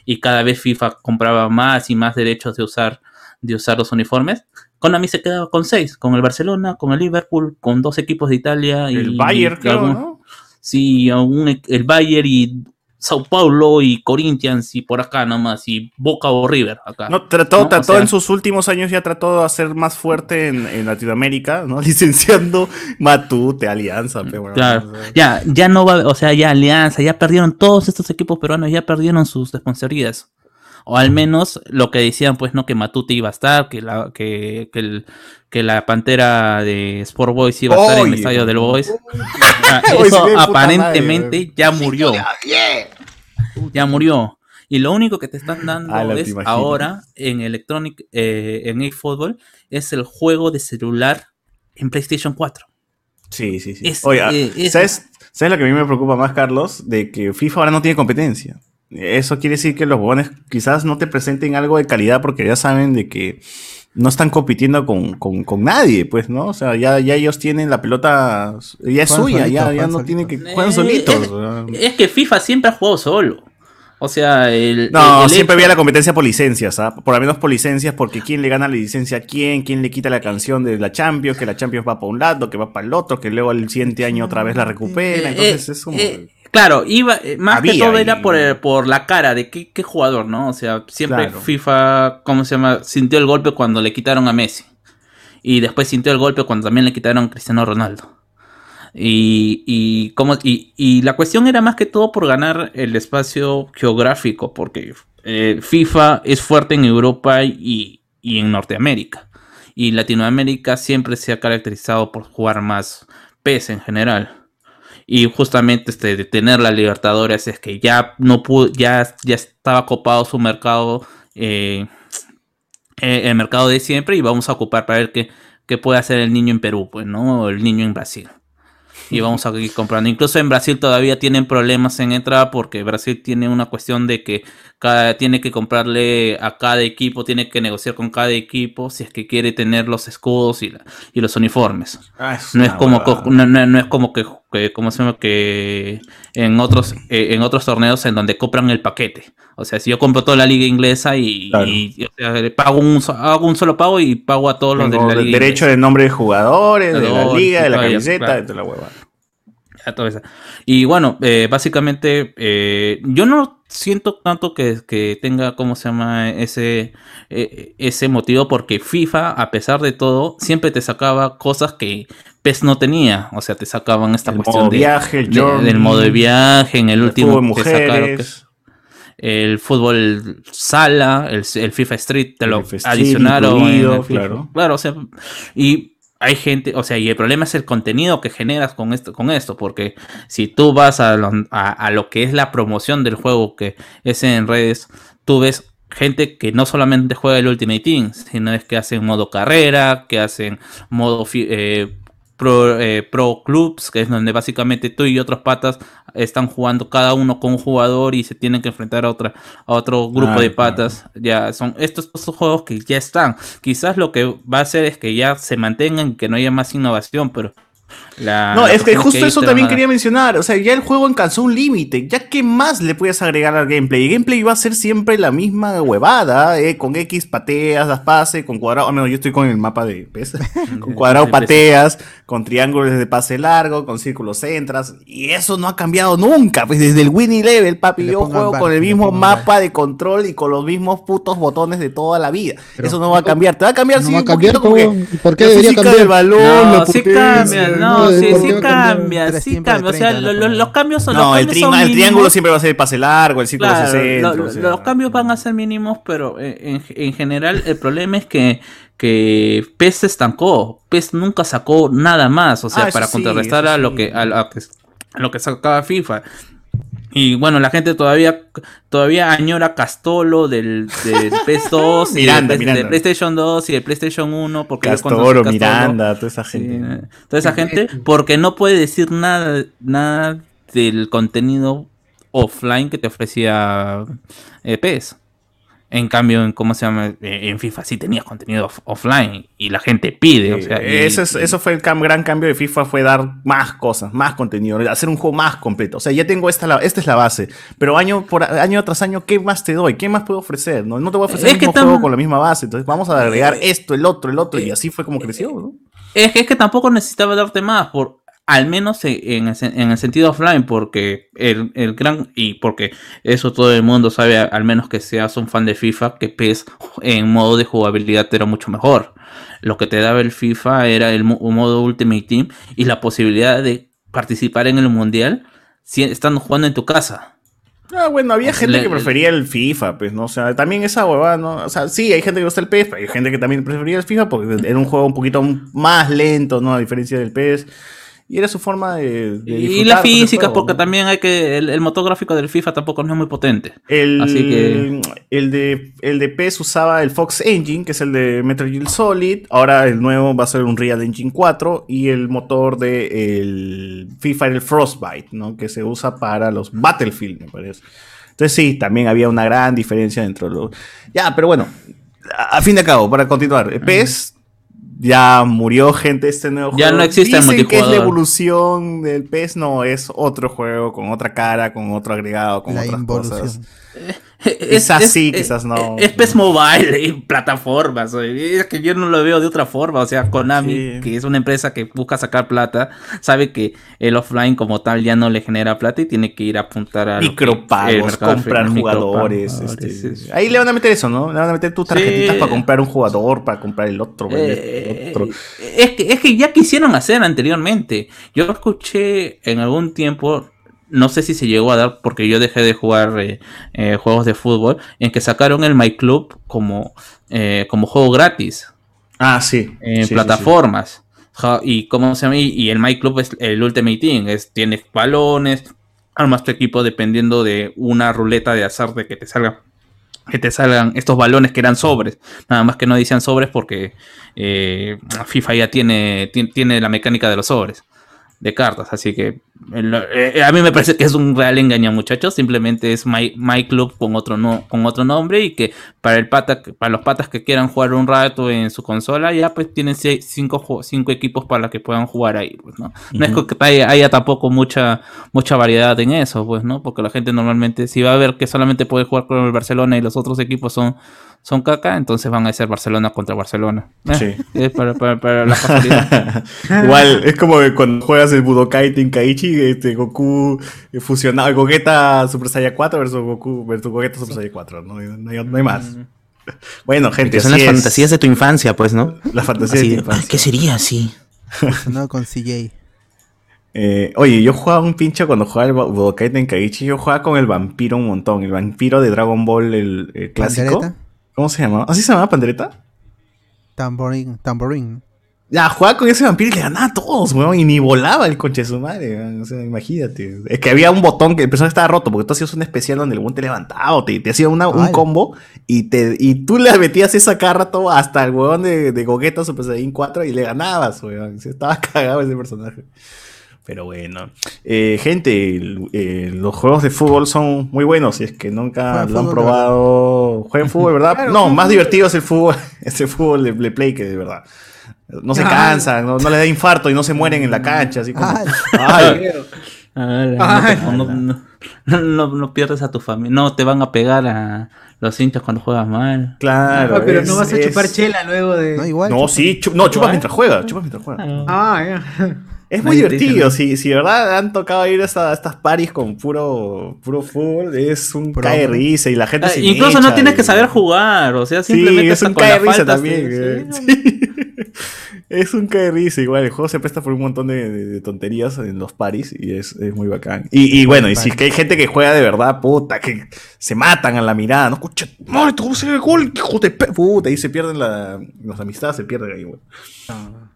y cada vez FIFA compraba más y más derechos de usar, de usar los uniformes. Konami se quedaba con seis, con el Barcelona, con el Liverpool, con dos equipos de Italia y El Bayern, creo, ¿no? Sí, e- el Bayern y Sao Paulo y Corinthians y por acá nomás y Boca o River acá. No, trató, ¿no? O trató sea, en sus últimos años ya trató de hacer más fuerte en, en Latinoamérica, ¿no? Licenciando Matute, Alianza, pe, bueno, Claro. o sea, Ya, ya no va, o sea, ya Alianza, ya perdieron todos estos equipos peruanos, ya perdieron sus sponsorías. O al menos lo que decían, pues, no, que Matute iba a estar, que la, que, que, el- que la pantera de Sport Boys iba a estar en el estadio del Boys. Ah, Eso aparentemente madre, ya murió. Ya murió. Y lo único que te están dando te es ahora en Electronic, eh, en eFootball, es el juego de celular en PlayStation 4. Sí, sí, sí. Es- Oye, ah, eh, es- ¿sabes, ¿sabes lo que a mí me preocupa más, Carlos? De que FIFA ahora no tiene competencia. Eso quiere decir que los huevones quizás no te presenten algo de calidad porque ya saben de que no están compitiendo con, con- con nadie, pues, ¿no? O sea, ya, ya ellos tienen la pelota, ya es suya, ya, ya no tienen que... Juegan Eh, solitos. es- que FIFA siempre ha jugado solo. O sea, el. No, el- el siempre hecho- había la competencia por licencias, ¿ah? Por lo menos por licencias, porque quién le gana la licencia a quién, quién le quita la canción de la Champions, que la Champions va para un lado, que va para el otro, que luego al siguiente año otra vez la recupera. Eh, Entonces eh, es como. Claro, iba, eh, más que todo era por, por la cara de qué, qué jugador, ¿no? O sea, siempre Claro. FIFA, ¿cómo se llama? Sintió el golpe cuando le quitaron a Messi. Y después sintió el golpe cuando también le quitaron a Cristiano Ronaldo. Y, y, cómo- y, y la cuestión era más que todo por ganar el espacio geográfico, porque eh, FIFA es fuerte en Europa y, y en Norteamérica. Y Latinoamérica siempre se ha caracterizado por jugar más PES en general. Y justamente este, de tener la Libertadores es que ya no pudo, ya, ya estaba copado su mercado, eh, eh, el mercado de siempre, y vamos a ocupar para ver qué, qué puede hacer el niño en Perú, pues, ¿no? O el niño en Brasil. Y vamos a ir comprando. Incluso en Brasil todavía tienen problemas en entrada porque Brasil tiene una cuestión de que cada, tiene que comprarle a cada equipo, tiene que negociar con cada equipo si es que quiere tener los escudos y, la- y los uniformes. Ah, es No es como, no es como que, que- ¿cómo se llama? que en otros, eh, en otros torneos en donde compran el paquete. O sea, si yo compro toda la liga inglesa y, Claro. y, o sea, le pago un, hago un solo pago y pago a todos los de la el liga derecho de nombre de jugadores, de la liga, de la camiseta, claro. de toda la hueva. Y bueno, eh, básicamente eh, yo no siento tanto que, que tenga, ¿cómo se llama? Ese, eh, ese motivo porque FIFA, a pesar de todo, siempre te sacaba cosas que PES no tenía. O sea, te sacaban esta El cuestión modo de- viaje, el de- journey, del modo de viaje, en el el último fútbol te sacaron que- el fútbol sala, el, el FIFA Street, te lo adicionaron. incluido, claro. Claro, o sea, y hay gente, o sea, y el problema es el contenido que generas con esto, con esto, porque si tú vas a lo, a, a lo que es la promoción del juego que es en redes, tú ves gente que no solamente juega el Ultimate Team, sino es que hacen modo carrera, que hacen modo eh, pro, eh, pro clubs, que es donde básicamente tú y otros patas están jugando cada uno con un jugador y se tienen que enfrentar a otra a otro grupo Ah, de claro. patas. Ya son estos, estos juegos que ya están. Quizás lo que va a hacer es que ya se mantengan, que no haya más innovación, pero la No, la es que justo eso también a- quería mencionar. O sea, ya el juego alcanzó un límite. ¿Ya qué más le puedes agregar al gameplay? El gameplay va a ser siempre la misma huevada. ¿eh? Con X pateas, das pase, con cuadrado. Ah, no, yo estoy con el mapa de PES. con cuadrado pateas, con triángulos de pase largo, con círculos entras. Y eso no ha cambiado nunca. Pues desde el Winnie Level, papi, Le yo juego bar, con el mismo mapa de control y con los mismos putos botones de toda la vida. Pero- eso no va a cambiar. Te va a cambiar No sí, va a un cambiar, poquito como que. ¿Por qué debería cambiar? del balón, No, la sí potencia, cambia, no, ¿por sí, sí cambia, sí cambia. O sea, 30 lo- los cambios son No, los el, cambios tri- son el triángulo siempre va a ser el pase largo, el círculo Claro, 60. lo- o sea. los cambios van a ser mínimos, pero en, en- en general el problema es que, que PES se estancó. PES nunca sacó nada más, o sea, Ah, para sí, contrarrestar eso a lo sí. que a, lo que a lo que sacaba FIFA. Y bueno, la gente todavía todavía añora Castolo del, del PS2 y Miranda, del, Miranda. del PlayStation 2 y del PlayStation 1 porque Castoro, Castolo- Miranda, toda esa Sí, gente. toda esa gente, porque no puede decir nada, nada del contenido offline que te ofrecía eh, PES. En cambio, en cómo se llama, Eh, en FIFA sí tenías contenido off- offline y la gente pide, o sea, y- eso, es- eso fue el gran cambio de FIFA, fue dar más cosas, más contenido, hacer un juego más completo. O sea, ya tengo esta, esta es la base, pero año por año tras año, ¿qué más te doy? ¿Qué más puedo ofrecer? No, no te voy a ofrecer Es el mismo juego con la misma base, entonces vamos a agregar esto, el otro, el otro, y así fue como creció, ¿no? Es que, es que tampoco necesitaba darte más, por, al menos en, el, sen- en el sentido offline, porque el, el gran, y porque eso todo el mundo sabe, al menos que seas un fan de FIFA, que PES en modo de jugabilidad era mucho mejor. Lo que te daba el FIFA era el mo- modo Ultimate Team y la posibilidad de participar en el mundial si, estando jugando en tu casa. Ah, bueno, había gente que prefería el FIFA, pues, ¿no? O sea, también esa huevada, ¿no? O sea, sí, hay gente que gusta el PES, pero hay gente que también prefería el FIFA porque era un juego un poquito más lento, ¿no? A diferencia del PES. Y era su forma de. de Y disfrutar, la pues, el física, juego, porque ¿no? también hay que. El, el motor gráfico del FIFA tampoco no es muy potente. El, Así que. el, de, el de PES usaba el Fox Engine, que es el de Metal Gear Solid. Ahora el nuevo va a ser un Real Engine 4. Y el motor de el FIFA era el Frostbite, ¿no? Que se usa para los Battlefield, me parece. Entonces sí, también había una gran diferencia dentro de los... Ya, pero bueno, a, a fin de cabo, para continuar. PES ya murió gente este nuevo Ya juego. no existe el Dicen que es la multijugador. evolución del PES, no, es otro juego con otra cara, con otro agregado, con La otras involución. cosas. Quizás sí, quizás no. Es PES Mobile y plataformas. Es que yo no lo veo de otra forma. O sea, Konami, que es una empresa que busca sacar plata, sabe que el offline como tal ya no le genera plata y tiene que ir a apuntar a Micropagos, comprar jugadores. micropagos, este, sí. Ahí le van a meter eso, ¿no? Le van a meter tus tarjetitas Sí. para comprar un jugador, para comprar el otro. Eh, el otro. Es que, es que ya quisieron hacer anteriormente. Yo escuché en algún tiempo, no sé si se llegó a dar porque yo dejé de jugar eh, eh, juegos de fútbol, en que sacaron el My Club como, eh, como juego gratis. Ah, sí. En Sí, sí, plataformas. Y cómo se llama, y y el My Club es el Ultimate Team, es, tienes balones, armas tu equipo dependiendo de una ruleta de azar de que te salga que te salgan estos balones que eran sobres. Nada más que no decían sobres porque eh, FIFA ya tiene, tiene, tiene la mecánica de los sobres de cartas. Así que el- eh, a mí me parece que es un real engaño, muchachos. Simplemente es My, My Club con otro, no, con otro nombre y que para el pata, para los patas que quieran jugar un rato en su consola, ya pues tienen seis- cinco, cinco equipos para que puedan jugar ahí. Pues, ¿no? no es que haya, haya tampoco mucha, mucha variedad en eso, pues, ¿no? Porque la gente normalmente, si va a ver que solamente puede jugar con el Barcelona y los otros equipos son, son caca, entonces van a ser Barcelona contra Barcelona. Eh, Sí. Es para, para, para la. Igual, es como que cuando juegas el Budokai Tenkaichi, este, Goku fusionado, Gogeta Super Saiyan 4 versus Goku versus Gogeta Super Saiyan 4. No, hay- no hay, no hay más. Bueno, gente, son así las es. fantasías de tu infancia, pues, ¿no? Las fantasías Así de de, tu infancia. ¿Qué sería así? No con CJ. Eh, oye, yo jugaba un pinche cuando jugaba el Budokai Tenkaichi, yo jugaba con el vampiro un montón, el vampiro de Dragon Ball, el, el clásico. ¿Pandereta? ¿Cómo se llamaba? ¿Así se llamaba Pandereta? Tamborín, tamborín. Ya, jugaba con ese vampiro y le ganaba a todos, weón, y ni volaba el conche de su madre, weón, o sea, imagínate. Es que había un botón que el personaje estaba roto, porque tú hacías un especial donde el weón te levantaba o te, te hacía una- un combo y, te, y tú le metías esa cada rato hasta el weón de, de Gogeta Super Saiyan 4 y le ganabas, weón. Sí, Estaba cagado ese personaje. Pero bueno, Eh, gente, el- eh, los juegos de fútbol son muy buenos. Si es que nunca Juegan lo han fútbol, probado, jueguen fútbol, ¿verdad? Claro, no, más divertido es el fútbol, es el fútbol de, de play que de verdad. No se Ah. cansan, no, no les da infarto y no se mueren en la cancha, así como. Ay, Ay. no, pierdes a tu familia. No te van a pegar a los hinchas cuando juegas mal. claro. Ah, pero es- no vas a es- chupar chela luego de. no, igual. No, sí, chu- no, chupas mientras juega, chupas mientras juega. Ah, ya. Es muy divertido, si, si de verdad han tocado ir a, esta- a estas paris con puro, puro fútbol, es un cae risa y la gente Ah, se incluso no tienes y- que saber jugar, o sea, Sí, simplemente es hasta un cae risa también. sí, sí. sí. Es un cae risa, igual. El juego se presta por un montón de, de- de tonterías en los paris y es, es muy bacán. Y, y bueno, y si es que hay gente que juega de verdad, puta, que se matan a la mirada, ¿no? Escucha, no, vamos a hacer el gol, hijo de pe-". Puta, y se pierden la, las amistades, se pierden ahí, güey.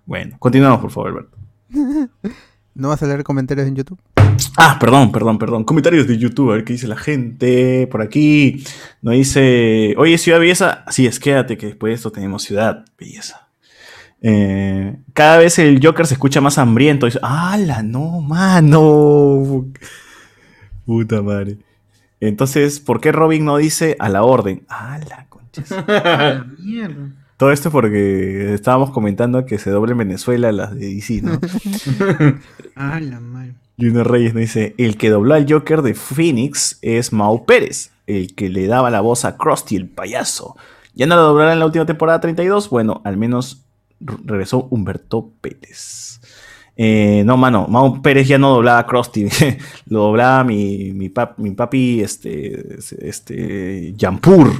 Bueno, continuamos, por favor, Alberto. ¿No vas a leer comentarios en YouTube? Ah, perdón, perdón, perdón. Comentarios de YouTube, a ver qué dice la gente por aquí. Nos dice, oye, Ciudad Belleza. Así es, quédate, que después de esto tenemos Ciudad Belleza. Eh, cada vez el Joker se escucha más hambriento. Dice, ¡Hala, no, mano! Puta madre. Entonces, ¿por qué Robin no dice a la orden? A la concha. Mierda. Todo esto porque estábamos comentando que se doble en Venezuela las de DC, ¿no? Ah, la madre. Junior Reyes nos dice, el que dobló al Joker de Phoenix es Mau Pérez, el que le daba la voz a Krusty el payaso. ¿Ya no lo doblará en la última temporada 32? Bueno, al menos regresó Humberto Pérez. Eh, no, mano, Mau Pérez ya no doblaba a Krusty, lo doblaba mi, mi, pap- mi papi, este, este, Jampur,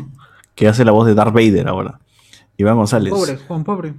que hace la voz de Darth Vader ahora. Iván González. Pobre, Juan, pobre.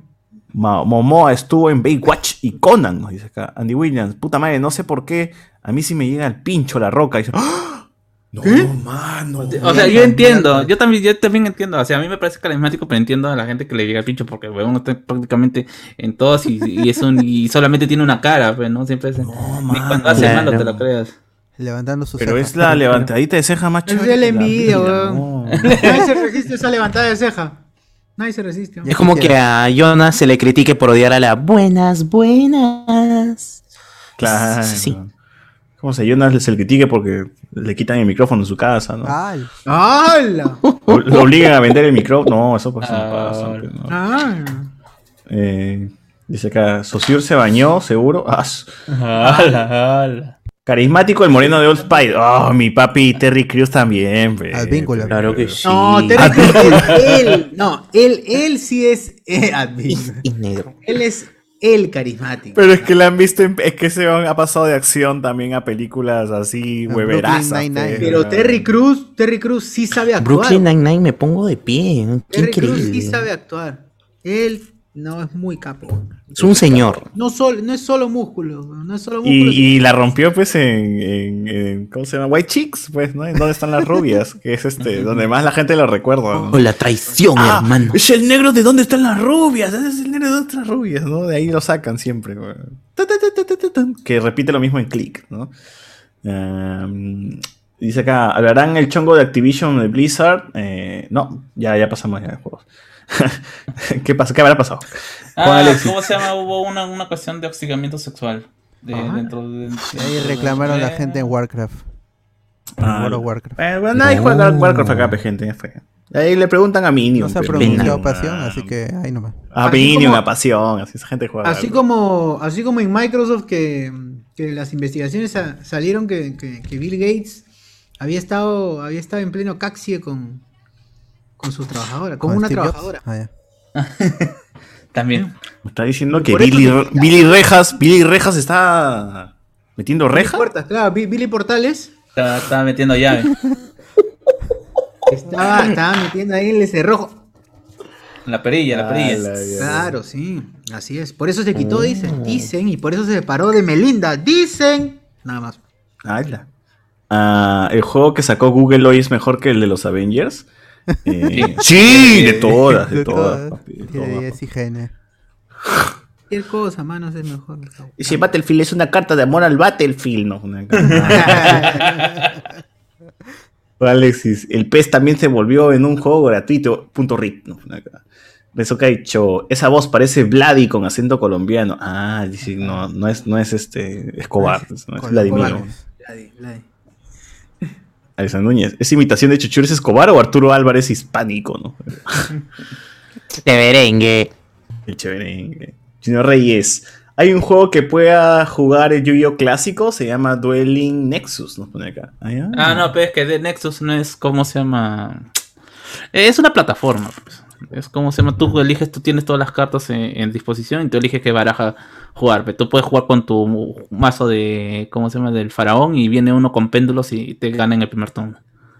Ma- Momoa estuvo en Baywatch y Conan, nos dice acá. Andy Williams, puta madre, no sé por qué. A mí sí me llega el pincho la roca. Y dice, ¡Ah! No, mano. O sea, yo entiendo, yo también, yo también entiendo. O sea, a mí me parece carismático, pero entiendo a la gente que le llega el pincho porque weón está prácticamente en todos y, y es un, y solamente tiene una cara, pues, ¿no? Siempre es. ni cuando hace Claro. malo te lo creas. Levantando sus Pero es la levantadita de ceja más Es que envidia, weón. no. Nadie se resiste a esa levantada de ceja. Nadie se resiste. Es como que a Jonas se le critique por odiar a la buenas, buenas. Claro. Sí, sí. Como se Jonas se le critique porque le quitan el micrófono en su casa, ¿no? Ay, ¡Hala! Lo obligan a vender el micrófono. No, eso pues no pasa. pues, no. Ah. Eh, dice acá, Saussure se bañó, seguro. Ah, su- Ala, ala. Carismático el moreno de Old Spice. Oh, mi papi Terry Crews también. pe. Advíncula. Claro que sí. No, Terry Crews, él, él- no, él, él sí es eh, Y, admin. y negro. Él es el carismático. Pero es que la han visto, en- es que se ha pasado de acción también a películas así, hueverazas. Pe. Pero Terry Cruz, Terry Cruz sí sabe actuar. Brooklyn Nine-Nine me pongo de pie. Qué Terry Cruz sí sabe actuar. Él no es muy capo. Es un señor. No, sol, no es solo músculo, no es solo músculo. Y, y la rompió pues en, en- en- ¿cómo se llama? White Chicks, pues, ¿no? ¿Dónde están las rubias? Que es este, donde más la gente lo recuerda. ¿no? O la traición, Ah, hermano. es el negro de dónde están las rubias, ese es el negro de dónde están las rubias, ¿no? De ahí lo sacan siempre. Que repite lo mismo en Click, ¿no? Um, dice acá, ¿hablarán el chongo de Activision de Blizzard? Eh, no, ya, ya pasamos ya de juegos. ¿Qué pasa? ¿Qué habrá pasado? Ah. ¿cómo se llama? Hubo una, una cuestión de hostigamiento sexual. De, dentro de, ahí reclamaron la gente en Warcraft. Ah, World of Warcraft. Eh, bueno, nadie juega Warcraft acá, gente. Ahí le preguntan a Minion. No se ha pronunciado pasión, así que ahí nomás. A Así Minion, como- a pasión, así esa gente juega. Así como, así como en Microsoft que, que las investigaciones sa- salieron que, que- que Bill Gates había estado, había estado en pleno caxie con, con su trabajadora, con, ¿Con una Steve trabajadora. Ah. También. Me está diciendo que Billy, Billy Rejas, Billy Rejas está metiendo rejas. Puertas, claro, Bi- Billy Portales Estaba, estaba metiendo llave. estaba, estaba metiendo ahí el cerrojo. La perilla, la perilla. Claro, sí, así es. Por eso se quitó, dicen, dicen, y por eso se separó de Melinda, dicen. Nada más. Ala. Ah, el juego que sacó Google hoy es mejor que el de los Avengers. Eh, sí, de todas, de, De todas. todas. papi, de Tiene todas. 10 IGN. Cualquier cosa, manos, es mejor. Y si Battlefield es una carta de amor al Battlefield, no. Una carta- Alexis, el PES también se volvió en un juego gratuito. Punto RIP. No, Una carta. Eso que ha dicho, esa voz parece Vladi con acento colombiano. Ah, dice, no, no es, no es este Escobar, no es Vladimir. Vladi, Vladi. Alisa Núñez. ¿Es imitación de Chuchures Escobar o Arturo Álvarez hispánico, no? De merengue. El chévere. Junior Reyes. Hay un juego que pueda jugar el Yu-Gi-Oh clásico, se llama Dueling Nexus, nos pone acá. Ah. Ah, no, pero es que de Nexus no es como se llama. Es una plataforma. pues. Es como se llama. Tú eliges, tú tienes todas las cartas en, en disposición y tú eliges qué baraja jugar. Pero tú puedes jugar con tu mazo de. ¿Cómo se llama? Del faraón y viene uno con péndulos y te gana en el primer turno.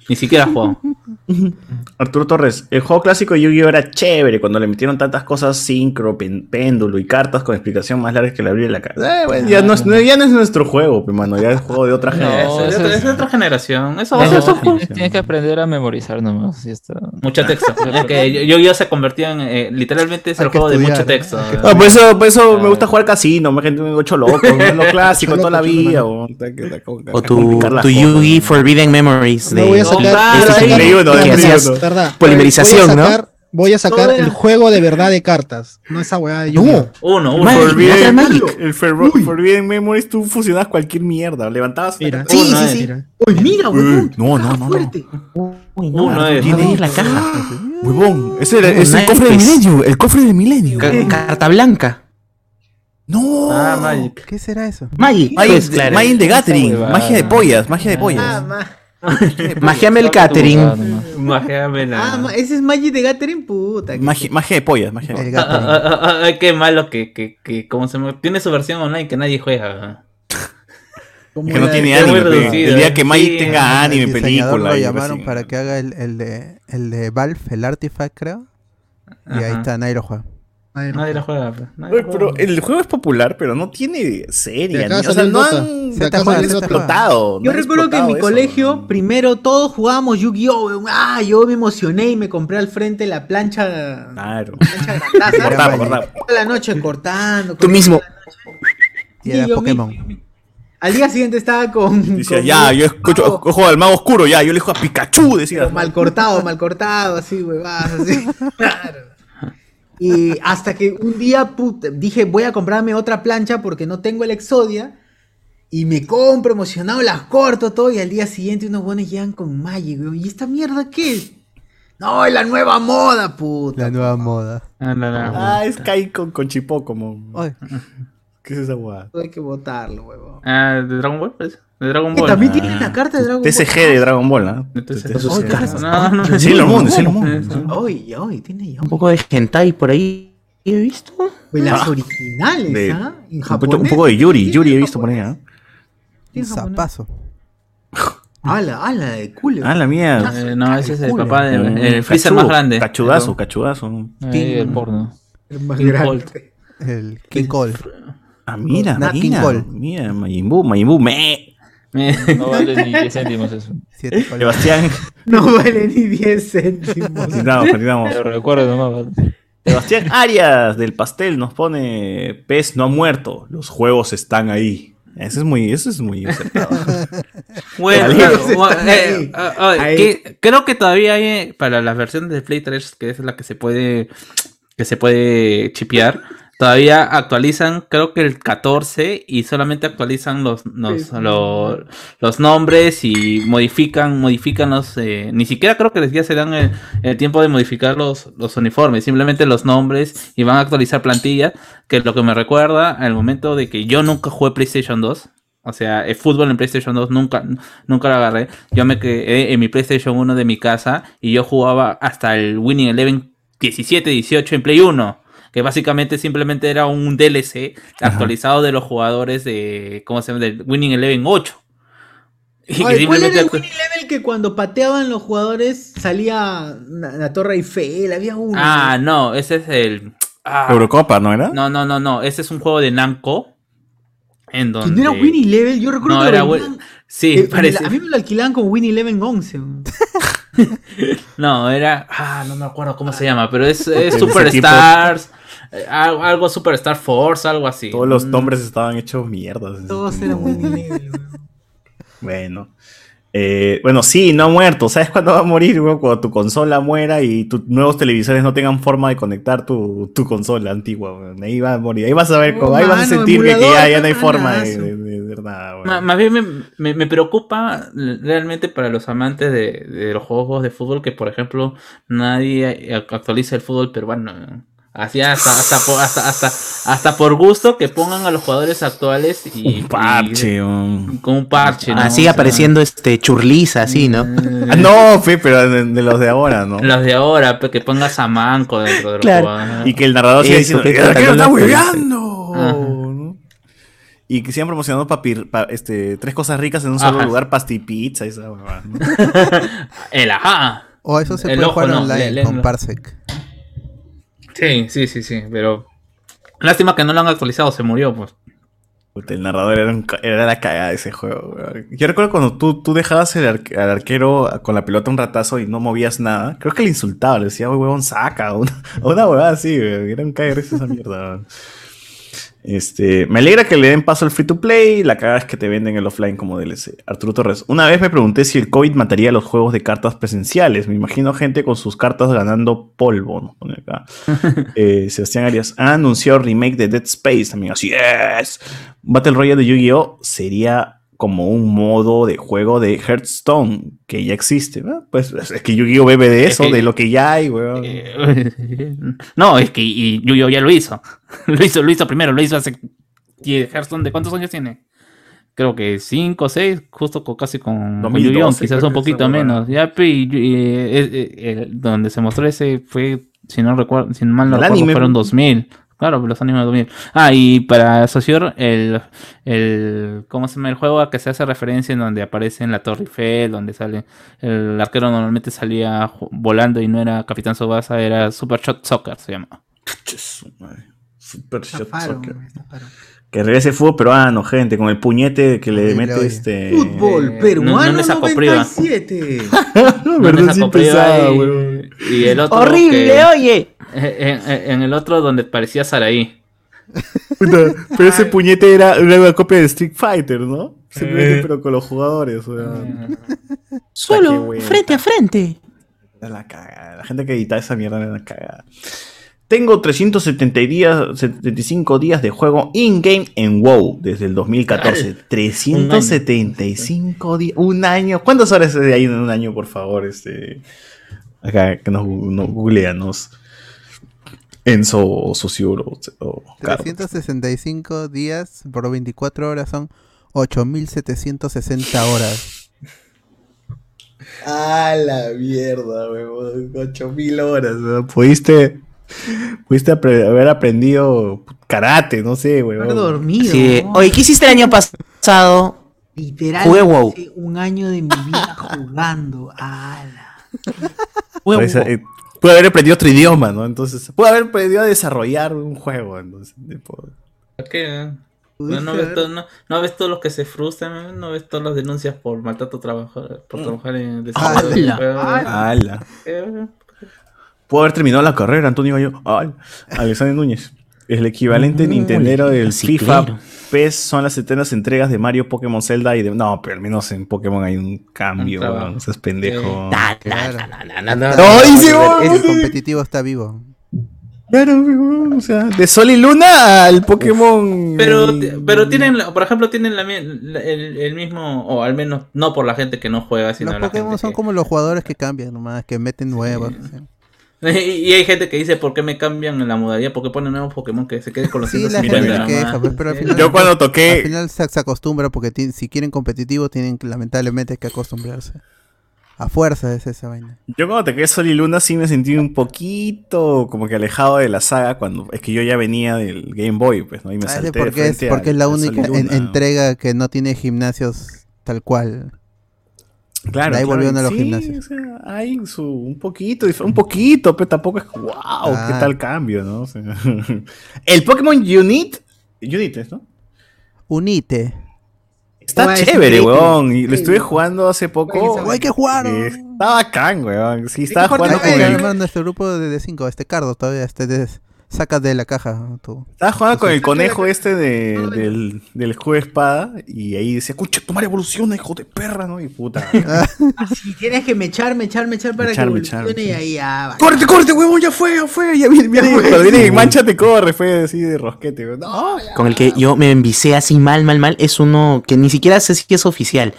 Ni siquiera has jugado. Arturo Torres. El juego clásico de Yu-Gi-Oh era chévere cuando le metieron tantas cosas sincro, péndulo y cartas con explicación más larga que la abrir de la carta. Eh, bueno, ya, no ya no es nuestro juego, pero mano, ya es juego de otra No, generación. es, de- es- es de otra generación. Eso va a Tienes, ser juego. tienes que aprender a memorizar nomás. y está. Mucho texto. Es que yo, yo se convertía en. eh, literalmente es el juego de mucho texto. Ah, por eso, por eso me gusta jugar casino, me gente ocho locos, ¿no? lo clásico toda la vida. O, tu, tu. Yugi Forbidden Memories. Me de- voy a sacar- uno. verdad. polimerización, Voy a ¿no? sacar- Voy a sacar el juego de verdad de cartas, no esa weá de yu No. Uno, uno. Magic, Forbidden, el Ferro- Forbidden Memories, tú fusionabas cualquier mierda. Levantabas. Mira. Sí, sí, sí. Mira. Uy, mira, huevón. no, no, no, no. Uy, no, Uno es. la caja. Huevón, es el cofre del milenio. El cofre del milenio. Ca- carta blanca. No. Ah, Magic. ¿Qué será eso? Magic. Magic, pues, claro. Magic de Gathering. Magia de pollas, magia de Ah, pollas. ma- Magiame el catering. Majéame la- ah, ese es Magic de Gathering, puta. que- Magia, magia de pollas, magia de pollas. Ah, ah, ah, qué malo que, que, que como se me... tiene su versión online que nadie juega. como Que no tiene anime. El día que sí. Magic tenga anime, el película. lo llamaron así. para que haga el, el de el de Valve, el Artifact, creo. Y ahí está, nadie lo juega. Nadie lo juega. pues, nadie Oye, lo pero el juego es popular, pero no tiene serie. O sea, no han, Dota. juega. explotado. Yo no han recuerdo que en mi eso. colegio, primero todos jugábamos Yu-Gi-Oh! Ah, yo me emocioné y me compré al frente la plancha. Claro. plancha Magic. cortaba. Toda la noche cortando. Tú mismo. Y era Pokémon. mismo. Al día siguiente estaba con. Decía, con ya, yo escucho, mago, ojo al mago oscuro, ya, yo le dijo a Pikachu, decía. pero mal cortado, mal cortado, así, huevadas, así. Claro. Y hasta que un día puta, dije, voy a comprarme otra plancha porque no tengo el Exodia. Y me compro emocionado, las corto todo. Y al día siguiente unos buenos llegan con Magic. ¿Y esta mierda qué es? No, es la nueva moda, puta. La nueva moda. Ah, no, no. Ah, es Kai con, con Chipó, como. Ay, ¿Qué es esa guada? Hay que votarlo, huevón. Ah, de Dragon Ball, pues. De Dragon Que Ball. también Ah. tiene la carta de Dragon Ball. TCG de Dragon Ball, ¿ah? No, no, no. Sí, lo mundo, sí, lo mundo. Ay, ay, tiene ya. Un poco de hentai por ahí. ¿He visto? Pues las Ah. originales, ¿ah? En Un, poco- japonés. un poco de Yuri, Yuri he visto por ahí. ¿ah? un zapazo. Ala, ala, de culo. Ah, la mía. Eh, no, ese es el Culo. papá de Mm, el freezer cachudo, más grande. Cachudazo, cachudazo. Ahí el porno. El más King grande. Colt. El King Cole. Ah, mira, King mira. Cole. Mira, Majimbu, Majimbu, me. No vale ni 10 céntimos eso. Sebastián. No vale ni 10 céntimos. Continuamos, continuamos. Pero recuerdo nomás. Sebastián Arias del pastel nos pone pez no ha muerto. Los juegos están ahí. Eso es muy, eso es muy acertado. Bueno, claro, eh, ah, Ahí. que- creo que todavía hay eh, para las versiones de Play 3, que es la que se puede que se puede chipear, todavía actualizan, creo que el 14 y solamente actualizan los los, Sí. los nombres y modifican modifican los eh, ni siquiera creo que les ya se dan el, el tiempo de modificar los, los uniformes, simplemente los nombres y van a actualizar plantillas, que es lo que me recuerda al momento de que yo nunca jugué PlayStation 2. O sea, el fútbol en PlayStation 2 nunca, nunca lo agarré. Yo me quedé en mi PlayStation 1 de mi casa y yo jugaba hasta el Winning Eleven 17, 18 en Play 1. Que básicamente simplemente era un DLC actualizado de los jugadores de. ¿Cómo se llama? Del Winning Eleven 8. Y que Ay, ¿Cuál era el simplemente- winning level que cuando pateaban los jugadores salía la, la Torre Eiffel? Había uno. Ah, no, ese es el. ah, Eurocopa, ¿no era? no, no, no, no. Ese es un juego de Namco. En ¿Que donde. no era winning level? Yo recuerdo No, que era vendían- Sí, eh, parece. a mí me lo alquilaban como winning eleven 11. weón. No, era. Ah, no me acuerdo cómo se llama, pero es, es Superstars. Eh, Algo, algo Superstar Force, algo así. Todos los nombres estaban hechos mierdas. Todos eran level. weón. Bueno. Eh, bueno, sí, no ha muerto. ¿Sabes cuándo va a morir? güey? Cuando tu consola muera y tus nuevos televisores no tengan forma de conectar tu, tu consola antigua. güey. Ahí va a morir. Ahí vas a ver, cómo- ahí vas a mano, sentir que, ya, ya no hay forma de, de- nada. güey. Más bien me, me- me preocupa realmente para los amantes de, de los juegos de fútbol que, por ejemplo, nadie actualiza el fútbol peruano. Así hasta, hasta, por, hasta, hasta, hasta por gusto que pongan a los jugadores actuales y, Un parche. y- un- con un parche. ¿no? O sea, apareciendo este churliza así, ¿no? Ah, no, fe, pero de, de los de ahora, ¿no? Los de ahora, que pongas a Manco dentro de los Claro. jugadores. Y que el narrador siga diciendo, que "¿El arquero está Cataluña hueveando". Y que sigan promocionando papir, pa- este, tres cosas ricas en un solo Ajá. lugar, pasti pizza, esa ¿no? El ajá. O eso se El puede ojo, jugar no, online le- con Parsec. Sí, sí, sí, sí, pero lástima que no lo han actualizado, se murió, pues. El narrador era, un era la cagada de ese juego. weón. Yo recuerdo cuando tú, tú dejabas el al arquero con la pelota un ratazo y no movías nada. Creo que le insultaba, le decía, "Uy, huevón, saca. o Una, o una huevada así, weón. Era un caer esa mierda. weón. Este, me alegra que le den paso al free to play, la cagada es que te venden el offline como DLC. Arturo Torres, una vez me pregunté si el COVID mataría los juegos de cartas presenciales. Me imagino gente con sus cartas ganando polvo. ¿no? Pone acá. Eh, Sebastián Arias ha anunciado remake de Dead Space también. Así es. Battle Royale de Yu-Gi-Oh! sería como un modo de juego de Hearthstone que ya existe. ¿no? Pues es que Yu-Gi-Oh! bebe de Es eso, que- de lo que ya hay, weón. no, es que y Yu-Gi-Oh ya lo hizo. Lo hizo, lo hizo primero, lo hizo hace. ¿Y Hearthstone de cuántos años tiene? Creo que 5 o 6, justo con, casi con, con 2012 Yu-Gi-Oh, quizás un poquito menos. Ya, y- y, eh, eh, eh, donde se mostró ese fue, si no recuerdo, si mal no El recuerdo, anime. fueron 2000. Claro, los animes de 2000. Ah, y para asociar el, el, ¿cómo se llama? El juego a que se hace referencia en donde aparece en la Torre Eiffel, donde sale, el arquero normalmente salía volando y no era Capitán Subasa, era Super Shot Soccer, se llama. Su madre. Super Shot Soccer. Que regrese fútbol peruano, gente, con el puñete que le mete este. Fútbol no- peruano no le sacó priva. 97. No Verdad, le sí sacó prueba pesada, y- el otro ¡Horrible, que- oye! En, el otro donde parecía Saraí. Pero ese puñete era una copia de Street Fighter, ¿no? Simplemente, pero con los jugadores. o sea, qué Solo frente a frente. la cagada. La gente que edita esa mierda era la cagada. Tengo 370 días, 75 días de juego in-game en WoW desde el 2014. 375 días. Un año. ¿Cuántas horas de ahí en un año, por favor? Este, acá, que nos, nos googleanos. Enzo o Sociuro o, o Carlos. 365 días por 24 horas son 8760 horas. A la mierda, weón. 8000 horas. weón. Pudiste, pudiste apre- haber aprendido karate, no sé, Haber weón. dormido. Sí. ¿no? Oye, ¿qué hiciste el año pasado? Literal, Jugué WoW. un año de mi vida jugando. ¡Ala! Parece, eh, pude haber aprendido otro idioma, ¿no? Entonces, pude haber aprendido a desarrollar un juego. Entonces, tipo, ¿Qué? No, no ves haber- todo- no- no ves todos los que se frustran, no ves todas las denuncias por maltrato trabajar, por trabajar en desarrollo de ¡Hala! juegos. ala. Eh, Puedo haber terminado la carrera, Antonio Gallo. Ay, Alexander Núñez. Es el equivalente Uy, nintendero del. FIFA. PES son las eternas entregas de Mario, Pokémon, Zelda y de. No, pero al menos en Pokémon hay un cambio, weón. Pendejo. Na, na, na. No. El competitivo está vivo. Claro, weón, o sea, de Sol y Luna al Pokémon. Pero, pero tienen, por ejemplo, tienen la mi- la- el, el mismo, o al menos no por la gente que no juega, sino Los la Pokémon gente son que- como los jugadores que cambian nomás, que meten nuevos. sí. Y hay gente que dice, ¿por qué me cambian en la modalidad? ¿Por qué ponen nuevos Pokémon que se queden con los Sí, la gente 150 queja, pues, pero al final, Yo cuando al toqué. final se, se acostumbra porque ti- si quieren competitivo tienen que, lamentablemente que acostumbrarse. A fuerza es esa vaina. Yo cuando toqué Sol y Luna sí me sentí un poquito como que alejado de la saga cuando es que yo ya venía del Game Boy, pues, ¿no? Y me Ah, salté porque de es, porque a- es la única en- entrega que no tiene gimnasios tal cual. Claro, de ahí claro, volvieron a los sí, gimnasios. o sea, hay su un poquito, un poquito, pero tampoco es wow, qué Ah. tal cambio, ¿no? O sea, el Pokémon Unite, Unite, ¿no? Unite. Está es chévere, weón. Y lo estuve jugando hace poco. Hay que jugar. y Está bacán, weón. Sí, estaba jugando con el, nuestro grupo de, de cinco, este Cardo todavía, este de, saca de la caja tú. estaba jugando con el conejo este de, del, del escudo de espada. Y ahí decía, escucha, tomar evoluciona, hijo de perra, ¿no? Y puta. Así tienes que mechar, mechar, mechar para Mechar, que mechar, evolucione y mechar. ahí ya va. ¡Córrete, córrete, huevón! ¡Ya fue, ya fue! Ya viene, viene, cuando viene en mancha te corre, fue así de rosquete, weón. No, ya. Con el que yo me envicié así mal, mal, mal. Es uno que ni siquiera sé si es oficial.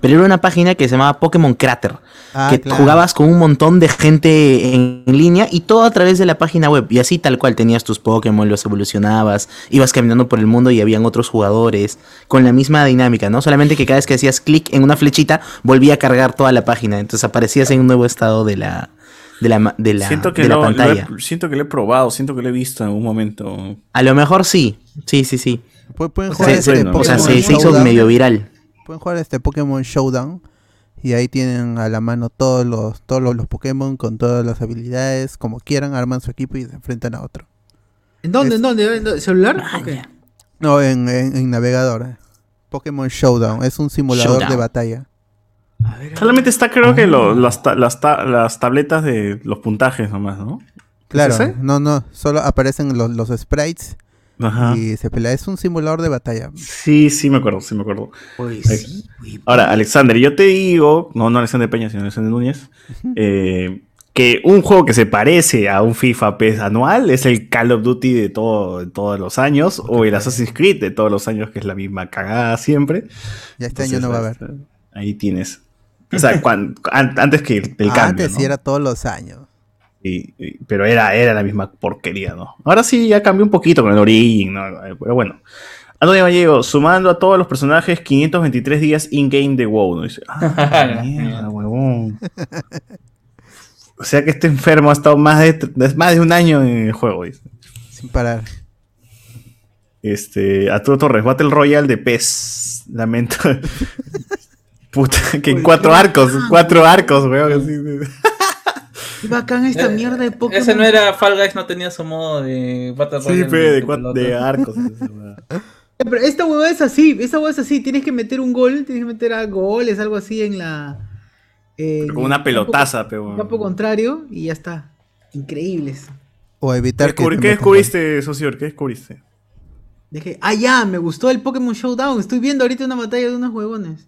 Pero era una página que se llamaba Pokémon Crater. Ah, que claro. jugabas con un montón de gente en, en línea y todo a través de la página web. Y así tal cual tenías tus Pokémon, los evolucionabas, ibas caminando por el mundo y habían otros jugadores con la misma dinámica, ¿no? Solamente que cada vez que hacías clic en una flechita volvía a cargar toda la página. Entonces aparecías en un nuevo estado de la, de la, de la, siento, que de la lo, lo pantalla. he, siento que lo he probado, siento que lo he visto en un momento. A lo mejor sí. Sí, sí, sí. Pu- Pueden O jugar sea, este bueno, O sea, se, se hizo medio viral. Pueden jugar este Pokémon Showdown. Y ahí tienen a la mano todos los, todos los, los Pokémon con todas las habilidades, como quieran, arman su equipo y se enfrentan a otro. ¿En dónde? Es- ¿En dónde? ¿En dónde? ¿Celular? Ok. No, en, en, en navegador. eh. Pokémon Showdown, es un simulador de batalla. A ver. Solamente está, creo que lo- las, ta- las, ta- las tabletas de los puntajes nomás, ¿no? Claro, no, no, solo aparecen los, los sprites Ajá. Y se pelea. Es un simulador de batalla. Sí, sí me acuerdo, sí me acuerdo. Pues sí, güey. Ahora, Alexander, yo te digo, no, no Alexander Peña, sino Alexander Núñez, eh, que un juego que se parece a un FIFA PES anual es el Call of Duty de, todo, de todos los años, o el Assassin's Creed de todos los años, que es la misma cagada siempre. Ya este Entonces, año no va a haber. Ahí tienes. O sea, cuan- an- antes que el, el Ah, cambio. Antes ¿no? sí era todos los años. Y- y- pero era, era la misma porquería, ¿no? Ahora sí ya cambió un poquito con el Origin, ¿no? Pero bueno. Antonio Gallego, sumando a todos los personajes, 523 días in-game de WoW, ¿no? Dice, ah, mierda, huevón. O sea que este enfermo ha estado más de, más de un año en el juego, dice. Sin parar. Este, Arturo Torres, Battle Royale de PES. Lamento. Puta, que en cuatro arcos, cuatro arcos, weón. así. Qué bacán esta Eh, mierda de Pokémon. Ese no era Fall Guys, no tenía su modo de Battle Sí, Royale fe, de, arcos. Eh, Pero esta huevada es así, esta huevada es así, tienes que meter un gol, tienes que meter a goles, algo así en la... en Con una el pelotaza, pero. campo contrario y ya está. Increíbles. O ¿Qué, evitar que. descubri- te qué descubriste, socio? ¿Qué descubriste? Dije, ah, ya, me gustó el Pokémon Showdown. Estoy viendo ahorita una batalla de unos huevones.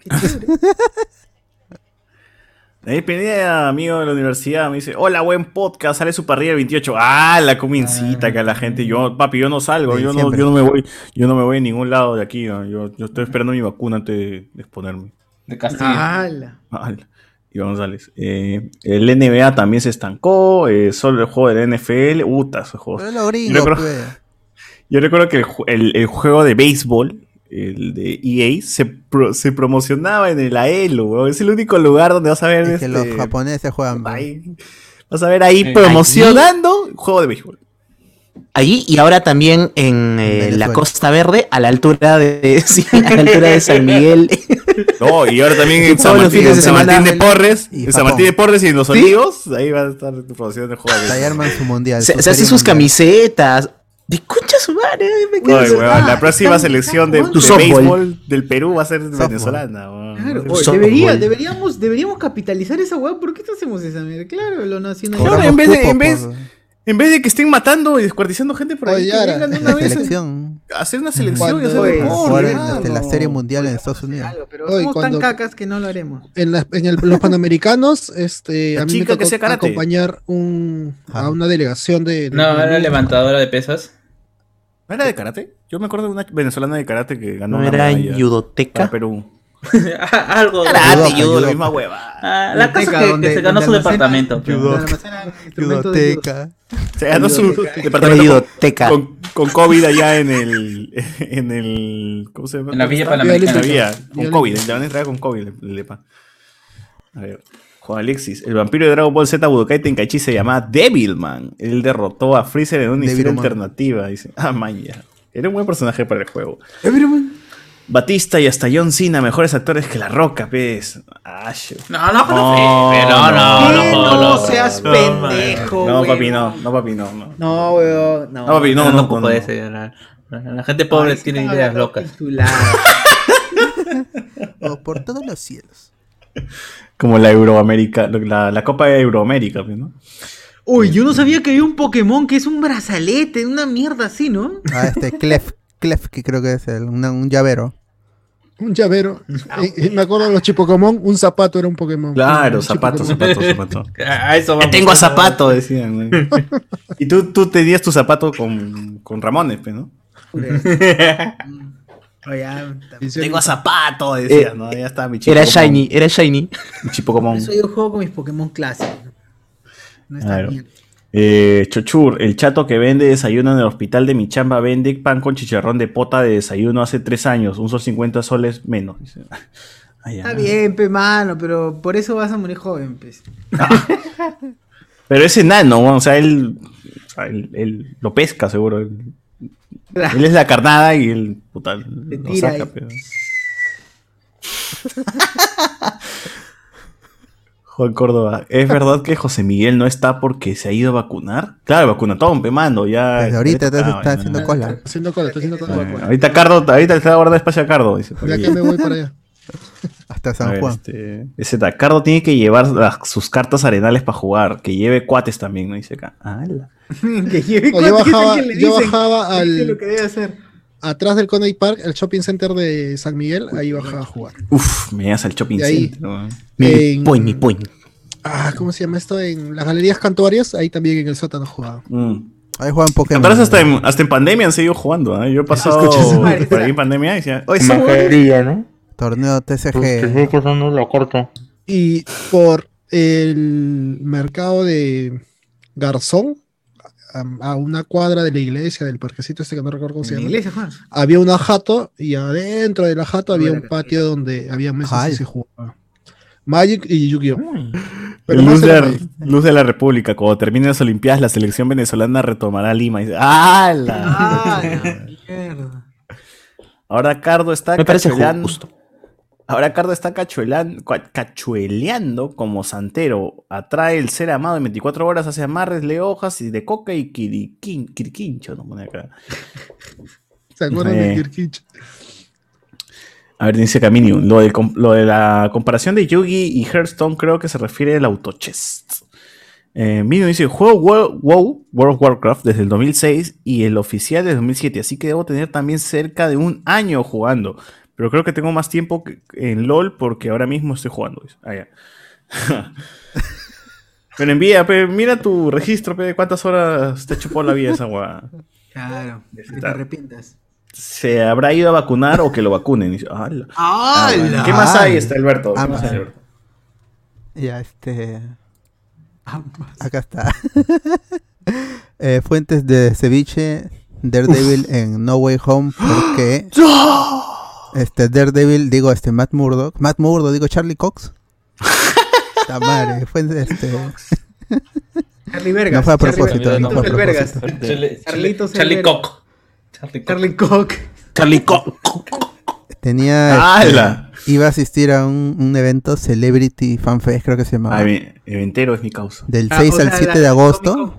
Qué chévere. Ahí Pineda, amigo de la universidad, me dice, hola, buen podcast, sale su parrilla el 28. Ah, la comincita que a la gente, yo, papi, yo no salgo, Sí, yo no, yo no me voy, yo no me voy a ningún lado de aquí, ¿no? yo, yo estoy esperando mi vacuna antes de, exponerme. De Castillo. ¡Hala! Ala. Iván González. Eh, el NBA también se estancó, eh, solo el juego del NFL, uta, esos juegos. Yo recuerdo- pues. Yo recuerdo que el- el juego de béisbol, el de EA, se, pro- se promocionaba en el AELO, weón. Es el único lugar donde vas a ver Es que los este, japoneses juegan. ahí- vas a ver ahí Sí. promocionando juego de béisbol. Allí y ahora también en eh, la Costa Verde, a la altura de, sí, a la altura de San Miguel. No, y ahora también en San Martín, fines en de San. Martín de Porres, Y en San. Martín de Porres y en Los Olivos, ahí va a estar tu promoción de juego de Ahí béisbol. arman su mundial. Se, su se hace sus mundial. camisetas. De concha su madre, me quedo Ay, así. weón, la próxima selección de, béisbol del Perú va a ser Softball. venezolana. weón. Claro, oye, debería, deberíamos, deberíamos capitalizar esa hueá. ¿Por qué no hacemos esa mierda? Claro, lo nacional. Claro, Cobramos en vez de- cupo en vez- por En vez de que estén matando y descuartizando gente por ahí, Oye, que vengan de la una vez selección. Hacer una selección y hacer deporte, en claro. este, la serie mundial en Estados Unidos. Algo, pero somos cuando- tan cacas que no lo haremos. En, la- en el- los Panamericanos, este, La a mí me chica que tocó acompañar un, a una delegación de... de- No, era levantadora de pesas. ¿No era de karate? Yo me acuerdo de una venezolana de karate que ganó No una era medalla judoteca. Perú. Algo. Karate, Judoka, judo, la misma hueva. Ah, la cosa que, que donde- se ganó su departamento. Judoteca. Se ganó su departamento con, COVID allá en el, en el, ¿cómo se llama? En la Villa. Panamericana. En la villa, con COVID, le van a entrar con COVID. A ver, Juan Alexis, el vampiro de Dragon Ball Z Budokai Tenkaichi se llamaba Devilman. Él derrotó a Freezer en una historia Devilman. alternativa. Dice, ah, man, ya. Era un buen personaje para el juego. Eh, pero, man, Batista y hasta John Cena, mejores actores que La Roca, pez. Ah. No, no, pero No, no, no, ¿Qué? no, No no, seas no, pendejo, No, papi, no, no, papi, no. No, No, weón. No, No, papi, no, No, no, tampoco no, no. ese, la, gente pobre Ay, tiene ideas locas. O por todos los cielos. Como la Euroamérica, la, la Copa de Euroamérica, pues, ¿no? Uy, yo no sabía que había un Pokémon que es un brazalete, una mierda así, ¿no? Ah, este Clef, Clef, que creo que es el, una- un llavero. Un llavero. Eh, eh, me acuerdo de los Chipocomón, un zapato era un Pokémon. Claro, Un zapato, Chipocomón. zapato, zapato. A eso Ya vamos. tengo a zapato, decían. güey. Y tú, tú tenías tu zapato con, con Ramones, ¿no? Oye, ya, Tengo a zapato, Eh, ¿no? Ya está mi chico. Era shiny, era shiny. Mi chipo como. Eso yo juego con mis Pokémon clásicos. ¿no? No está Claro. bien. Eh, Chochur, el chato que vende desayuno en el hospital de mi chamba vende pan con chicharrón de pota de desayuno hace tres años, un sol 50 soles menos. Está bien, pe mano, pero por eso vas a morir joven, pues. Pero es enano, o sea, él, él, él lo pesca seguro. Él, él es la carnada y él puta, lo saca. ahí. pero- Juan Córdoba, ¿es verdad que José Miguel no está porque se ha ido a vacunar? Claro, vacunatón, pe mano, ya. Desde ahorita ya está, haciendo cola. Haciendo cola, está haciendo cola. Eh, ahorita Cardo, ahorita le está guardando espacio a Cardo, dice. Ya que me voy para allá. Hasta A San ver, Juan. este, acá, Cardo tiene que llevar las- sus cartas arenales para jugar. Que lleve cuates también, ¿no? Dice acá. ¡Hala! que lleve No, yo cuánto, ¿qué es bajaba- que le yo bajaba al- lo que debe hacer. Atrás del Coney Park, el shopping center de San Miguel, ahí bajaba a jugar. Uf, me llevas al shopping ahí- center. ¿no? Mi En- point, mi point. Ah, ¿cómo se llama esto? En las galerías cantuarias, ahí también en el sótano jugaba. Mm. Ahí juegan Pokémon. Atrás hasta en, hasta en pandemia han seguido jugando. ¿eh? Yo he pasado por ahí en pandemia y decía, huevón- ¿no? Torneo TCG. Estoy pasando la corta. Y por el mercado de Garzón, a, a una cuadra de la iglesia, del parquecito este que no recuerdo cómo se llama, iglesia, Juan. había una jato y adentro de la jato había un patio donde había mesas y se jugaba. Magic y Yu-Gi-Oh! Pero luz, de la, Magic. luz de la República. Cuando terminen las Olimpiadas, la selección venezolana retomará Lima. Y dice, ¡Hala! Ah, la mierda. Ahora Cardo está Me parece justo. Ahora Cardo está cachueleando como santero. Atrae el ser amado en 24 horas, hace amarres, lee hojas y de coca y quiriquin, quiriquincho. ¿no? Pone acá. ¿Se acuerdan Eh. de Kirkich? A ver, dice Caminium. Lo de, lo de la comparación de Yugi y Hearthstone creo que se refiere al autochest. Eh, Minion dice, juego WoW, World of Warcraft, desde el 2006 y el oficial desde 2007, así que debo tener también cerca de un año jugando. Pero creo que tengo más tiempo en LOL porque ahora mismo estoy jugando. Ah, ya. Pero envía, pe, mira tu registro, pe, cuántas horas te chupó la vida esa guada. Claro, que te arrepientas. ¿Se habrá ido a vacunar o que lo vacunen? ¿Qué más hay, Ay. este Alberto? ¿Qué Ah, más hay, sí. Alberto? Ya, este. Ambas. Acá está. Eh, fuentes de ceviche, Daredevil en No Way Home, porque este Daredevil, digo este Matt Murdock, Matt Murdock, digo Charlie Cox. La madre, fue este. Charlie Vergas. No fue a Charlie propósito, no fue a. Charlie, el Charlie. Cock. Charlie Cox. Tenía. este, ¡Hala! iba a asistir a un, un evento Celebrity Fan Fest, creo que se llamaba. Ah, mi- eventero es mi causa. del Ah, 6 o al sea, 7 la- de agosto.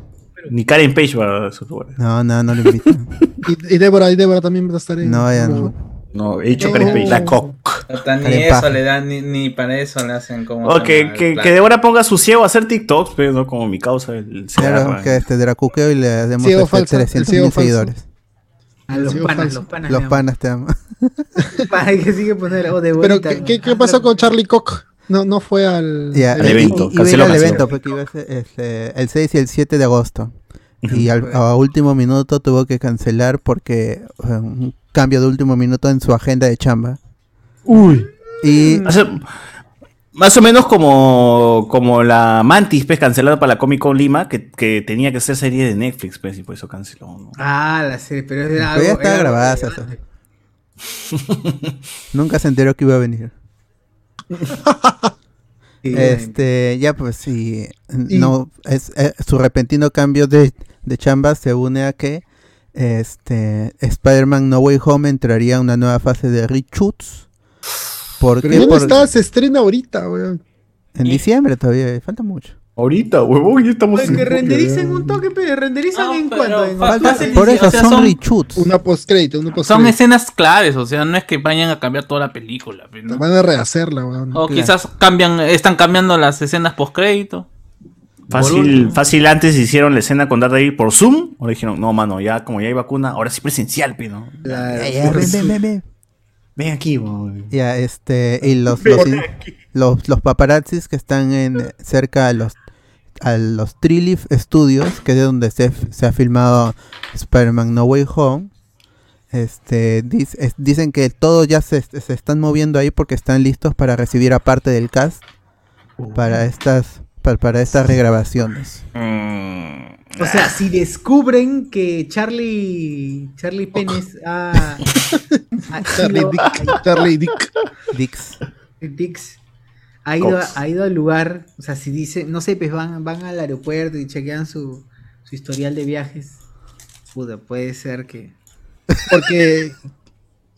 Ni Karen Page va a esos lugares. No, no, no lo invitan. Y, y Débora, y Débora también va a estar en. No, ya no. No, he dicho No. Karen Page. La Cock. Hasta ni eso le dan, ni, ni para eso le hacen como. Que, que, que Débora ponga su ciego a hacer TikToks, pero no como mi causa. El Claro, Segarra. que este Dracuqueo y le demos Ciego este, falso, el 300 ciego mil seguidores. A los Sigo panas, falso. los panas. Los panas te aman. Para que sigue poner oh, de Pero, vuelta. ¿qué, qué, qué pasó con Charlie Cock? No, no fue al. Ya, al y- evento, y- iba a ir canceló, al evento porque iba a ser este, el 6 y el 7 de agosto. Y al, a último minuto tuvo que cancelar porque un cambio de último minuto en su agenda de chamba. Uy. Y O sea, más o menos como, como la Mantis, pues, cancelada para la Comic Con Lima, que, que tenía que ser serie de Netflix, pues, y por eso canceló. ¿no? Ah, la serie, pero era algo. ya era algo grabada relevante. nunca se enteró que iba a venir. Este, ya pues sí, Y- no, es, eh, su repentino cambio de, de chamba se une a que este Spider-Man No Way Home entraría a una nueva fase de reshoots. ¿Por Pero qué? ya no Por- está, se estrena ahorita, weón. en diciembre todavía, falta mucho. Ahorita, huevón, ya estamos Es que renderizan un toque, pero renderizan No, en cuanto. En por eso o sea, son, son- reshoots. Una postcrédito, una Son postcrédito. escenas claves, o sea, no es que vayan a cambiar toda la película. pues, ¿no? Van a rehacerla, weón. O Claro. quizás cambian, están cambiando las escenas post crédito. Fácil, fácil antes hicieron la escena con Daredevil por Zoom, ahora dijeron, no, mano, ya como ya hay vacuna, ahora sí presencial, pe, ¿no? La- Ya, ya, ven, ven, ven, ven. Ven aquí, weón. Ya, este, y los, los, los, los paparazzis que están en cerca a los a los Triliff Studios, que es de donde se, se ha filmado Spider-Man No Way Home, este, es- dicen que todos ya se, se están moviendo ahí porque están listos para recibir a parte del cast para estas para, para estas regrabaciones. Mm, O sea, si descubren que Charlie. Charlie Penes ha. ha Charlie ido Dick. a- Charlie Dick. Dix. Dix ha ido, Cox. ha ido al lugar, o sea, si dice, no sé, pues van, van al aeropuerto y chequean su, su historial de viajes. Puta, puede ser que, Porque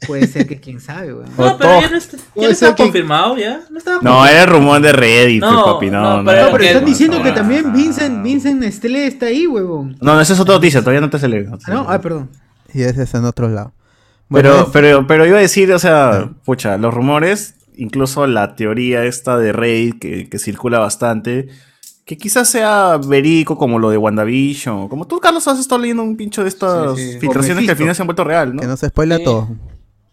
puede ser que quién sabe, weón. No, pero ya no, está, ya no estaba que- confirmado, ya. No estaba No, era el rumor de Reddit, No, papi, no, no, no. pero- No, están diciendo que no, también no. Vincent, Vincent Nestlé está ahí, huevón. No, no, esa es otra noticia, todavía no te se le. Ah, no, ah, perdón. Y ese es en otro lado. Bueno, Pero, es- pero, pero iba a decir, o sea, pucha, los rumores incluso la teoría esta de Reddit que, que circula bastante, que quizás sea verídico como lo de WandaVision, como tú, Carlos, has estado leyendo un pincho de estas Sí, sí. filtraciones que al final se han vuelto real, ¿no? Que no se spoila Sí. todo.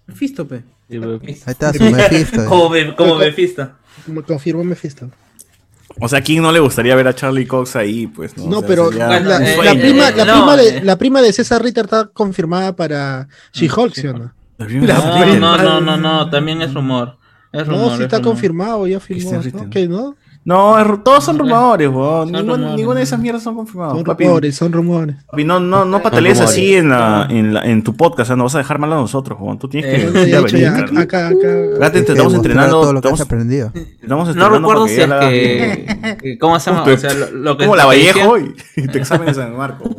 Mephisto, pe. Ahí está su Mephisto. Como, Be- como Mephisto. Me confirmó Mephisto. O sea, ¿a quién no le gustaría ver a Charlie Cox ahí? Pues, ¿no? No, O sea, pero sería la, Bueno, la- un eh, la sueño. prima, eh, la, no, prima eh. de, la prima de César Ritter está confirmada para She-Hulk, ¿sí o no? No, no, no, no, también es rumor. Es rumor. No, sí es está rumor. confirmado, ya firmó. César ¿no? Ritter. ¿Qué, no? Es todos son rumores, weón. Son Ningún- rumores. Ninguna de esas mierdas son confirmadas. Son papi. rumores, son rumores. Papi, no, no, no patalees así en, la, en, la- en tu podcast, o sea, no vas a dejar mal a nosotros, weón. Tú tienes Eh, que Ya, venir, ya, Carlos. acá, acá. Te que estamos entrenando. todo lo que has estamos- aprendido. estamos No recuerdo si es que, que- ¿Cómo se llama? O sea, lo, lo que Como la Vallejo y, te exámenes en Marco.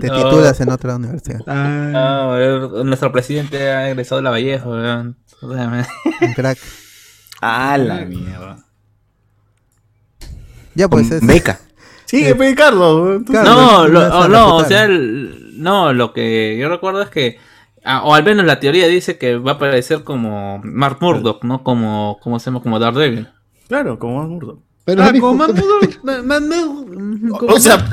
Te No. titulas en otra universidad. Ah, No, eh, nuestro presidente ha egresado de la Vallejo, weón. O sea, me- Un crack. Ah, la mierda. Ya pues es. beca. Sí, pe, Carlos. No, no lo- o sea, el- no, lo que yo recuerdo es que, o al menos la teoría dice que va a aparecer como Mark Murdock, ¿no? Como, ¿cómo se llama? Como Daredevil. Claro, como más burdo. pero Ah, como mudo- como- O sea,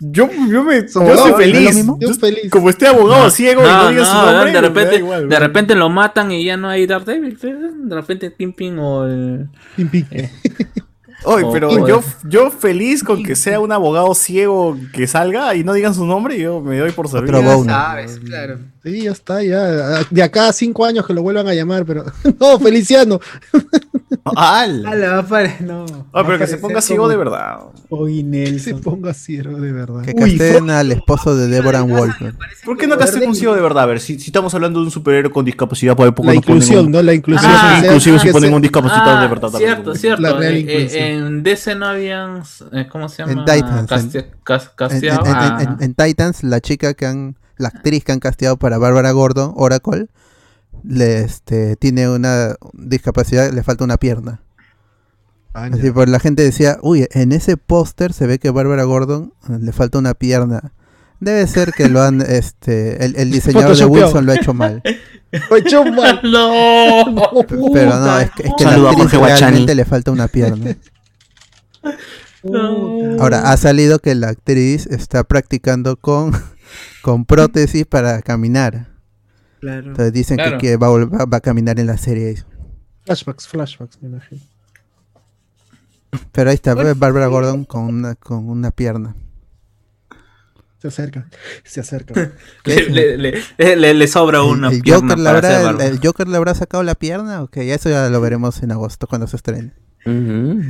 Yo, yo me. Yo soy ¿no feliz. Yo Yo feliz. Como esté abogado ciego y no No, diga su no, nombre. de repente, igual, de repente lo matan y ya no hay Daredevil. De repente Kingpin o el... Pim, pim. Oye, pero o- yo, yo feliz con que sea un abogado ciego que salga y no digan su nombre, yo me doy por servir. Otro Ya sabes, claro. Sí, ya está, ya. De acá a cinco años que lo vuelvan a llamar, pero. no, Feliciano. ¡Hala! Ah, le va a pare- no. Ah, pero que se ponga ciego de verdad. Hoy Que se Nelson. ponga ciego, de verdad. Que Uy, casteen al esposo de Deborah Wolf. ¿Por qué no casté un ciego de verdad? A ver, si, si estamos hablando de un superhéroe con discapacidad, ¿por qué La no ponen inclusión, un- ¿no? La inclusión. Ah, inclusive si que ponen un discapacitado de Ah, verdad cierto, también. cierto. La real Eh, inclusión. eh, en DC no habían, eh, ¿cómo se llama? En Titans, cas- en- en Titans, la chica que han. La actriz que han casteado para Bárbara Gordon, Oracle, le, este, tiene una discapacidad, le falta una pierna. Ah, Así por la gente decía, uy, en ese póster se ve que Bárbara Gordon eh, le falta una pierna. Debe ser que lo han, este, el, el diseñador de. Wilson lo ha hecho mal. Fue chumba. ¡No! P- Pero no, es que, es que la actriz realmente le falta una pierna. No. Ahora, ha salido que la actriz está practicando con, con prótesis para caminar. Claro. Entonces dicen Claro. que, que va, a vol- va- va a caminar en la serie. Flashbacks, flashbacks, me imagino. Pero ahí está, ve Bárbara Gordon con una, con una pierna. Se acerca, se acerca. ¿Qué Le, le, le, le- le sobra una ¿El, el pierna Joker habrá, el, Joker le habrá sacado la pierna? Ok, eso ya lo veremos en agosto cuando se estrene. Ujú.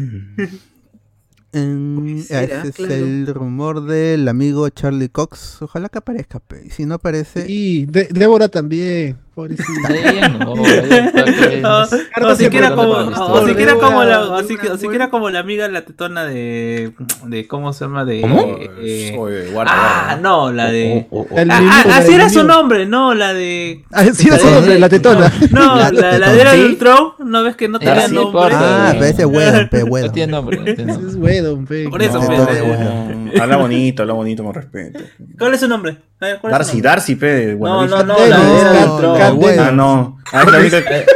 Será? ese es el rumor del amigo Charlie Cox. Ojalá que aparezca. pe. Y si no aparece, Y de- Débora también, pobrecita. No, O, siquiera como, o, siquiera la, o, Débora, si- Débora, o siquiera como la amiga la tetona de, de ¿cómo se llama? De, ¿Cómo? eh, Oye, guarda, ah, guarda. no, la de, Oh, oh, oh. El ah, ah, así era su nombre, no, la de, Ah, sí, era su La nombre, la tetona. no, La la, la, tetona. de era ¿Sí? no ves que no tenía sí, nombre. Ah, pero ese Wedon, pe, No tiene nombre, Ese es Wedon, pe. Por eso, pe, habla bonito, habla bonito, con respeto. ¿Cuál es su nombre? A ver, ¿cuál es Darcy? Darcy, pe. No, no, no, la de la. Ah, no. Ah, es la única, es,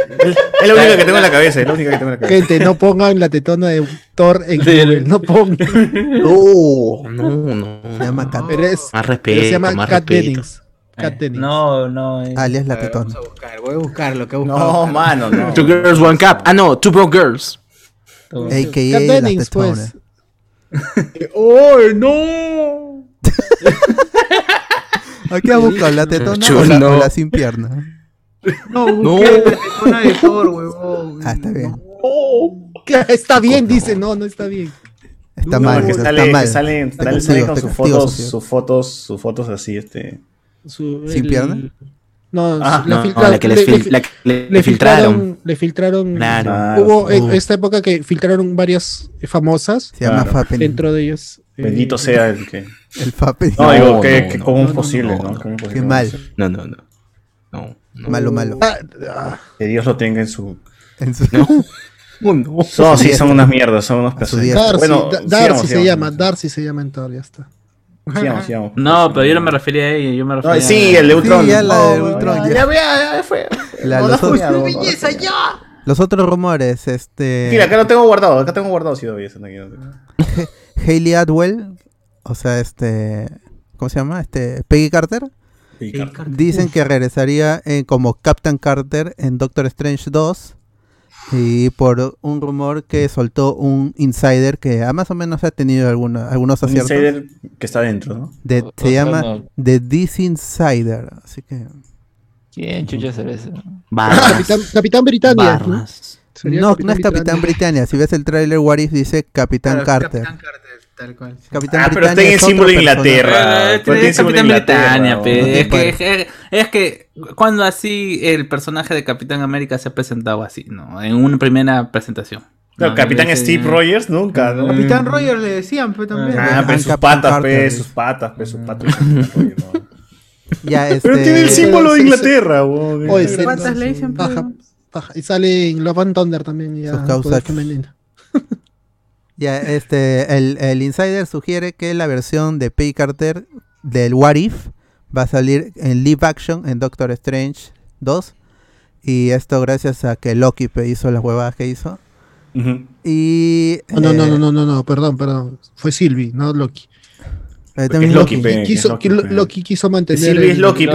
es la única que tengo en la cabeza, es la única que tengo en la cabeza. Gente, no pongan la tetona de Thor en Google, no pongan. No, no, no. se llama Cat. Pero es, Más pero respeto, se llama más Cat. Dennings. Cat Eh, Dennings. No, no. eh. alias la A ver, tetona. Vamos a buscar, voy a buscar lo que he buscado. No, mano, no. Two girls, one cup. Ah, no, two broke girls. AKA Cat la Dennings, tetona. pues. ¡Oh, no! Aquí ha buscado la tetona Chulo. o la, o la sin pierna. No, la tetona de Thor, huevón. Ah, está bien. Está bien, dice. No, no está bien. Está No, mal, que está sale, mal. que salen, Está salen- castigo, salen con está sus fotos, sus fotos, sus fotos así, este. Su- ¿Sin el- pierna? No, Ah, la, No, filtra- la que les le- fil- la que le- le filtraron. filtraron. Le filtraron. Claro. Hubo en Uh. esta época que filtraron varias famosas. Se llama Claro. Dentro de ellas. eh, Bendito sea el que. El Fappen. No, No, digo, que, no, que no, cómo no, es no, posible, no, ¿no? no. ¿Cómo es Qué posible? mal. No, no, no. No, no. Malo, malo. ah, ah, Que Dios lo tenga en su. En su- No. Oh, no. No, sí, son unas mierdas, son unos pesos. Darcy, Bueno, Da- sigamos, Darcy se sigamos. llama. Darcy se llama en Thor, ya está. Sigamos, sigamos. No, pero yo no me refería a ella, yo me refería No, sí, el de Ultron. Sí, ya la de No, Ultron, Ya, ya. ya, ya, ya fue. La- los, no, otros-. ¡Belleza, ya! los otros rumores, este... Mira, acá lo tengo guardado, acá tengo guardado, sí, todavía. Hayley Atwell, o sea, este... ¿Cómo se llama? Este, Peggy Carter. Sí, Carter. Dicen que regresaría eh, como Captain Carter en Doctor Strange 2. Y por un rumor que soltó un insider que ah, más o menos ha tenido alguna- algunos Un aciertos. insider que está dentro, ¿no? De- O- se llama no. The Disinsider. Así que. ¿Quién chucha será eso? Barras. Capitán, Capitán Britannia. ¿no? No, no es Capitán Britannia. Si ves el tráiler, What If dice Capitán Claro, Carter. Capitán Carter, tal cual. Capitán Ah, pero está en el es otro símbolo de. Inglaterra. Eh, Pues tiene es símbolo Capitán de Inglaterra, Britannia, te Es que, es, es que cuando así el personaje de Capitán América se ha presentado así, ¿no? En una primera presentación. No, No, Capitán ese- Steve Rogers nunca, ¿no? Capitán Rogers le decían, pues también. Ah, Ah, pero sus patas, pe, sus patas, pe, sus patas. Oye, no. Ya, este, Pero tiene el símbolo de. Inglaterra. Oye, patas le dicen, paja, pero- paja. Y sale en Love and Thunder también. Ya, Sus causas. Ya, este, el, el insider sugiere que la versión de Peggy Carter del What If va a salir en live action en Doctor Strange 2. Y esto gracias a que Loki hizo las huevadas que hizo. Y. Oh, no, no, eh, no, no, no, no, perdón, perdón. Fue Sylvie, no Loki. eh, también es Loki, Loki. Quiso, Loki, Lo- quiso mantener. Sylvie es el- Loki.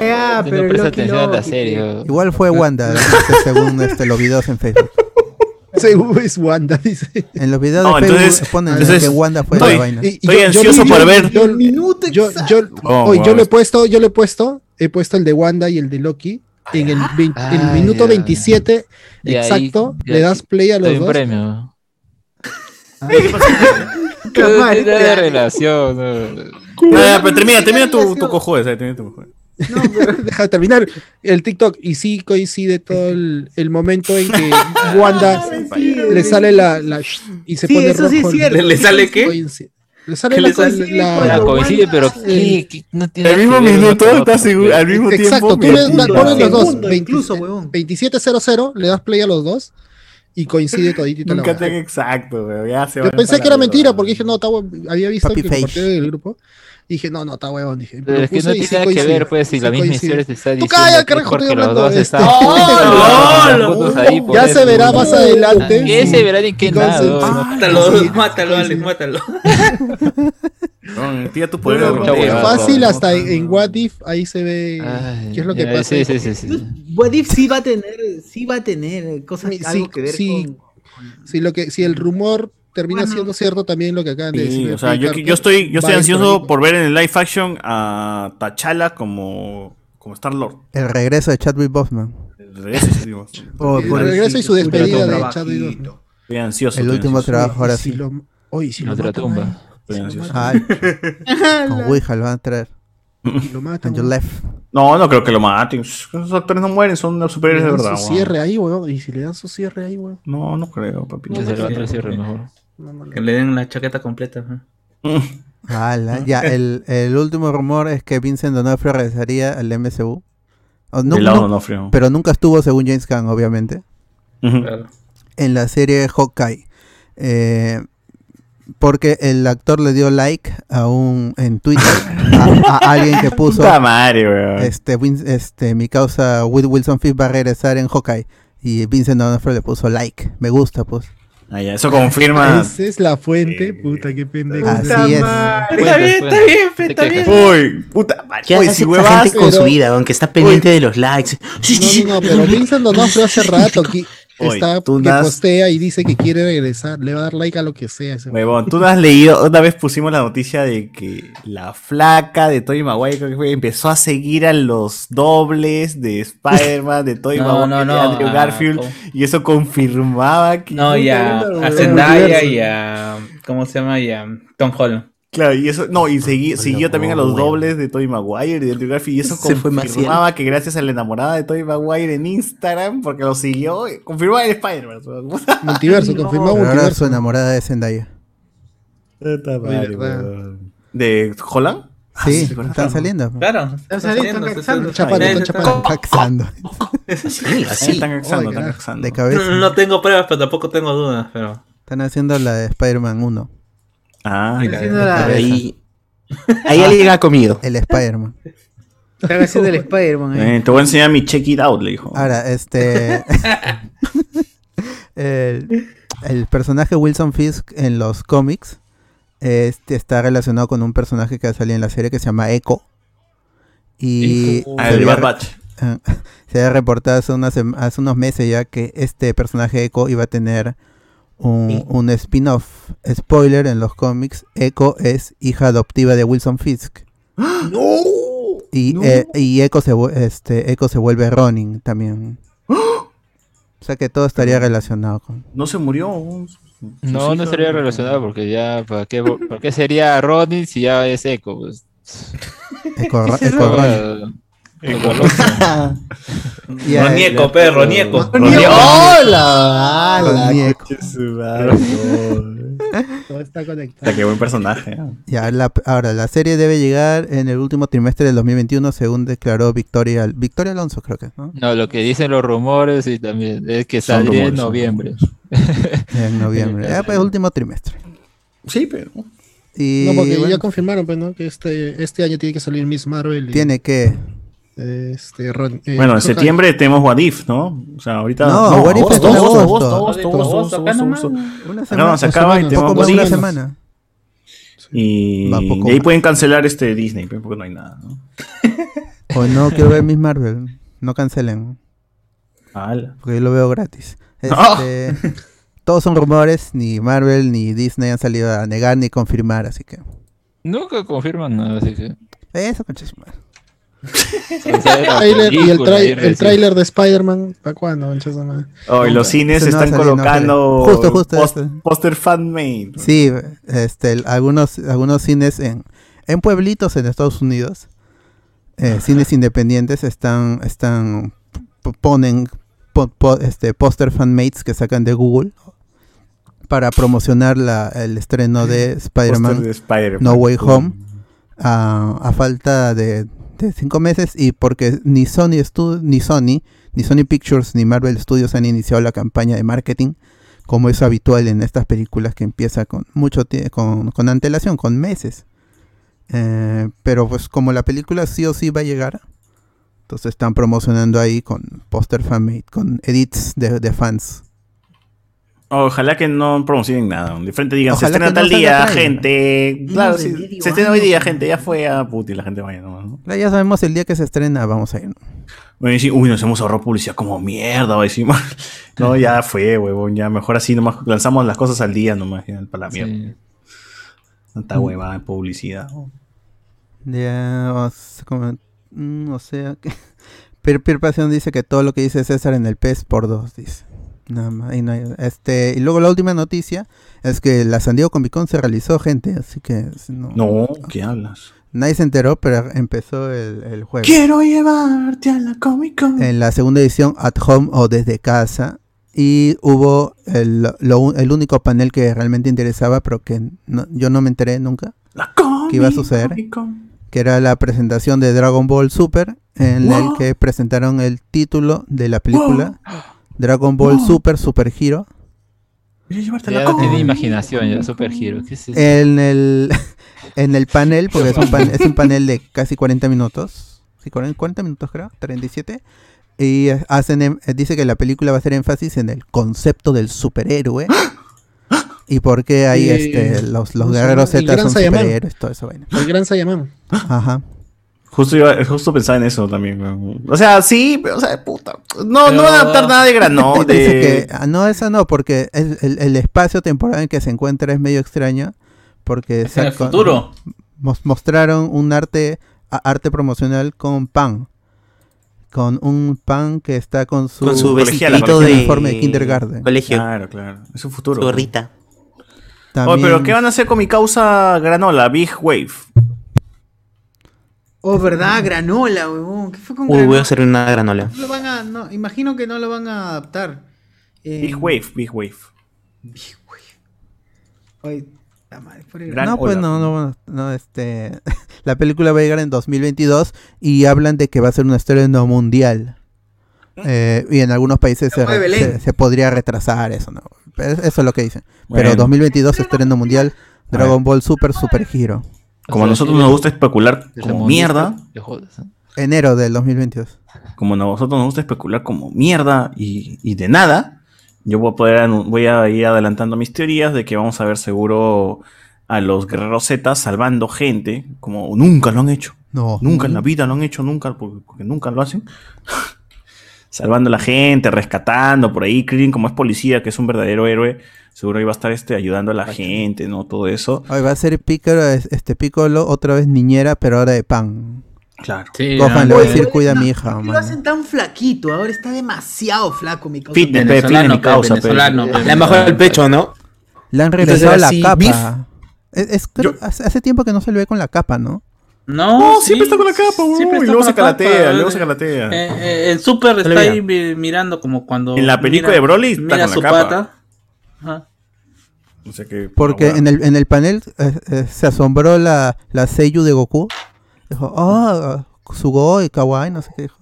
Ah, pero Igual fue Wanda, según este, los videos en Facebook. Según es Wanda, dice. En los videos No, de Facebook entonces- ponen entonces- que Wanda fue Estoy- la vaina. Y- y Estoy yo- ansioso por yo- ver- Yo, El minuto yo. Oh, oye, yo le he puesto, yo le he puesto, he puesto el de Wanda y el de Loki. En el, Ah, minuto ya. 27 Y ahí- exacto, le das play a los dos. premio. No tiene este- relación. no. Ya, ya, pero termina, termina tu, tu cojones, eh, termina tu cojones. No, pero deja de terminar el TikTok y sí coincide todo el, el momento en que Wanda le sale la, y se Sí, pone eso sí es el-. ¿Le sale qué? coincide. Le sale ¿Qué la, le sale? la- Ah, coincide, pero Wanda- ¿qué? ¿Qué? No tiene Al mismo minuto, con ¿estás otra, seguro? Al mismo Exacto, tú tiempo. le das- pones los dos, Segundo, 20 incluso, huevón. 2700, le das play a los dos y coincide toditito Nunca tan exacto, weón. Ya se Yo pensé que era mentira porque dije, no. Había visto del grupo. Y dije, no, no, está huevón. Dije, Pero es que no tiene nada que ver, pues, si la misma historia te está Tú diciendo calla, que es carajo, porque estoy los hablando dos de están Ya se verá más adelante. ¿Qué Sí. se verá ni qué no, no. Mátalo, mátalo, Alex, mátalo. No, tira tu poder fácil no, hasta no, en, en no. What If ahí se ve qué es lo que ya, pasa. Sí, sí, sí. sí. What If sí va a tener, sí va a tener cosas, algo que ver sí. con, Si, lo que, si el rumor termina Bueno. siendo cierto también lo que acaban de Sí, decir. o sea, yo, yo estoy, yo estoy ansioso por ver en el live action a T'Challa como, como Star Lord. El regreso de Chadwick Boseman. El por regreso y su despedida de. Chadwick Boseman. Estoy ansioso. El último ansioso. trabajo, ahora si sí. si lo Otra matan, tumba. Estoy ansioso. Ay, con Ouija lo van a traer. si lo matan. No, no creo que lo maten. Esos actores no mueren, son Le superhéroes de verdad. su cierre ahí, weón. Y si le dan su cierre ahí, weón. No, no creo, papi. Se levanta el cierre mejor. Que le den la chaqueta completa. ya, el, el último rumor es que Vincent D'Onofrio regresaría al MCU. O no- Del lado no- no frío. pero nunca estuvo, según James Gunn, obviamente. Claro. en la serie Hawkeye. Eh, porque el actor le dio like a un en Twitter a, a alguien que puso Puta madre, weón. este, este mi causa Will Wilson Fisk va a regresar en Hawkeye y Vincent D'Onofrio le puso like, me gusta pues. Ah, ya, eso confirma. Esa es la fuente, puta, qué pendejo. Así es. madre. Está bien, está bien, está bien. Uy, puta madre. ¿Qué hace esa gente con pero- su vida, aunque está pendiente de los likes? Sí, sí, sí. No, no, no, pero Vincent D'Onofrio hace rato está tú que das- postea y dice que quiere regresar, le va a dar like a lo que sea. ese Huevón, tú no has leído, una vez pusimos la noticia de que la flaca de Tobey Maguire creo que fue, empezó a seguir a los dobles de Spider-Man, de Tobey No, Maguire, no, de no, Andrew ah, Garfield, y eso confirmaba que... No, ya a. Zendaya y a. ¿Cómo se llama? Y a Tom Holland. Claro, y eso, no, y segui- siguió también a los dobles de Tobey Maguire y de Andrew Garfield, y eso Se fue más confirmaba que gracias a la enamorada de Tobey Maguire en Instagram, porque lo siguió, confirmaba el Spider-Man. Puta Multiverso, confirmado Pero ahora multiverso. su enamorada de Zendaya. ¿De Holland? Ah, Sí, con están saliendo. Claro. Están saliendo, están caxando. Chapando, están chapando. Caxando. Sí, así. Están caxando, Oye, están carajo. caxando. De No, cabeza. no tengo pruebas, pero tampoco tengo dudas. Pero. Están haciendo la de Spider-Man 1. Ah, la- Ahí, ahí alguien ha comido. El Spider-Man. Están haciendo el Spider-Man. Eh, te voy a enseñar mi check it out, le dijo. Ahora, este. el, el personaje Wilson Fisk en los cómics este, está relacionado con un personaje que ha salido en la serie que se llama Echo. Y Echo. Ah, se el había Bad re- Batch. se había reportado hace, unas hace unos meses ya que este personaje Echo iba a tener un, un spin-off. Spoiler en los cómics: Echo es hija adoptiva de Wilson Fisk. ¡No! Y, No. eh, y Echo, se, este, Echo se vuelve Ronin también. O sea que todo estaría relacionado con. No se murió. No, no estaría relacionado porque ya, ¿para qué, ¿para qué sería Ronin si ya es Echo? Pues? Echo. Ronin. Echo Ronin. Y a- Ronieco, pe, Ronieco. ¡Ronieco! ¡Hola! Ronieco. Todo está conectado. Qué buen personaje. ¿eh? Ya, la- ahora, la serie debe llegar en el último trimestre del 2021, según declaró Victoria, Victoria Alonso, creo que, ¿no? No, lo que dicen los rumores y también es que saldría en noviembre. En noviembre. Ya, pues, último trimestre. Sí, pero. Y No, porque bueno, ya confirmaron, pues, ¿no? Que este, este año tiene que salir Miss Marvel. y, tiene que. Este, Ron- eh, Bueno, en septiembre tenemos What If, ¿no? O sea, ahorita. No, What If es en agosto. agosto, agosto, agosto, acá agosto, nomás. agosto. Una semana, no, se acaba y tenemos poco más de What una If. semana. Y, ahí pueden cancelar este Disney, porque no hay nada, ¿no? O no, quiero ver Miss Marvel. No cancelen, Ala. porque yo lo veo gratis. No. Este, todos son rumores, ni Marvel ni Disney han salido a negar ni confirmar, así que. Nunca confirman nada, así que. Eso, concha su madre. Y el, trai- el tráiler de Spider-Man, ¿para cuándo? concha su madre? Oh, y los cines no están no colocando sale. Justo, justo post- ese. póster fan-made. Sí, este, algunos, algunos cines en, en pueblitos en Estados Unidos, eh, cines independientes están, están, ponen po- po- este, póster fanmates que sacan de Google para promocionar la, el estreno de Spider-Man de Spider-Man. No Way Home a, a falta de, de cinco meses y porque ni Sony ni Sony ni Sony Pictures ni Marvel Studios han iniciado la campaña de marketing como es habitual en estas películas que empieza con mucho con, con antelación con meses. Eh, pero pues como la película sí o sí va a llegar entonces están promocionando ahí con póster fanmade con edits de, de fans Ojalá que no promocionen nada. De frente digan, se estrena tal día, gente. Claro, sí, se estrena hoy día, gente. Ya fue a puti, la gente vaya nomás, ¿no? Ya sabemos el día que se estrena vamos a ir ¿no? Bueno, y decir, uy, nos hemos ahorrado publicidad como mierda, decir, No, ya fue, huevón, ya mejor así nomás lanzamos las cosas al día nomás, ya, para la mierda. Sí. Tanta huevada de publicidad. Ya, o sea, como- mm, o sea, que Peer Passion dice que todo lo que dice César en el PES por dos, dice. Nada más, ahí no hay- este, y luego la última noticia es que la San Diego Comic Con se realizó, gente, así que no, No, ¿qué hablas? nadie se enteró, pero empezó el, el jueves. Quiero llevarte a la Comic Con. En la segunda edición, At Home o Desde Casa, y hubo el, lo el único panel que realmente interesaba, pero que no- yo no me enteré nunca, La Comic ¿Qué iba a suceder? Con. que era la presentación de Dragon Ball Super, en el Wow. que presentaron el título de la película Dragon Ball Wow. Super Super Hero. Ya no tiene imaginación, ya, Super Hero. ¿Qué es eso? En el, en el panel, porque es un, pan- es un panel de casi 40 minutos, sí, 40, 40 minutos creo, 37, y hacen, em- eh, dice que la película va a hacer énfasis en el concepto del superhéroe. Y por qué hay Sí. este, los, los ¿Cómo se guerreros Z Gran son superhéroes, todo eso vaina. El gran Saiyaman. Ajá. Justo, iba, justo pensaba en eso también. weón. O sea, sí, pero, o sea, puta. No, no Pero- van a adaptar nada de grano. Dice De... que, ah, no, esa no, porque el, el- el espacio temporal en que se encuentra es medio extraño. Porque Es en el futuro. mos- mostraron un arte a- arte promocional con pan. Con un pan que está con su, Con su vestidito con de uniforme de kindergarten. colegio. Claro, claro. Es un futuro. Su gorrita. También- pero ¿qué van a hacer con mi causa granola, Big Wave? Oh, ¿verdad? Granola, huevón. ¿Qué fue con Uy, voy a hacer una granola. No lo van a, no, imagino que no lo van a adaptar. Eh, Big Wave, Big Wave. Oye, la madre, por el Gran- No, pues no, no, no, este... la película va a llegar en 2022 y hablan de que va a ser un estreno mundial. Eh, y en algunos países se, podría retrasar eso, ¿no? Eso es lo que dicen. Pero Bueno. 2022 estreno mundial, Dragon Ball Super Super Hero. Como a nosotros nos gusta especular como mierda, ¿no? Enero del 2022. como a nosotros nos gusta especular como mierda y, y de nada, yo voy a, poder, voy a ir adelantando mis teorías de que vamos a ver seguro a los guerreros Z salvando gente, como nunca lo han hecho. No. Nunca en la vida lo han hecho, nunca, porque, porque nunca lo hacen. Salvando a la gente, rescatando por ahí. Krillin, como es policía, que es un verdadero héroe, seguro iba a estar este, ayudando a la gente, ¿no? Todo eso. Hoy va a ser Piccolo, es- este Piccolo, otra vez niñera, pero ahora de pan. Claro. Sí, Gohan le va a decir, cuida a mi hija, ¿por qué lo hacen tan flaquito? Ahora está demasiado flaco, mi causa. Fitness, pe, venezolano, fitness, mi causa, pe. venezolano, pe. Le han bajado el pecho, ¿no? Le han regresado la así, capa. beef. Es, es- creo- hace, hace tiempo que no se le ve con la capa, ¿no? No, No, sí, siempre está con la capa, weón, siempre y está luego con se capa, calatea, luego eh, se calatea. eh, eh, en Super está ahí mi- mirando como cuando. En la película mira- de Broly está mira con la su capa. pata. Ajá. O sea que, Porque bueno, en el, en el panel eh, eh, se asombró la, la Seiyu de Goku. Dijo, ah, Sugoi, Kawaii, no sé qué dijo.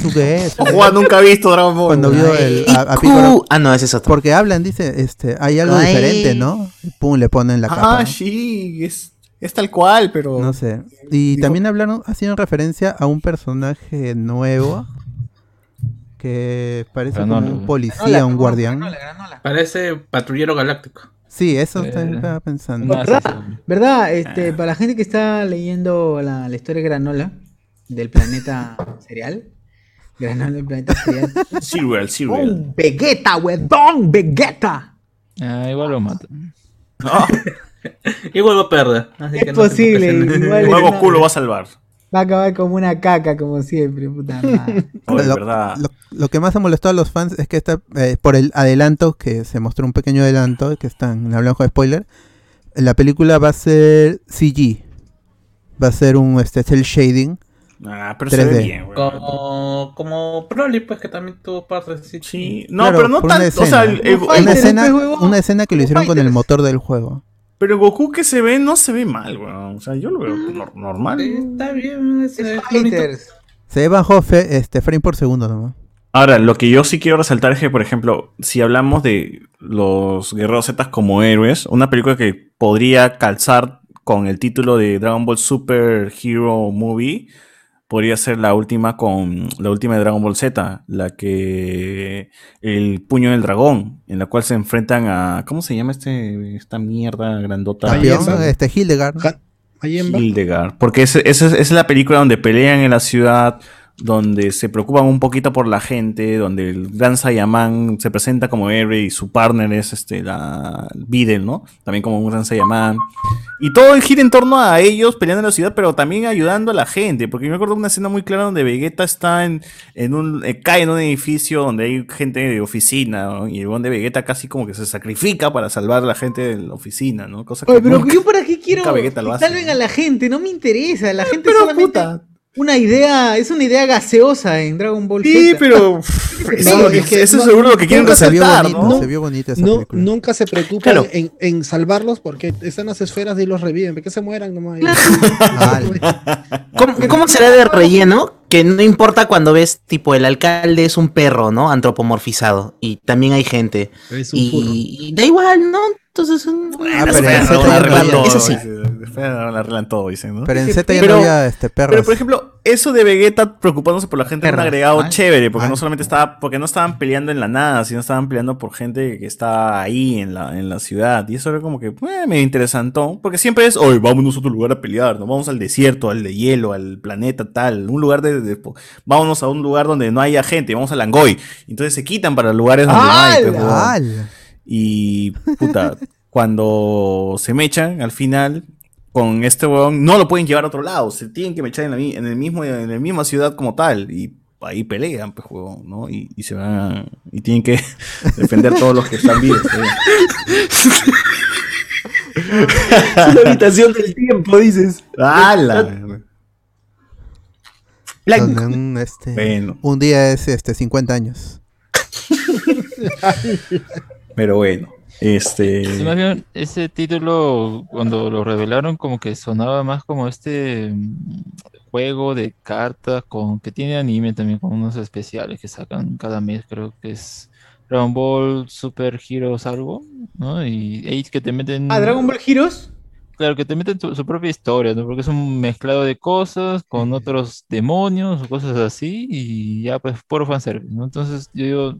Suge. Juan nunca ha visto Dragon Ball. Cuando vio el, a, a. Piccolo. Ah, no, ese es otro. Porque hablan, dice, este, hay algo diferente, ¿no? Y pum, le ponen la capa. Ah, sí, es, es tal cual, pero... No sé. Y Dijo- también hablaron, hacían referencia a un personaje nuevo que parece como un policía, un guardián. Parece patrullero galáctico. Sí, eso Eh, también estaba pensando. ¿Verdad? ¿Verdad? Este, para la gente que está leyendo la, la historia de Granola del planeta cereal. Granola del planeta cereal. Cereal, cereal. ¡Oh, Vegeta, weón! ¡Vegeta! Ah, igual lo matan. No, Y vuelvo a perder. así Es que no se posible, igual- nuevo no. culo va a salvar. Va a acabar como una caca, como siempre, puta madre. Oye, lo, verdad. lo- lo que más ha molestado a los fans es que está eh, por el adelanto que se mostró un pequeño adelanto que están en hablando de spoiler. La película va a ser CG. Va a ser un este cel shading. Ah, pero se ve 3D. bien, güey. Como, como Broly, pues que también tuvo parte de Sí, no, Claro, pero no tanto. O sea, escena. el- Una escena, una escena que lo hicieron con el motor del juego. Pero Goku que se ve no se ve mal, weón. O sea, yo lo veo nor- normal. Está bien, bonito. Fighters. Se bajó fe- este frame por segundo nomás. Ahora, lo que yo sí quiero resaltar es que, por ejemplo, si hablamos de los guerreros Z como héroes, una película que podría calzar con el título de Dragon Ball Super Hero Movie podría ser la última con la última de Dragon Ball Z, la que el puño del dragón, en la cual se enfrentan a ¿cómo se llama este esta mierda grandota? Este Hildegard. Hildegard. Porque ese- ese es- esa es la película donde pelean en la ciudad, donde se preocupan un poquito por la gente, donde el gran Saiyaman se presenta como héroe y su partner es este la Videl, ¿no? También como un gran Saiyaman. Y todo gira en torno a ellos peleando en la ciudad, pero también ayudando a la gente. Porque yo me acuerdo de una escena muy clara donde Vegeta está en, en un. eh, cae en un edificio donde hay gente de oficina, ¿no? Y el donde Vegeta casi como que se sacrifica para salvar a la gente de la oficina, ¿no? Cosa que Oye, pero nunca- yo para qué quiero que salven a la gente, no me interesa, la gente Pero solamente puta. Una idea, es una idea gaseosa en Dragon Ball Sí, Z. pero No, eso, es que- es que eso es no- seguro lo que quieren nunca se vio resaltar, bonito, ¿no? se vio bonita esa No, película. nunca se preocupan Claro. en, en salvarlos porque están las esferas y los reviven. ¿Por qué se mueran nomás? Vale. ¿Cómo, cómo será de relleno? Que no importa cuando ves, tipo, el alcalde es un perro, ¿no? Antropomorfizado. Y también hay gente. Es un furro. Y, y da igual, ¿no? Entonces, Ah, pero en Z arreglan todo, dicen, ¿no? Pero en Z ya pero- no había este perros. Pero por ejemplo, eso de Vegeta preocupándose por la gente era un agregado chévere, porque no solamente estaba, porque no estaban peleando en la nada, sino estaban peleando por gente que está ahí en la, en la ciudad. Y eso era como que eh, medio interesantón. Porque siempre es, oye, vámonos a otro lugar a pelear, ¿no? Vamos al desierto, al de hielo, al planeta tal, un lugar de, de- vámonos a un lugar donde no haya gente, vamos a Langoy. Entonces se quitan para lugares donde no hay. pues. Y puta, cuando se mechan al final con este huevón, no lo pueden llevar a otro lado, se tienen que mechar en la, mi- en el mismo en la misma ciudad como tal y ahí pelean, pues huevón, ¿no? Y, y se van a- y tienen que defender todos los que están vivos. ¿eh? la habitación del tiempo, dices. ¡Hala! Donde un, este, Bueno. un día es este 50 años. Pero bueno, este Sí, más bien, ese título, cuando lo revelaron, como que sonaba más como este mm, juego de cartas con que tiene anime también, con unos especiales que sacan cada mes, creo que es Dragon Ball Super Heroes algo, ¿no? Y ahí que te meten... Ah, Dragon Ball Heroes. Claro, que te meten tu- su propia historia, ¿no? Porque es un mezclado de cosas con otros demonios o cosas así y ya pues puro fanservice, ¿no? Entonces yo digo,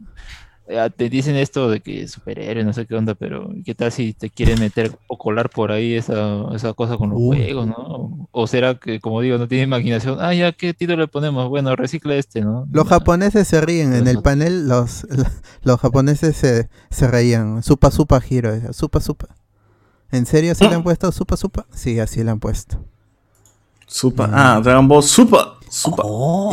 te dicen esto de que superhéroe, no sé qué onda, pero ¿qué tal si te quieren meter o colar por ahí esa, esa cosa con los juegos, ¿no? O será que, como digo, no tiene imaginación, ah, ya, ¿qué título le ponemos? Bueno, recicla este, ¿no? Los japoneses se ríen en el panel, los, los japoneses se, se reían. Supa Supa decía, Supa Supa. ¿En serio Ah. Super.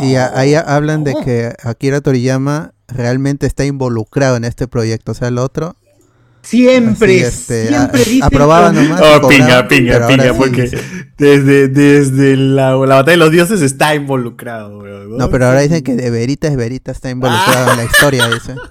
Y a- ahí hablan de que Akira Toriyama realmente está involucrado en este proyecto. O sea, el otro. Siempre, así, este, siempre a- dice aprobaba que- nomás. Oh, cobraba, pinga, pinga, sí porque desde, desde la, la batalla de los dioses está involucrado, weón, No, pero ahora dicen que de veritas, veritas está involucrado en la historia, dice.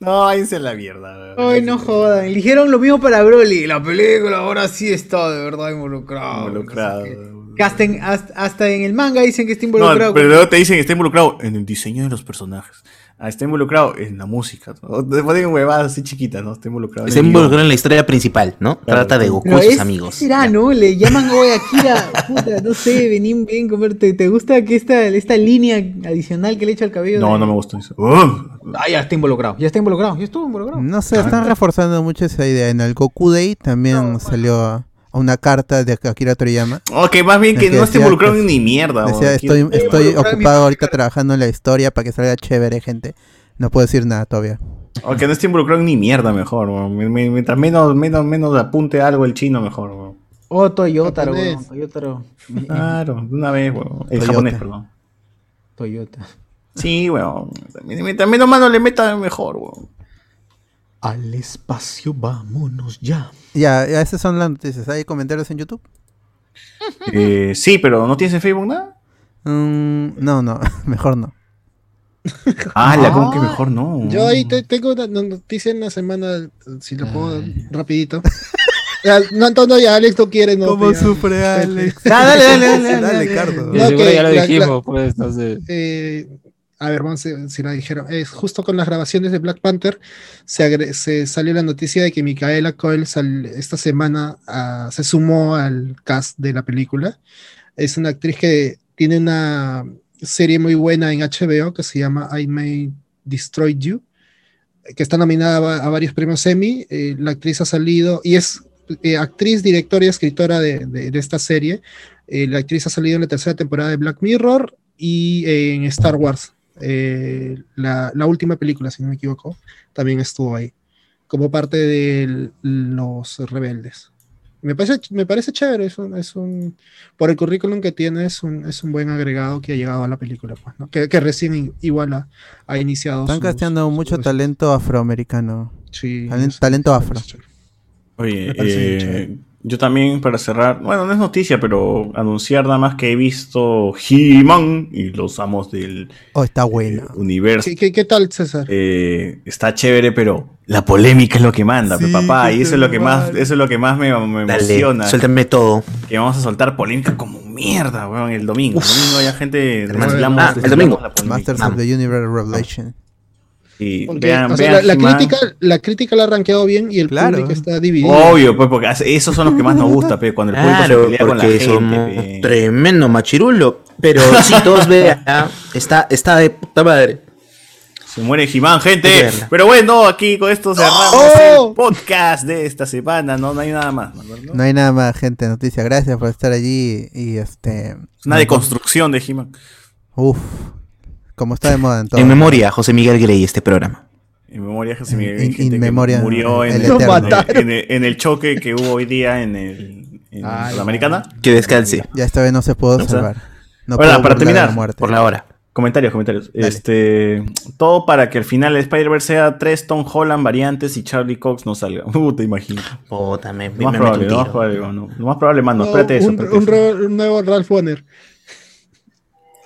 No, ahí se la mierda, weón. Ay, no jodan. Eligieron lo mismo para Broly. La película ahora sí está de verdad involucrado. Involucrado. Que hasta, en, hasta, hasta en el manga dicen que está No, involucrado. pero luego te dicen que está involucrado en el diseño de los personajes. Ah, está involucrado en la música. ¿no? Te ponen huevadas así chiquitas, ¿no? Está involucrado Está en involucrado en la historia principal, ¿no? Trata de Goku y sus es- amigos. será, ¿no? Le llaman hoy Akira. Puta, no sé, vení bien comer. ¿Te, te gusta que esta, esta línea adicional que le echa al cabello? No, de- no me gustó eso. ¡Ugh! Ah, ya está involucrado. Ya está involucrado. Ya estuvo involucrado. No sé, están reforzando mucho esa idea. En el Goku Day también salió una carta de Akira Toriyama. Ok, más bien que no esté decía involucrado que- en ni mierda. Decía, weón. estoy, estoy ocupado ahorita trabajando en la historia para que salga chévere, gente. No puedo decir nada todavía. O que no esté involucrado en ni mierda, mejor. Mientras menos, menos, menos apunte algo el chino, mejor. weón. Oh, Toyotaro, Japonés. weón. Toyotaro. Claro, de una vez, weón. El Toyota. japonés, perdón. Toyota. Sí, weón. Mientras menos mano le meta, mejor, weón. Al espacio vámonos ya. Ya, ya esas son las noticias. ¿Hay comentarios en YouTube? Eh, sí, pero ¿no tienes en Facebook nada? Mm, no, no, mejor no. Ah, la como que mejor no. Yo ahí te- tengo una no- noticia en la semana, si lo puedo rapidito. Ya, No, Antonio, ya Alex no quiere, no. ¿Cómo sufre Alex? Ah, dale, dale, dale, dale, Dale, dale. Cardo. No, seguro que ya lo la- dijimos, pues, sé. Eh, a ver, vamos a ver si la dijeron. Es justo con las grabaciones de Black Panther se, se salió la noticia de que Micaela Coel esta semana ah, se sumó al cast de la película. Es una actriz que tiene una serie muy buena en HBO que se llama I May Destroy You, que está nominada a, va- a varios premios Emmy. Eh, la actriz ha salido y es eh, actriz, directora y escritora de, de- esta serie. Eh, la actriz ha salido en la tercera temporada de Black Mirror y en Star Wars. Eh, la, la última película, si no me equivoco, también estuvo ahí, como parte de los rebeldes. Me parece, me parece chévere, es un, es un- por el currículum que tiene, es un, es un buen agregado que ha llegado a la película, pues, ¿no? que, que recién igual ha, ha iniciado. Están sus- casteando mucho sus- talento afroamericano. Sí, talento afro. Oye, Me parece bien eh, chévere. Yo también para cerrar, bueno, no es noticia, pero anunciar nada más que he visto He-Man y los amos del Oh, está eh, bueno. universo. ¿Qué, qué, qué tal, César? Eh, está chévere, pero la polémica es lo que manda, Sí, papá, y eso es lo que más, eso es lo que más me, me Dale, emociona. suéltame todo. Que vamos a soltar polémica como mierda, weón, el domingo. El domingo hay gente desvelamos- Ah, el domingo. Masters of the Universe Revelation. Y Porque, vean, o sea, vean la, crítica, la crítica la ha rankeado bien y el Claro. público está dividido. Obvio, pues, porque esos son los que más nos gusta, pe, cuando el público Claro, se pelea con la gente. somos tremendo machirulo. Pero si todos vean, está, está de puta madre. Se muere que gente. Pero bueno, aquí con esto cerramos ¡Oh! el podcast de esta semana. No, no hay nada más. ¿no? ¿No? Hay nada más, gente. Noticia. Gracias por estar allí. Y este. Es una deconstrucción de He-Man. Uf. Como está de moda en todo. En memoria, José Miguel Grey, este programa. En memoria, José Miguel, in gente que memoria, murió en el el, Lo eterno. mataron. en el- en el choque que hubo hoy día en el en Ay, la americana. Que descanse. Ya esta vez no se pudo salvar. No ahora, pudo para terminar, la muerte. Por la hora. Comentarios, comentarios. Dale. Este, todo para que al final el Spider-Verse sea tres Tom Holland variantes y Charlie Cox no salga. Uh, te imagino. Puta, me, me, Lo más me probable, lo más probable, no, lo más probable, mano. No, Espérate eso. un, espérate un eso. un nuevo Ralph Bonner.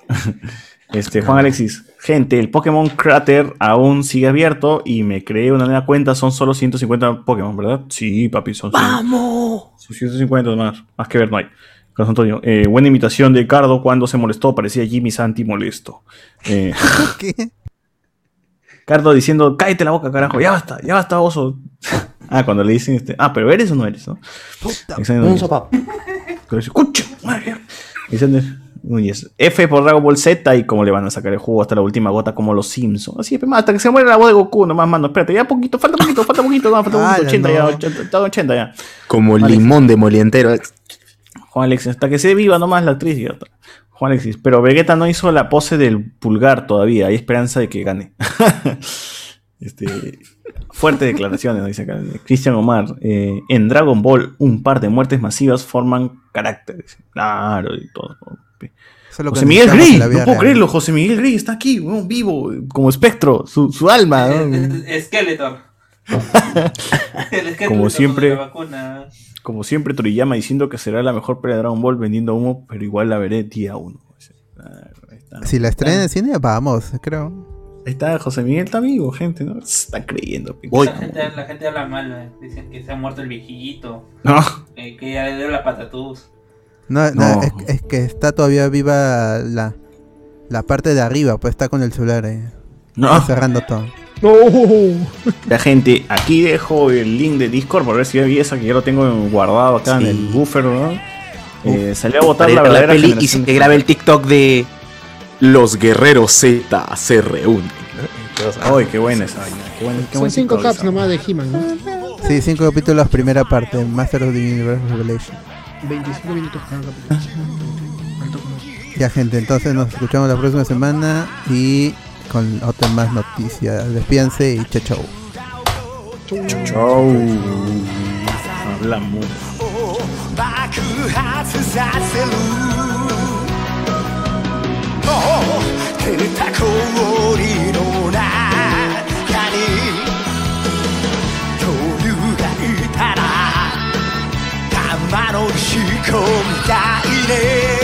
Este, Juan Alexis, gente, el Pokémon Crater aún sigue abierto y me creé una nueva cuenta, son solo 150 Pokémon, ¿verdad? Sí, papi, son ¡Vamos! son 150 más, más que ver no hay. Carlos Antonio, eh, buena imitación de Cardo cuando se molestó, parecía Jimmy Santi molesto. Eh, ¿Qué? Cardo diciendo, cállate la boca, carajo, ya basta, ya basta, oso. ah, cuando le dicen, este, ah, pero eres o no eres, ¿no? Alexander Un Núñez. sopa. Pero dice, "Concha, madre". Alexander Núñez. F por Dragon Ball Z y cómo le van a sacar el jugo hasta la última gota como los Simpsons. Así, pe, hasta que se muera la voz de Goku, nomás, mano. Espérate, ya poquito, falta poquito, falta poquito, no, falta poquito, 80 no. ya, 80, está 80 ya. Como Alex. limón de molientero. Juan Alexis, hasta que se viva nomás la actriz. ya. Juan Alexis, pero Vegeta no hizo la pose del pulgar todavía. Hay esperanza de que gane. este, fuertes declaraciones, dice acá. Cristian Omar. eh, en Dragon Ball, un par de muertes masivas forman carácter. dice. Claro, y todo. Eso es lo que José Miguel la no puedo real. creerlo. José Miguel Grey está aquí, vivo, como espectro, su, su alma. ¿no? Skeletor. El Skeletor Como siempre. Como siempre, Toriyama diciendo que será la mejor pelea de Dragon Ball vendiendo humo, pero igual la veré día uno. Si la estrena en cine, vamos, creo. Ahí está, José Miguel está vivo, gente, ¿no? Se está creyendo. La, gente, la gente habla mal, eh. dicen que se ha muerto el viejito. No. eh, que ya le dio la patatús. No, no, No. Es, es que está todavía viva la, la parte de arriba, pues está con el celular ahí. No. Está cerrando todo. La gente, aquí dejo el link de Discord para ver si hay esa que yo lo tengo guardado acá en el buffer, ¿no? Eh, salió a votar la a la verdadera peli y se te grabe el TikTok de Los guerreros Z se reúnen. Ay, qué buena esa vaina. Qué buena, qué Son cinco caps nomás de He-Man, ¿no? Sí, cinco capítulos, primera parte, Master of the Universe Revelation. 25 minutos cada capítulo. Alto como- Ya gente, entonces nos escuchamos la próxima semana y con otras más noticias. Despídense y chao chao. Chau. Hablamos. 爆発させるもう照れた氷の中に恐竜がいたら玉の仕込 みたいね。